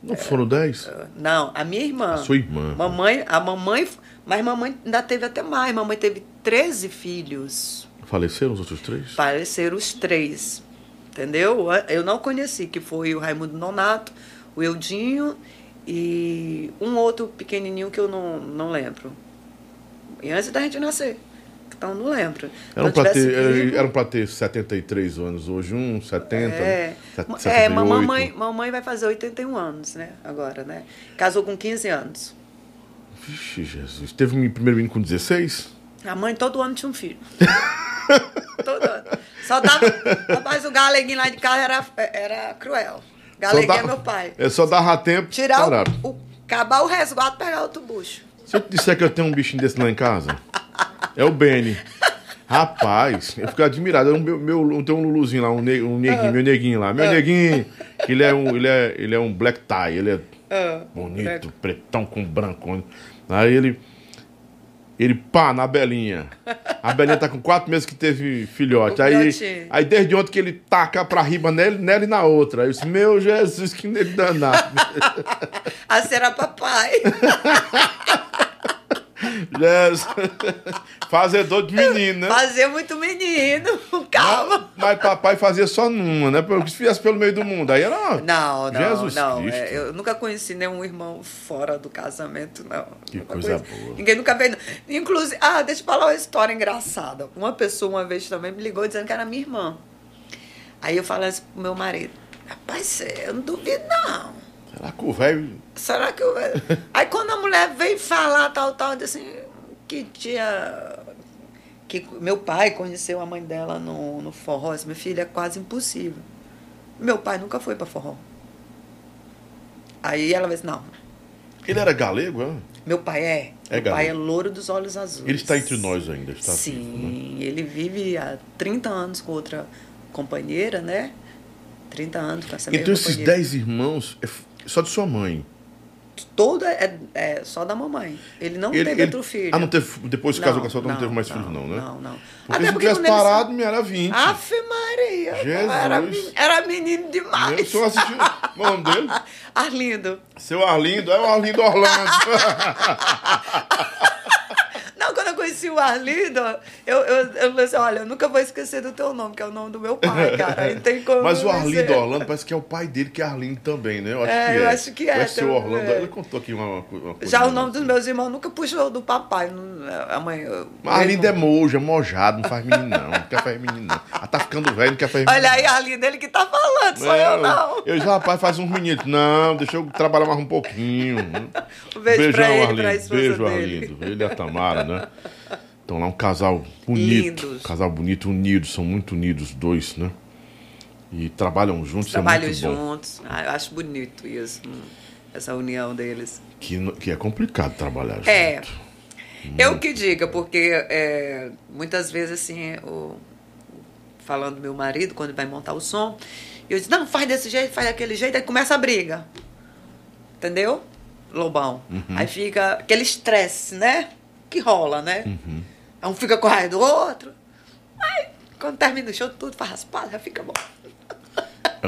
Não foram dez? Não, a minha irmã. A sua irmã. Mamãe, a mamãe. Mas mamãe ainda teve até mais. Mamãe teve 13 filhos. Faleceram os outros três? Pareceram os três. Entendeu? Eu não conheci, que foi o Raimundo Nonato, o Eudinho e um outro pequenininho que eu não, não lembro. E antes da gente nascer. Então não lembro. Eram tivesse ter, vivo- eram pra ter 73 anos hoje, um 70, É, set- é 78. mamãe, mamãe vai fazer 81 anos, né? Agora, né? Casou com 15 anos. Vixe, Jesus. Teve um primeiro menino com 16? A mãe todo ano tinha um filho. Só dava. Rapaz, o galeguinho lá de casa era, era cruel. Galeguinho Só é dá- meu pai. É só dar tempo. Tirar o, o. Acabar o resguardo e pegar outro bucho. Se eu te disser que eu tenho um bichinho desse lá em casa, é o Benny. Rapaz, eu fico admirado. É um meu, meu, tem um Luluzinho lá, um, ne- um neguinho, meu neguinho lá. Meu neguinho, que ele é um, ele é, ele é um black tie, ele é Ah, bonito, branco. pretão com branco. Aí ele. Ele pá na Belinha. A Belinha tá com quatro meses que teve filhote. O Aí, aí desde ontem que ele taca pra riba nele, nela e na outra. Aí eu disse, meu Jesus, que danado. A será papai. Jesus. Fazedor de menino, né? Fazer muito menino. Calma. Mas papai fazia só numa, né? Porque se fizesse pelo meio do mundo, aí era. Não, não, Jesus não. Cristo. É, eu nunca conheci nenhum irmão fora do casamento, não. Que Nunca coisa conheci. boa. Ninguém nunca veio. não. Inclusive, ah, deixa eu falar uma história engraçada. Uma pessoa uma vez também me ligou dizendo que era minha irmã. Aí eu falei assim pro meu marido: Rapaz, eu não duvido, não. Será que o velho. Será que eu. Aí quando a mulher veio falar tal, tal, eu disse assim, que tinha. Que meu pai conheceu a mãe dela no, no forró. Disse, Meu filho, é quase impossível. Meu pai nunca foi para forró. Aí ela disse, não, Ele era galego, é? meu pai é. É meu pai é galego. louro dos olhos azuis. Ele está entre nós ainda, está Sim, vivo, né? ele vive há 30 anos com outra companheira, né? 30 anos com essa Então mesma esses companheira. dez irmãos é só de sua mãe. Toda é, é só da mamãe. Ele não Ele- teve ele- outro filho. Ah, não teve. Depois que casou com a sua outra, não, teve mais filhos, não, né? Não, não. Porque se não tivesse ele parado, me era 20. sa- Afe Maria. Jesus. Era, era menino demais. Eu só assisti. O nome dele? Arlindo. Seu Arlindo, é o Arlindo Orlando. Eu conheci o Arlindo, eu, eu, eu falei assim, olha, eu nunca vou esquecer do teu nome, que é o nome do meu pai, cara. Não tem como Mas o eu Arlindo esquecer. Orlando parece que é o pai dele, que é Arlindo também, né? Eu acho É, que eu é. acho que é o também, Orlando. é. Ele contou aqui uma, uma coisa. Já o nome dos meus irmãos nunca puxou do papai. não- A mãe. eu- Mas Arlindo é mojo, é mojado, não faz menino não. Não quer fazer menino não. Ela tá ficando velho, não quer fazer menino. Olha aí, Arlindo, ele que tá falando, sou É, eu não. Eu já, rapaz, faz uns meninos. Não, deixa eu trabalhar mais um pouquinho. Um beijo pra ele, Arlindo. pra Beijo, dele. Arlindo. Ele e a Tamara, né? Então lá um casal bonito. Lindos. Casal bonito, unidos, são muito unidos os dois, né? E trabalham juntos, é Trabalham bom. juntos. Ah, eu acho bonito isso, hum, essa união deles. Que, que é complicado trabalhar junto. É. Eu que diga, porque é, muitas vezes, assim, o, falando do meu marido, quando vai montar o som, eu disse, não, faz desse jeito, faz daquele jeito, aí começa a briga. Entendeu? Lobão. Uhum. Aí fica aquele estresse, né? Que rola, né? Uhum. Um fica com raiva do outro. Aí, quando termina o show, tudo faz raspado, já fica bom.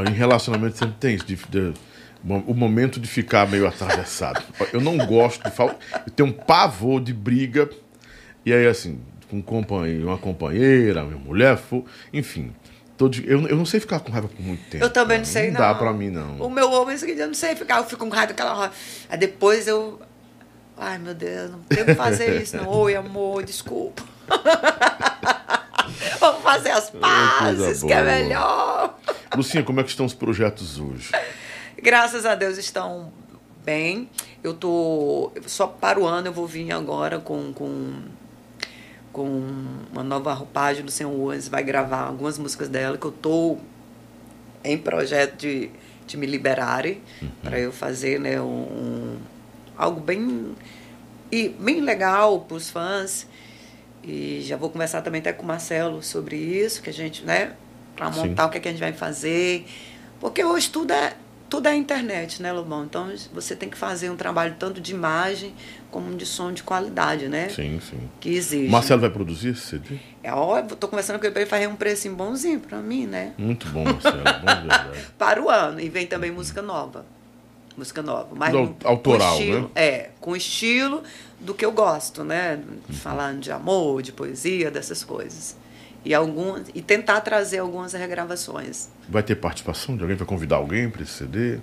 Em relacionamento sempre tem isso, de- de- o momento de ficar meio atravessado. Eu não gosto de falar. Eu tenho um pavor de briga. E aí, assim, com um companheiro, uma companheira, minha mulher, enfim. de- eu, eu não sei ficar com raiva por muito tempo. Eu também não sei, não. Não dá pra mim, não. O meu homem é eu não sei ficar, eu fico com raiva daquela hora. Aí depois eu. Ai, meu Deus, não tenho que fazer isso, não. Oi, amor, desculpa. Vamos fazer as pazes, que é melhor. Lucinha, como é que estão os projetos hoje? Graças a Deus estão bem. Eu tô. Só para o ano eu vou vir agora com. com com uma nova roupagem do Senhor Owens, vai gravar algumas músicas dela que eu tô em projeto de, de me liberarem Uhum. para eu fazer né, um- algo bem, e bem legal para os fãs. E já vou conversar também até com o Marcelo sobre isso, que a gente, né, para Sim. montar o que, é que a gente vai fazer. Porque hoje tudo é, tudo é internet, né, Lobão? Então você tem que fazer um trabalho tanto de imagem como de som de qualidade, né? Sim, sim. Que exige. Marcelo vai produzir esse CD? É tô conversando com ele para ele fazer um precinho bonzinho para mim, né? Muito bom, Marcelo. bom verdade. Para o ano. E vem também música nova. Música nova. Mas Do- autoral, com estilo, né? É, com estilo do que eu gosto, né? Falando de amor, de poesia, dessas coisas. E, algumas, e tentar trazer algumas regravações. Vai ter participação de alguém? Vai convidar alguém para esse CD?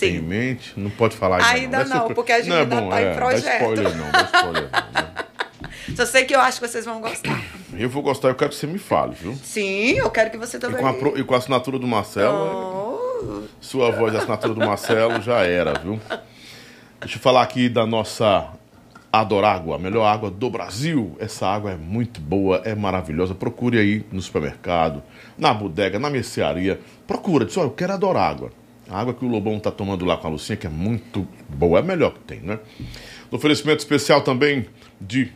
Tem em Sim. mente? Não pode falar ainda. Ainda não, surpre- porque a gente não é ainda bom, tá em é, projeto. Dá spoiler não, dá spoiler não. né? Só sei que eu acho que vocês vão gostar. Eu vou gostar, eu quero que você me fale, viu? Sim, eu quero que você E também. com a, pro- e com a assinatura do Marcelo, Oh, sua voz e assinatura do Marcelo já era, viu? Deixa eu falar aqui da nossa Adorágua, a melhor água do Brasil. Essa água é muito boa, é maravilhosa. Procure aí no supermercado, na bodega, na mercearia. Procura, diz, olha, eu quero Adorágua. A água que o Lobão tá tomando lá com a Lucinha, que é muito boa, é a melhor que tem, né? Oferecimento especial também de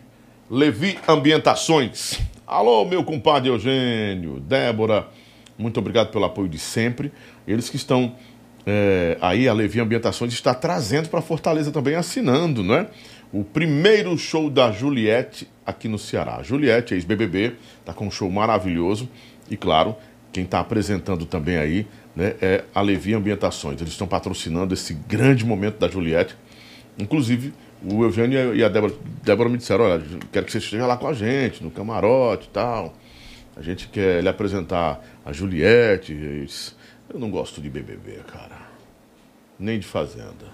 Levi Ambientações. Alô, meu compadre Eugênio, Débora, muito obrigado pelo apoio de sempre. Eles que estão é, aí, a Levi Ambientações está trazendo para Fortaleza também, assinando, né? O primeiro show da Juliette aqui no Ceará. A Juliette, ex-BBB, está com um show maravilhoso. E claro, quem está apresentando também aí né, é a Levi Ambientações. Eles estão patrocinando esse grande momento da Juliette. Inclusive, o Eugênio e a Débora, Débora me disseram: olha, quero que você esteja lá com a gente, no camarote e tal. A gente quer lhe apresentar a Juliette. Eu não gosto de BBB, cara. Nem de Fazenda.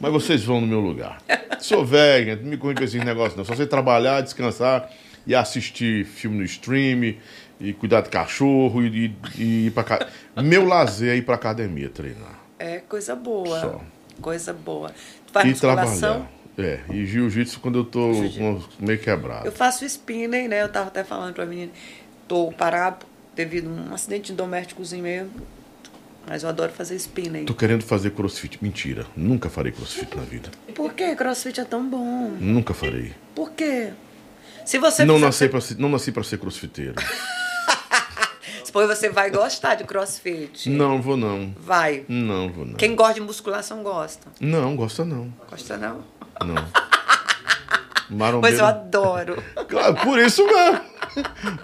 Mas vocês vão no meu lugar. Sou velho, não me corre com esses negócios, não. Só sei trabalhar, descansar e assistir filme no stream, e cuidar de cachorro, e, e- e ir pra. Meu lazer é ir pra academia treinar. é coisa boa. Só. Coisa boa. Tu faz e musculação? trabalhar. É, e jiu-jitsu quando eu tô meio quebrado. Eu faço spinning, né? Eu tava até falando pra menina. Tô parado devido a um acidente domésticozinho mesmo. Mas eu adoro fazer spinning. Tô querendo fazer crossfit. Mentira, nunca farei crossfit na vida. Por que crossfit é tão bom? Nunca farei. Por quê? Se você Não nasci, pra, ser- não nasci pra ser crossfiteiro. Depois você vai gostar de crossfit. Não vou não. Vai. Não vou não. Quem gosta de musculação gosta. Não, gosta não. Gosta não? Não. Marombeiro. eu adoro. Claro, por isso mesmo.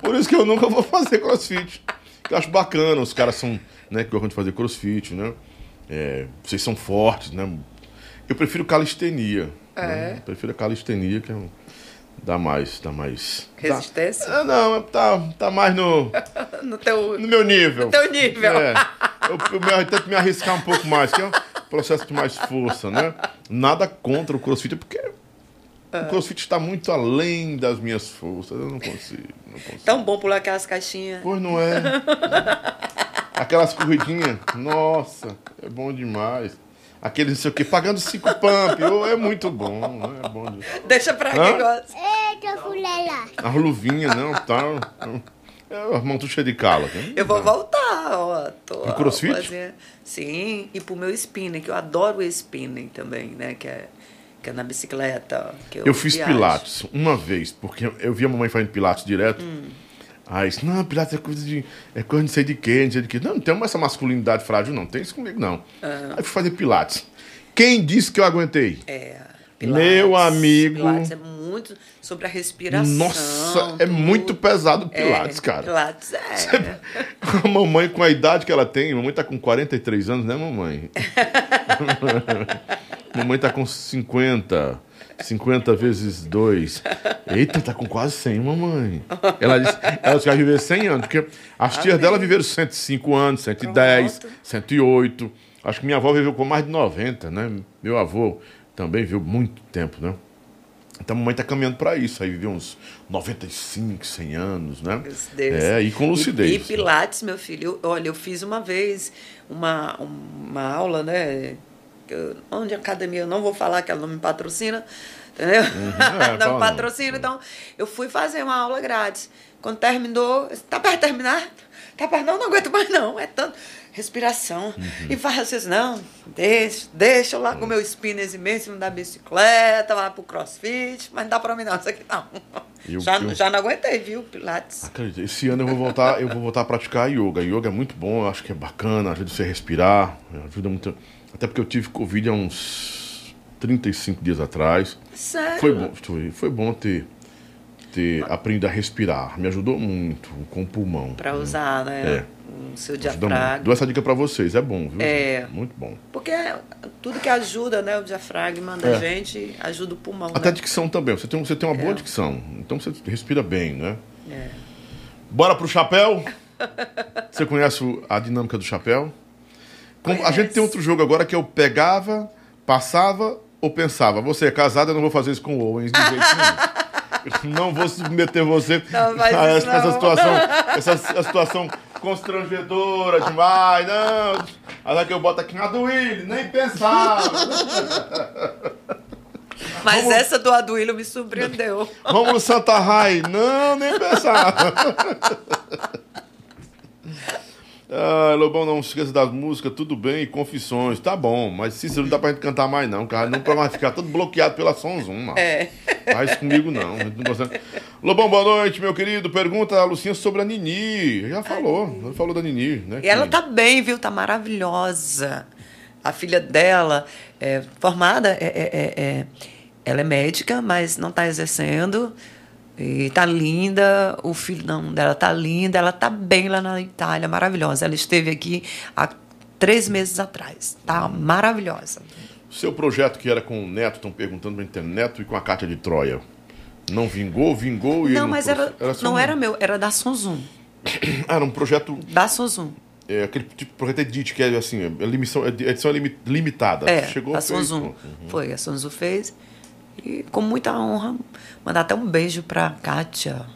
Por isso que eu nunca vou fazer crossfit. Eu acho bacana, os caras são, né, que gostam de fazer crossfit, né? É, vocês são fortes, né? Eu prefiro calistenia. né? Prefiro a calistenia, que é um- dá mais, dá mais. Resistência? É, não, tá, tá mais no, No teu. no meu nível. No teu nível. É, eu, eu me- tento me arriscar um pouco mais, que é um processo de mais força, né? Nada contra o crossfit, porque o crossfit está muito além das minhas forças. Eu não consigo, não consigo. Tão bom pular aquelas caixinhas. Pois não é. Aquelas corridinhas, nossa, é bom demais. Aquele não sei o que, pagando cinco pump, oh, é muito bom, é bom. de- Deixa pra quem gosta. Eita, fulela. As luvinhas, não, tá. É, as mãos tudo cheias de cala. né? Eu vou voltar, ó. Tô, Pro crossfit? fazer- Sim, e pro meu spinning, que eu adoro o spinning também, né? Que é, que é na bicicleta. Que eu, Eu fiz viajo. pilates uma vez, porque eu vi a mamãe fazendo pilates direto. Hum. Aí disse, não, pilates é coisa de. É coisa não sei de quê, não sei de quê. Não, não tem essa masculinidade frágil, não. Tem isso comigo, não. Aí fui fazer pilates. Quem disse que eu aguentei? É. Meu amigo. Pilates é muito sobre a respiração. Nossa, é tudo. muito pesado o É, pilates, cara. Pilates é. A mamãe, com a idade que ela tem, a mamãe tá com 43 anos, né, mamãe? mamãe tá com 50. 50 vezes 2. Eita, tá com quase 100, mamãe. Ela disse, ela disse que vai viver 100 anos, porque as tias dela viveram 105 anos, 110, Pronto. 108. Acho que minha avó viveu com mais de 90, né? Meu avô também viveu muito tempo, né? Então a mamãe tá caminhando para isso, aí viveu uns 95, 100 anos, né? Meu Deus. É, e com lucidez. E, e Pilates, meu filho, eu- olha, eu fiz uma vez uma, uma aula, né? Eu- onde a academia, eu não vou falar que ela não me patrocina, entendeu? é, fala não me patrocina, então eu fui fazer uma aula grátis. Quando terminou, eu tá perto de terminar? Tá perto, não, não aguento mais não, é tanto. Respiração. Uhum. E faz assim, não, deixa, deixa eu lá com o meu spinners imenso da bicicleta, lá pro crossfit, mas não dá pra mim não, isso aqui não. E o- já, e o- já não aguentei, viu, Pilates? Acredito. Esse ano eu vou voltar, eu vou voltar a praticar yoga. Yoga é muito bom, eu acho que é bacana, ajuda você a respirar, ajuda muito. Até porque eu tive Covid há uns 35 dias atrás. Sério? Foi bom, foi, foi bom ter, ter aprendido a respirar. Me ajudou muito com o pulmão. Pra usar, né? É. O seu diafragma. Dou essa dica pra vocês, é bom, viu? É. Muito bom. Porque é tudo que ajuda, né? O diafragma da É. gente ajuda o pulmão. Até a né? dicção também. Você tem, você tem uma boa É. dicção. Então você respira bem, né? É. Bora pro chapéu? Você conhece a dinâmica do chapéu? A gente tem outro jogo agora que eu pegava, passava ou pensava. Você é casada, eu não vou fazer isso com o Owens de jeito nenhum. Não vou submeter você Não a essa, não. situação, essa, situação constrangedora demais. Não, aí que eu boto aqui na do nem pensava. Mas essa do Aduílio me surpreendeu. Vamos no Santa Rai. Não, nem pensar. Ah, Lobão, não se esqueça das músicas, tudo bem, e confissões, tá bom, mas Cícero não dá pra gente cantar mais não, cara, não vai ficar todo bloqueado pela Sonzum, mano. É. Faz comigo não, não consegue. Lobão, boa noite, meu querido, pergunta a Lucinha sobre a Nini, já falou, já falou da Nini, né? E ela tá bem, viu? Tá maravilhosa. A filha dela é formada, é, é- é- é- ela é médica, mas não está exercendo. E tá linda. O filho não, dela tá linda. Ela tá bem lá na Itália, maravilhosa. Ela esteve aqui há três meses atrás. Tá maravilhosa. Seu projeto que era com o Neto, estão perguntando gente, Neto e com a Cátia de Troia, não vingou, vingou e... não, mas era, só não um- era meu, era da Sonzum. Era um projeto Da Sonzum. É aquele tipo de projeto edit, que é assim, é limitação, é edição limi- limitada. É, Chegou a fez, Sonzum. pronto. Foi, a Sonzum fez. E com muita honra, mandar até um beijo pra Kátia.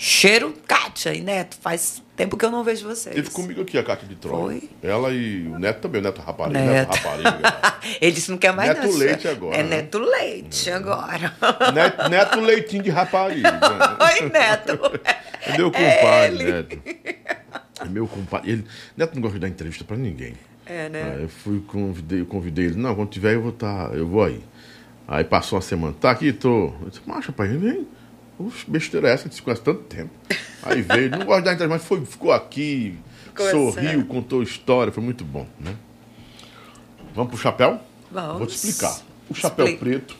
Cheiro, Kátia e Neto. Faz tempo que eu não vejo vocês. Teve comigo aqui a Cátia de Troia. Foi? Ela e o Neto também, o Neto Rapariga. Neto. Neto Rapariga. Ele disse não quer mais Neto não. Leite agora, É né? Neto Leite agora. Neto, Neto Leitinho de Rapariga. Oi, Neto. É meu É compadre. Neto. É meu compadre. Ele, Neto não gosta de dar entrevista pra ninguém. É, né? Aí eu fui, convidei, eu convidei ele. Não, quando tiver eu vou estar, eu vou aí. Aí passou uma semana, tá aqui, tô. Eu disse, macho, pai, vem. Oxe, besteira é essa, a gente se conhece tanto tempo. Aí veio, não gosta de dar entrevista, mas foi, ficou aqui, Conversando. sorriu, contou história, foi muito bom, né? Vamos pro chapéu? Vamos. Vou te explicar. O chapéu Explica. preto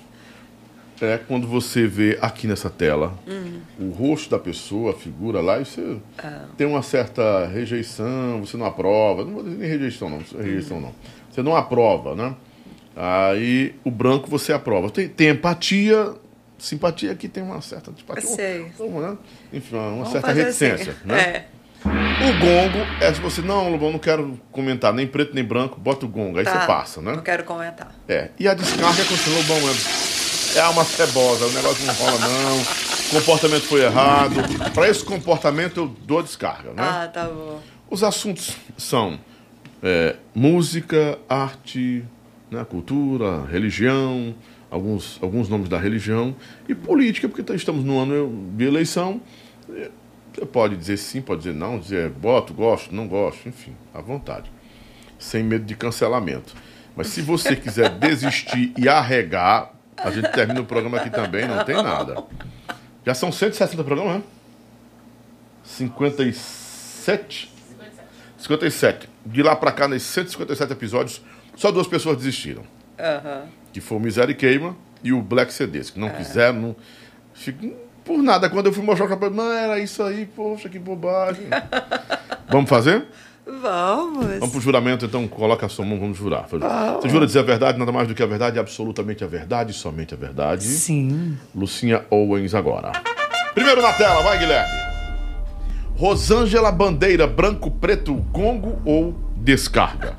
é quando você vê aqui nessa tela Hum. o rosto da pessoa, a figura lá, e você Ah. tem uma certa rejeição, você não aprova. Não vou dizer nem rejeição, não. Hum. Rejeição, não. Você não aprova, né? Aí o branco você aprova. Tem, tem empatia, simpatia aqui tem uma certa. Eu sei. Né? Enfim, uma Vamos certa fazer reticência, assim. né? É. O gongo é se você, não, Lobão, não quero comentar nem preto nem branco, bota o gongo, aí Tá. você passa, né? Não quero comentar. É. E a descarga continua bom, é, é uma cebosa, o negócio não rola não, o comportamento foi errado. Para esse comportamento eu dou descarga, né? Ah, tá bom. Os assuntos são é, música, arte, né, cultura, religião, alguns, alguns nomes da religião e política, porque tá- estamos no ano de eleição. Você pode dizer sim, pode dizer não, dizer voto, gosto, não gosto, enfim, à vontade. Sem medo de cancelamento. Mas se você quiser desistir e arregar, a gente termina o programa aqui também, não tem nada. Já são 160 programas, né? 57? 57. De lá pra cá, nesses 157 episódios, só duas pessoas desistiram. Aham. Que foi o Miséria e Queima e o Black CDs, que não quiseram. Não... Fico- Por nada, quando eu fui mostrar o chapéu, não, era isso aí, poxa, que bobagem. Vamos fazer? Vamos. Vamos pro juramento, então coloca a sua mão, vamos jurar. Você jura dizer a verdade, nada mais do que a verdade, absolutamente a verdade, somente a verdade. Sim. Lucinha Owens agora. Primeiro na tela, vai Guilherme. Rosângela Bandeira, branco, preto, gongo ou descarga?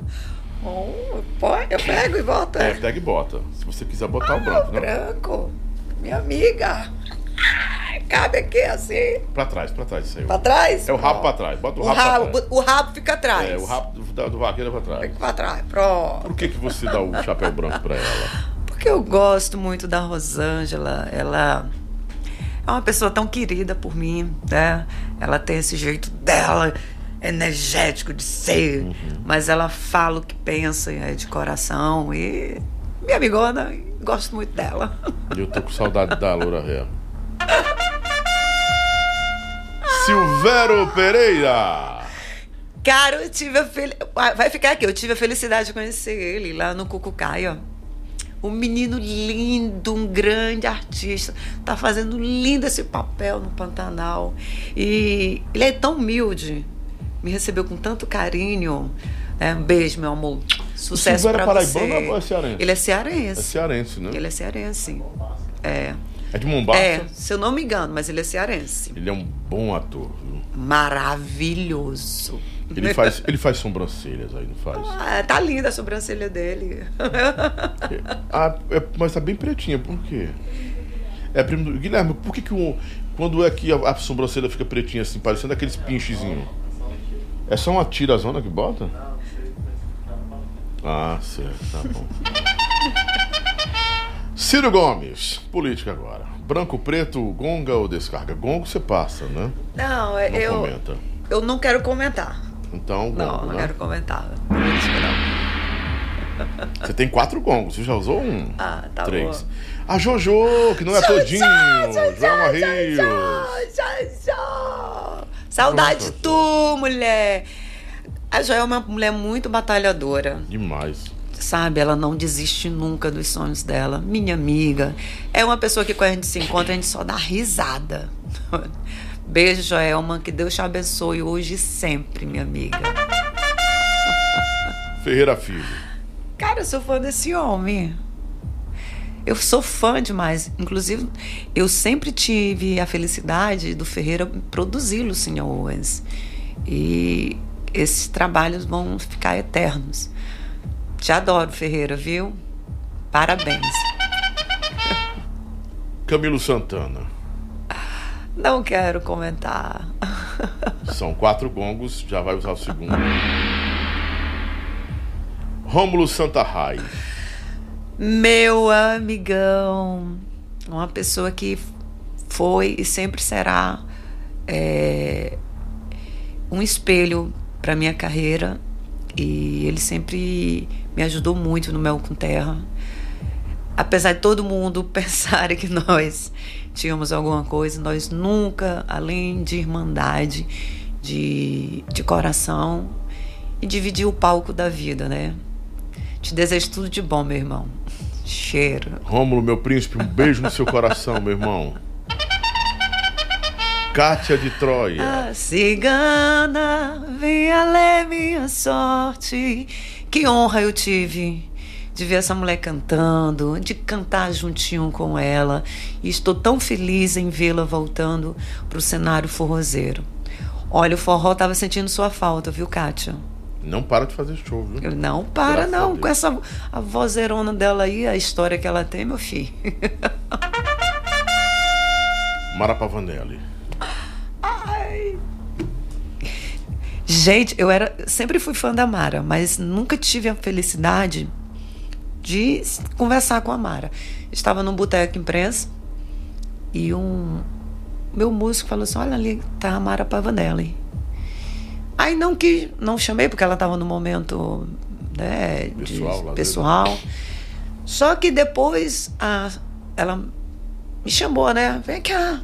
Oh, pode, eu pego e volto. É, pega e bota. Se você quiser botar o branco, né? Branco. Minha amiga. Cabe aqui assim. Pra trás, pra trás, isso aí. Pra trás? É o rabo pra trás. Bota o O rabo, rabo, pra trás. o rabo fica atrás. É, o rabo da- do vaqueiro pra trás. Fica pra trás, pronto. Por que, que você dá o chapéu branco pra ela? Porque eu gosto muito da Rosângela. Ela é uma pessoa tão querida por mim, né? Ela tem esse jeito dela, energético de ser, mas ela fala o que pensa, é de coração. E minha amigona, gosto muito dela. Eu tô com saudade da Loura Ré. Silvério Pereira. Cara, eu tive a fel... Vai ficar aqui, eu tive a felicidade de conhecer ele lá no Cucucai, ó. Um menino lindo, um grande artista. Tá fazendo lindo esse papel no Pantanal. E ele é tão humilde. Me recebeu com tanto carinho. É, um beijo, meu amor. Sucesso é pra paraibano você. ou é cearense? Ele é É cearense. cearense, né? Ele é cearense. É. É de Mombasa. É, se eu não me engano, mas ele é cearense. Ele é um bom ator, viu? Maravilhoso. Ele faz, ele faz sobrancelhas aí, não faz? Ah, tá linda a sobrancelha dele. Ah, é- mas tá bem pretinha, por quê? É, primo do- Guilherme, por que, que o- quando é que a, a sobrancelha fica pretinha assim, parecendo aqueles pinchezinhos? É só uma tirazona que bota? Ah, certo, tá bom. Ciro Gomes, política agora. Branco, preto, gonga ou descarga? Gongo você passa, né? Não, é- Não eu, comenta. eu não quero comentar. Então, Não, gongo, não né? quero comentar. Política não. Você tem quatro gongos, você já usou um? Ah, tá Três. bom. A Jojo, que não é todinho. Joelma Rios. Jojo! Saudade de tu, mulher. A Joel é uma mulher muito batalhadora. Demais. Sabe, ela não desiste nunca dos sonhos dela. Minha amiga. É uma pessoa que quando a gente se encontra, a gente só dá risada. Beijo, Joelma. Que Deus te abençoe hoje e sempre, minha amiga. Ferreira Filho. Cara, eu sou fã desse homem. Eu sou fã demais. Inclusive, eu sempre tive a felicidade do Ferreira produzir Lucinha Owens. E esses trabalhos vão ficar eternos. Te adoro, Ferreira, viu? Parabéns. Camilo Santana. Não quero comentar. São quatro gongos, já vai usar o segundo. Rômulo Santa Rai. Meu amigão, uma pessoa que foi e sempre será é, um espelho para minha carreira e ele sempre me ajudou muito no Mel com Terra. Apesar de todo mundo pensar que nós tínhamos alguma coisa, nós nunca, além de irmandade, de, de coração e dividir o palco da vida, né? Te desejo tudo de bom, meu irmão. Cheiro. Rômulo, meu príncipe, um beijo no seu coração, meu irmão. Kátia de Troia. A cigana, venha ler minha sorte. Que honra eu tive de ver essa mulher cantando, de cantar juntinho com ela. E estou tão feliz em vê-la voltando para o cenário forrozeiro. Olha, o forró estava sentindo sua falta, viu, Kátia? Não para de fazer show, viu? Eu, não, para Graças não, com essa a vozeirona dela aí, a história que ela tem, meu filho. Mara Pavanelli. Gente, eu era sempre fui fã da Mara, mas nunca tive a felicidade de conversar com a Mara. Estava num boteco imprensa e um meu músico falou assim: "Olha ali, tá a Mara Pavanelli". Aí não que não chamei porque ela estava no momento, né, de- Pessoal dele. pessoal. Só que depois a, ela me chamou, né? Vem cá.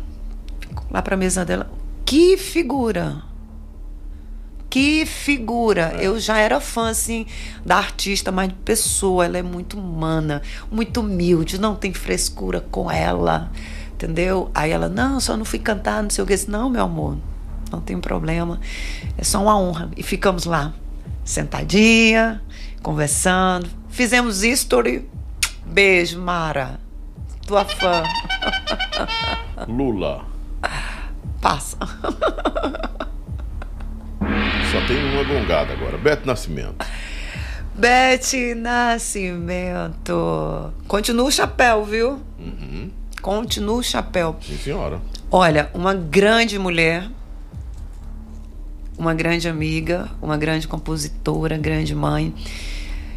Lá pra mesa dela. Que figura! Que figura! Eu já era fã, assim, da artista, mas de pessoa. Ela é muito humana, muito humilde, não tem frescura com ela. Entendeu? Aí ela, não, só não fui cantar, não sei o que. Eu disse, Não, meu amor, não tem problema. É só uma honra. E ficamos lá, sentadinha, conversando. Fizemos history. Beijo, Mara. Tua fã. Lula. Passa. Só tem uma gongada agora. Beto Nascimento. Bete Nascimento. Continua o chapéu, viu? Continua o chapéu. Sim, senhora. Olha, uma grande mulher. Uma grande amiga, uma grande compositora, grande mãe.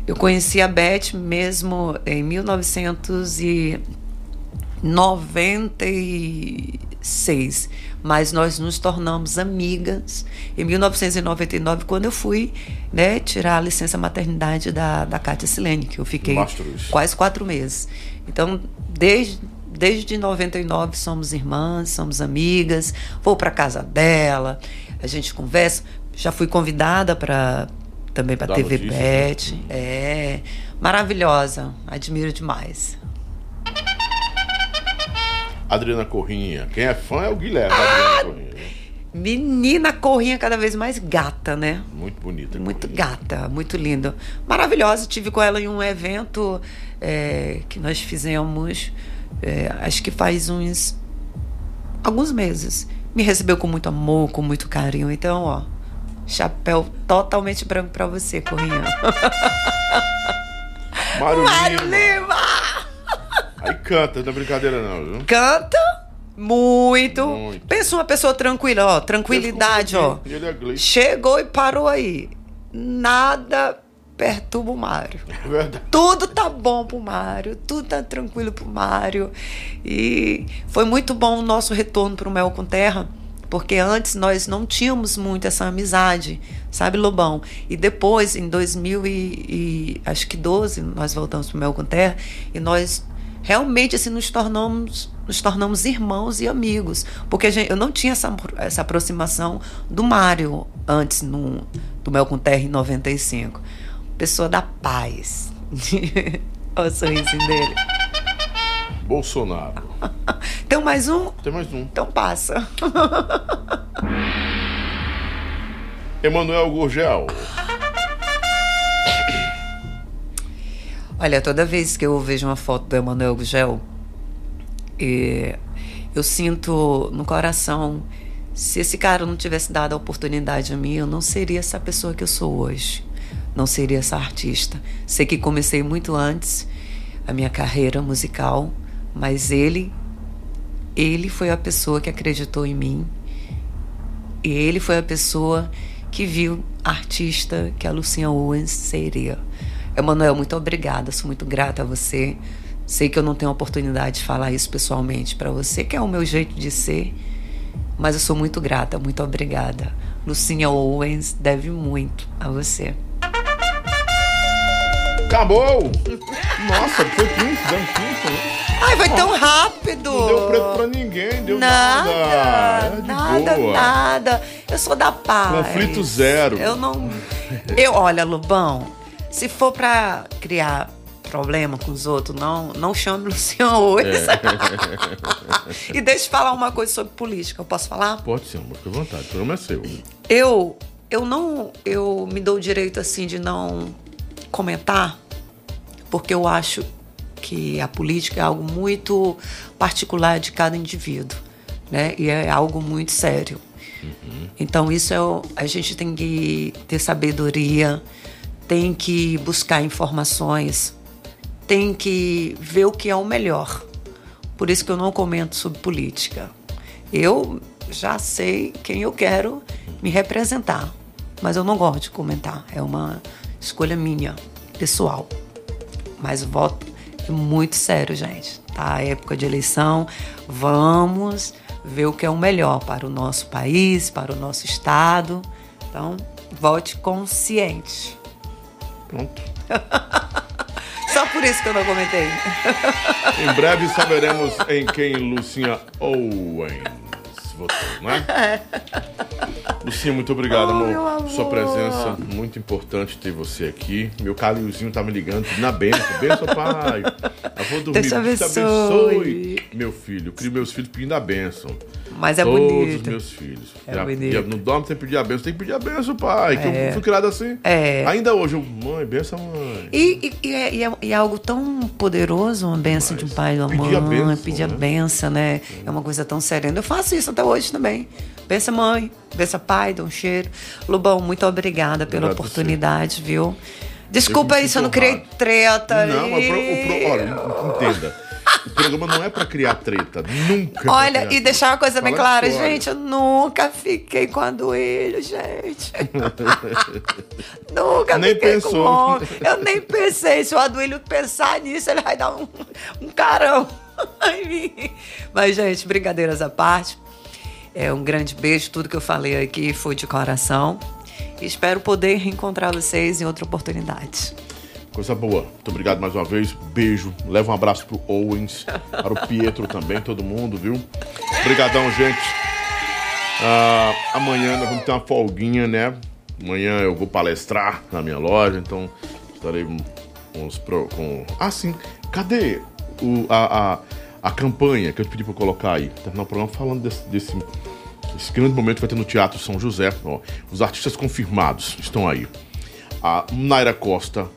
Eu conheci a Beth mesmo em 1996, mas nós nos tornamos amigas em 1999, quando eu fui né, tirar a licença maternidade da, da Cátia Silene, que eu fiquei Mastruz. quase quatro meses. Então, desde, desde 99 somos irmãs, somos amigas, vou para casa dela, a gente conversa. Já fui convidada para também para TV notícias, né? Pet. É maravilhosa, admiro demais. Adriana Corrinha. Quem é fã é o Guilherme. Adriana Corrinha. né? Menina corrinha cada vez mais gata, né? Muito bonita. Muito Corrinha. gata, muito linda. Maravilhosa. Tive com ela em um evento é, que nós fizemos, é, acho que faz uns. alguns meses. Me recebeu com muito amor, com muito carinho. Então, ó, chapéu totalmente branco pra você, Corrinha. Mário Mário Lima. Lima! Aí canta, não é brincadeira não, viu? Canta muito. Muito. Pensa uma pessoa tranquila, ó. Tranquilidade, ó. É. Chegou e parou aí. Nada perturba o Mário. É verdade. Tudo tá bom pro Mário, tudo tá tranquilo pro Mário. E foi muito bom o nosso retorno pro Mel com Terra, porque antes nós não tínhamos muito essa amizade, sabe, Lobão? E depois, em 2000 e, e acho que 12, nós voltamos pro Mel com Terra e nós realmente assim nos tornamos nos tornamos irmãos e amigos, porque gente, eu não tinha essa, essa aproximação do Mário antes no, do Mel com Terra em 95 pessoa da paz. Olha o sorrisinho dele. Bolsonaro. Tem mais um? Tem mais um. Então passa. Emanuel Gurgel. Olha, toda vez que eu vejo uma foto do Emanuel Gugel, eh, eu sinto no coração, se esse cara não tivesse dado a oportunidade a mim, eu não seria essa pessoa que eu sou hoje. Não seria essa artista. Sei que comecei muito antes a minha carreira musical, mas ele ele foi a pessoa que acreditou em mim. E ele foi a pessoa que viu a artista que a Lucinha Owens seria. Emanuel, muito obrigada, sou muito grata a você. Sei que eu não tenho oportunidade de falar isso pessoalmente para você, que é o meu jeito de ser, mas eu sou muito grata, muito obrigada. Lucinha Owens deve muito a você. Acabou! Nossa, foi Prince, deu um Prince, né? Ai, vai tão rápido! Não deu preto pra ninguém, deu nada. Nada, nada, nada. Eu sou da paz. Conflito zero. Eu não. Eu, olha, Lobão, se for pra criar problema com os outros, não, não chame Luciano hoje. É. e deixa eu falar uma coisa sobre política. Eu posso falar? Pode ser, amor, fica à vontade. O programa é seu. Eu, eu não, eu me dou o direito assim de não comentar, porque eu acho que a política é algo muito particular de cada indivíduo, né? E é algo muito sério. Então isso é a gente tem que ter sabedoria, tem que buscar informações, tem que ver o que é o melhor. Por isso que eu não comento sobre política. Eu já sei quem eu quero me representar, mas eu não gosto de comentar. É uma escolha minha, pessoal. Mas o voto é muito sério, gente. Tá? A época de eleição, vamos ver o que é o melhor para o nosso país, para o nosso estado. Então, vote consciente. Pronto. Só por isso que eu não comentei. Em breve saberemos em quem Lucinha Owens votou, né? Lucinha, muito obrigado, Oh, amor. meu amor. Sua presença, muito importante ter você aqui. Meu Calilzinho tá me ligando, na benção. Benção, pai. Eu vou dormir. Deus te Deus te abençoe. abençoe. Meu filho, crio meus filhos pedindo a benção. Mas é Todos os bonito. meus filhos. É Já- bonito. já não dorme sem pedir a benção, tem que pedir a benção, pai. Que É. eu fui criado assim. É. Ainda hoje, eu, mãe, benção, mãe. E, e- e é, e é- e é algo tão poderoso, uma benção de um pai e uma pedir a mãe, bênção, pedir a né? benção, né? É uma coisa tão serena. Eu faço isso até hoje também. Benção mãe, benção pai, dá um cheiro. Lobão, muito obrigada pela Obrigado a oportunidade, viu? Desculpa aí se eu não criei treta Não, mas pro, o pro- olha, entenda. O programa não é pra criar treta. Nunca. é Olha, e treta. deixar uma coisa bem Fala clara, gente, eu nunca fiquei com a Duílio, gente. nunca Nem fiquei pensou. com o homem. Eu nem pensei. Se o Aduílio pensar nisso, ele vai dar um, um carão em mim. Mas, gente, brincadeiras à parte. É um grande beijo. Tudo que eu falei aqui foi de coração. Espero poder reencontrar vocês em outra oportunidade. Coisa boa. Muito obrigado mais uma vez. Beijo. Leva um abraço pro Owens, para o Pietro também, todo mundo, viu? Obrigadão, gente. Ah, amanhã nós vamos ter uma folguinha, né? Amanhã eu vou palestrar na minha loja, então estarei com os pro, com. Ah, sim. Cadê o, a, a, a campanha que eu te pedi pra colocar aí? Terminar o programa falando desse, desse esse grande momento que vai ter no Teatro São José. Ó, os artistas confirmados estão aí. A Naira Costa,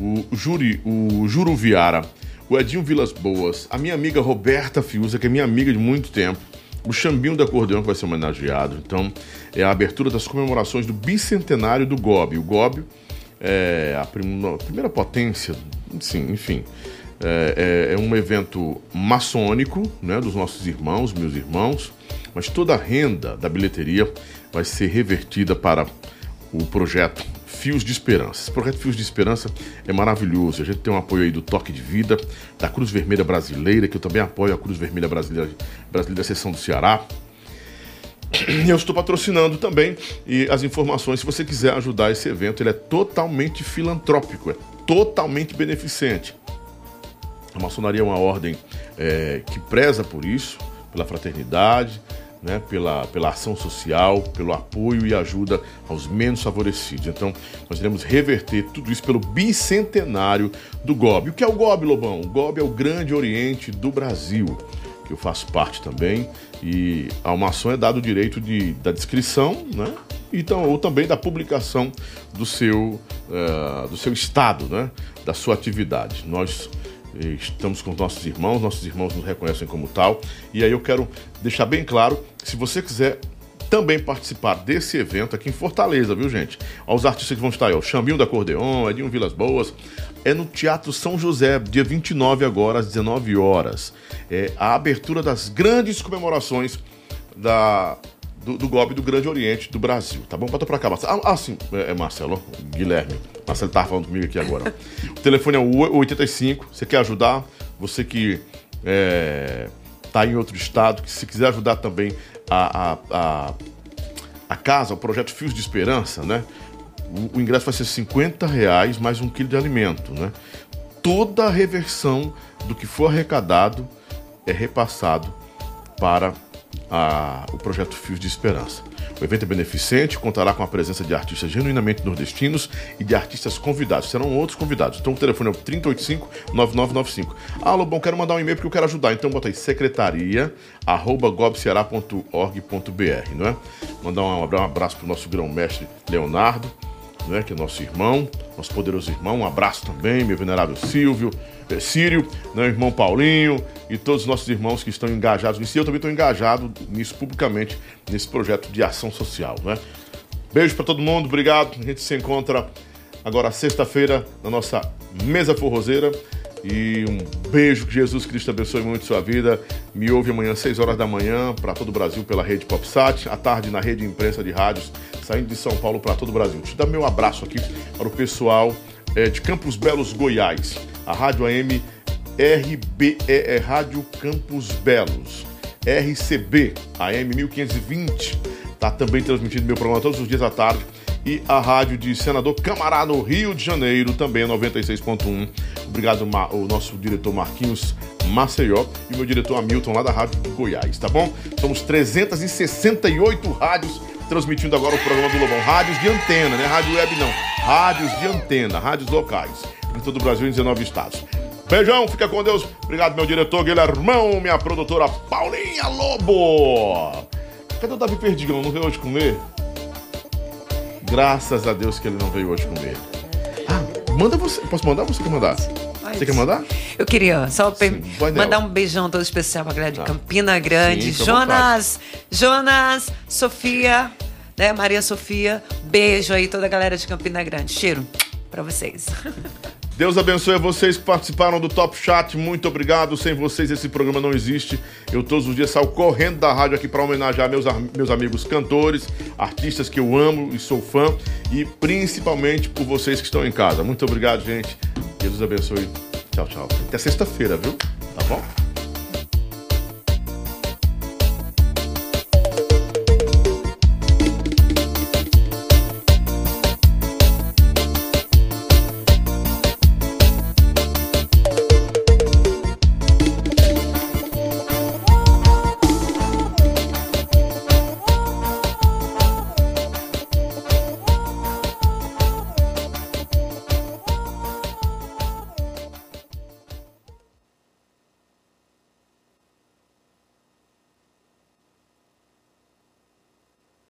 o Juri, o Juro Viara, o Edinho Vilas Boas, a minha amiga Roberta Fiuza, que é minha amiga de muito tempo, o Xambinho do Acordeão, que vai ser homenageado. Então, é a abertura das comemorações do bicentenário do GOB. O GOB é a, prim- a primeira potência, sim, enfim. É, é- é um evento maçônico, né, dos nossos irmãos, meus irmãos, mas toda a renda da bilheteria vai ser revertida para o projeto Fios de Esperança. Esse projeto Fios de Esperança é maravilhoso. A gente tem um apoio aí do Toque de Vida, da Cruz Vermelha Brasileira, que eu também apoio a Cruz Vermelha Brasileira, Brasileira Seção do Ceará. E eu estou patrocinando também e as informações, se você quiser ajudar esse evento, ele é totalmente filantrópico, é totalmente beneficente. A maçonaria é uma ordem é, que preza por isso, pela fraternidade, né, pela, pela ação social, pelo apoio e ajuda aos menos favorecidos. Então, nós iremos reverter tudo isso pelo bicentenário do GOB. O que é o GOB, Lobão? O GOB é o Grande Oriente do Brasil, que eu faço parte também. E ao maçom é dado o direito de, da descrição, né? Então, ou também da publicação do seu, eh, do seu estado, né? da sua atividade. Nós estamos com os nossos irmãos, nossos irmãos nos reconhecem como tal. E aí eu quero deixar bem claro, se você quiser também participar desse evento aqui em Fortaleza, viu, gente? Aos artistas que vão estar aí, ó, da Acordeon, Edinho Vilas Boas. É no Teatro São José, dia 29 agora, às 19 horas. É a abertura das grandes comemorações da, do, do GOB do Grande Oriente do Brasil, tá bom? Bota pra cá, Marcelo. Ah, ah, sim, é, é Marcelo, Guilherme. Marcelo tava falando comigo aqui agora. o telefone é o 85, você quer ajudar? Você que é, tá em outro estado, que se quiser ajudar também a, a, a, a casa, o projeto Fios de Esperança, né? O, o ingresso vai ser 50 reais mais um quilo de alimento, né? Toda a reversão do que for arrecadado é repassado para a- o projeto Fios de Esperança. O evento é beneficente, contará com a presença de artistas genuinamente nordestinos e de artistas convidados. Serão outros convidados. Então o telefone é o 385-9995. Ah, Lobão, quero mandar um e-mail porque eu quero ajudar. Então bota aí secretaria arroba gobceará.org.br, não é? Mandar um abraço para o nosso grão-mestre Leonardo, né, que é nosso irmão, nosso poderoso irmão. Um abraço também, meu venerável Silvio, eh, Sírio, né, irmão Paulinho e todos os nossos irmãos que estão engajados nisso. E eu também estou engajado nisso publicamente, nesse projeto de ação social. Né? Beijo para todo mundo, obrigado. A gente se encontra agora sexta-feira na nossa mesa forrozeira. E um beijo, que Jesus Cristo abençoe muito sua vida. Me ouve amanhã, 6 horas da manhã, para todo o Brasil pela rede PopSat, à tarde na rede imprensa de rádios, saindo de São Paulo para todo o Brasil. Te dá meu abraço aqui para o pessoal eh, de Campos Belos, Goiás. A Rádio AM RBE é Rádio Campos Belos. RCB AM 1520 está também transmitindo meu programa todos os dias à tarde. E a rádio de Senador Camará, no Rio de Janeiro, também é 96.1. Obrigado, o nosso diretor Marquinhos Maceió e meu diretor Hamilton, lá da Rádio Goiás, tá bom? Somos 368 rádios transmitindo agora o programa do Lobão. Rádios de antena, né? Rádio web não. Rádios de antena, rádios locais. Em todo o Brasil, em 19 estados. Beijão, fica com Deus. Obrigado, meu diretor Guilhermão, minha produtora Paulinha Lobo. Cadê o Davi Perdigão? Não veio hoje comer? Graças a Deus que ele não veio hoje comer. Ah, manda você. Posso mandar ou você quer mandar? Você quer mandar? Eu queria só Sim, mandar um beijão todo especial pra galera de Tá. Campina Grande. Sim, Jonas, Jonas, Sofia, né? Maria Sofia. Beijo aí, toda a galera de Campina Grande. Cheiro pra vocês. Deus abençoe a vocês que participaram do Top Chat. Muito obrigado. Sem vocês esse programa não existe. Eu todos os dias saio correndo da rádio aqui para homenagear meus, meus amigos cantores, artistas que eu amo e sou fã e principalmente por vocês que estão em casa. Muito obrigado, gente. Deus abençoe. Tchau, tchau. Até sexta-feira, viu? Tá bom?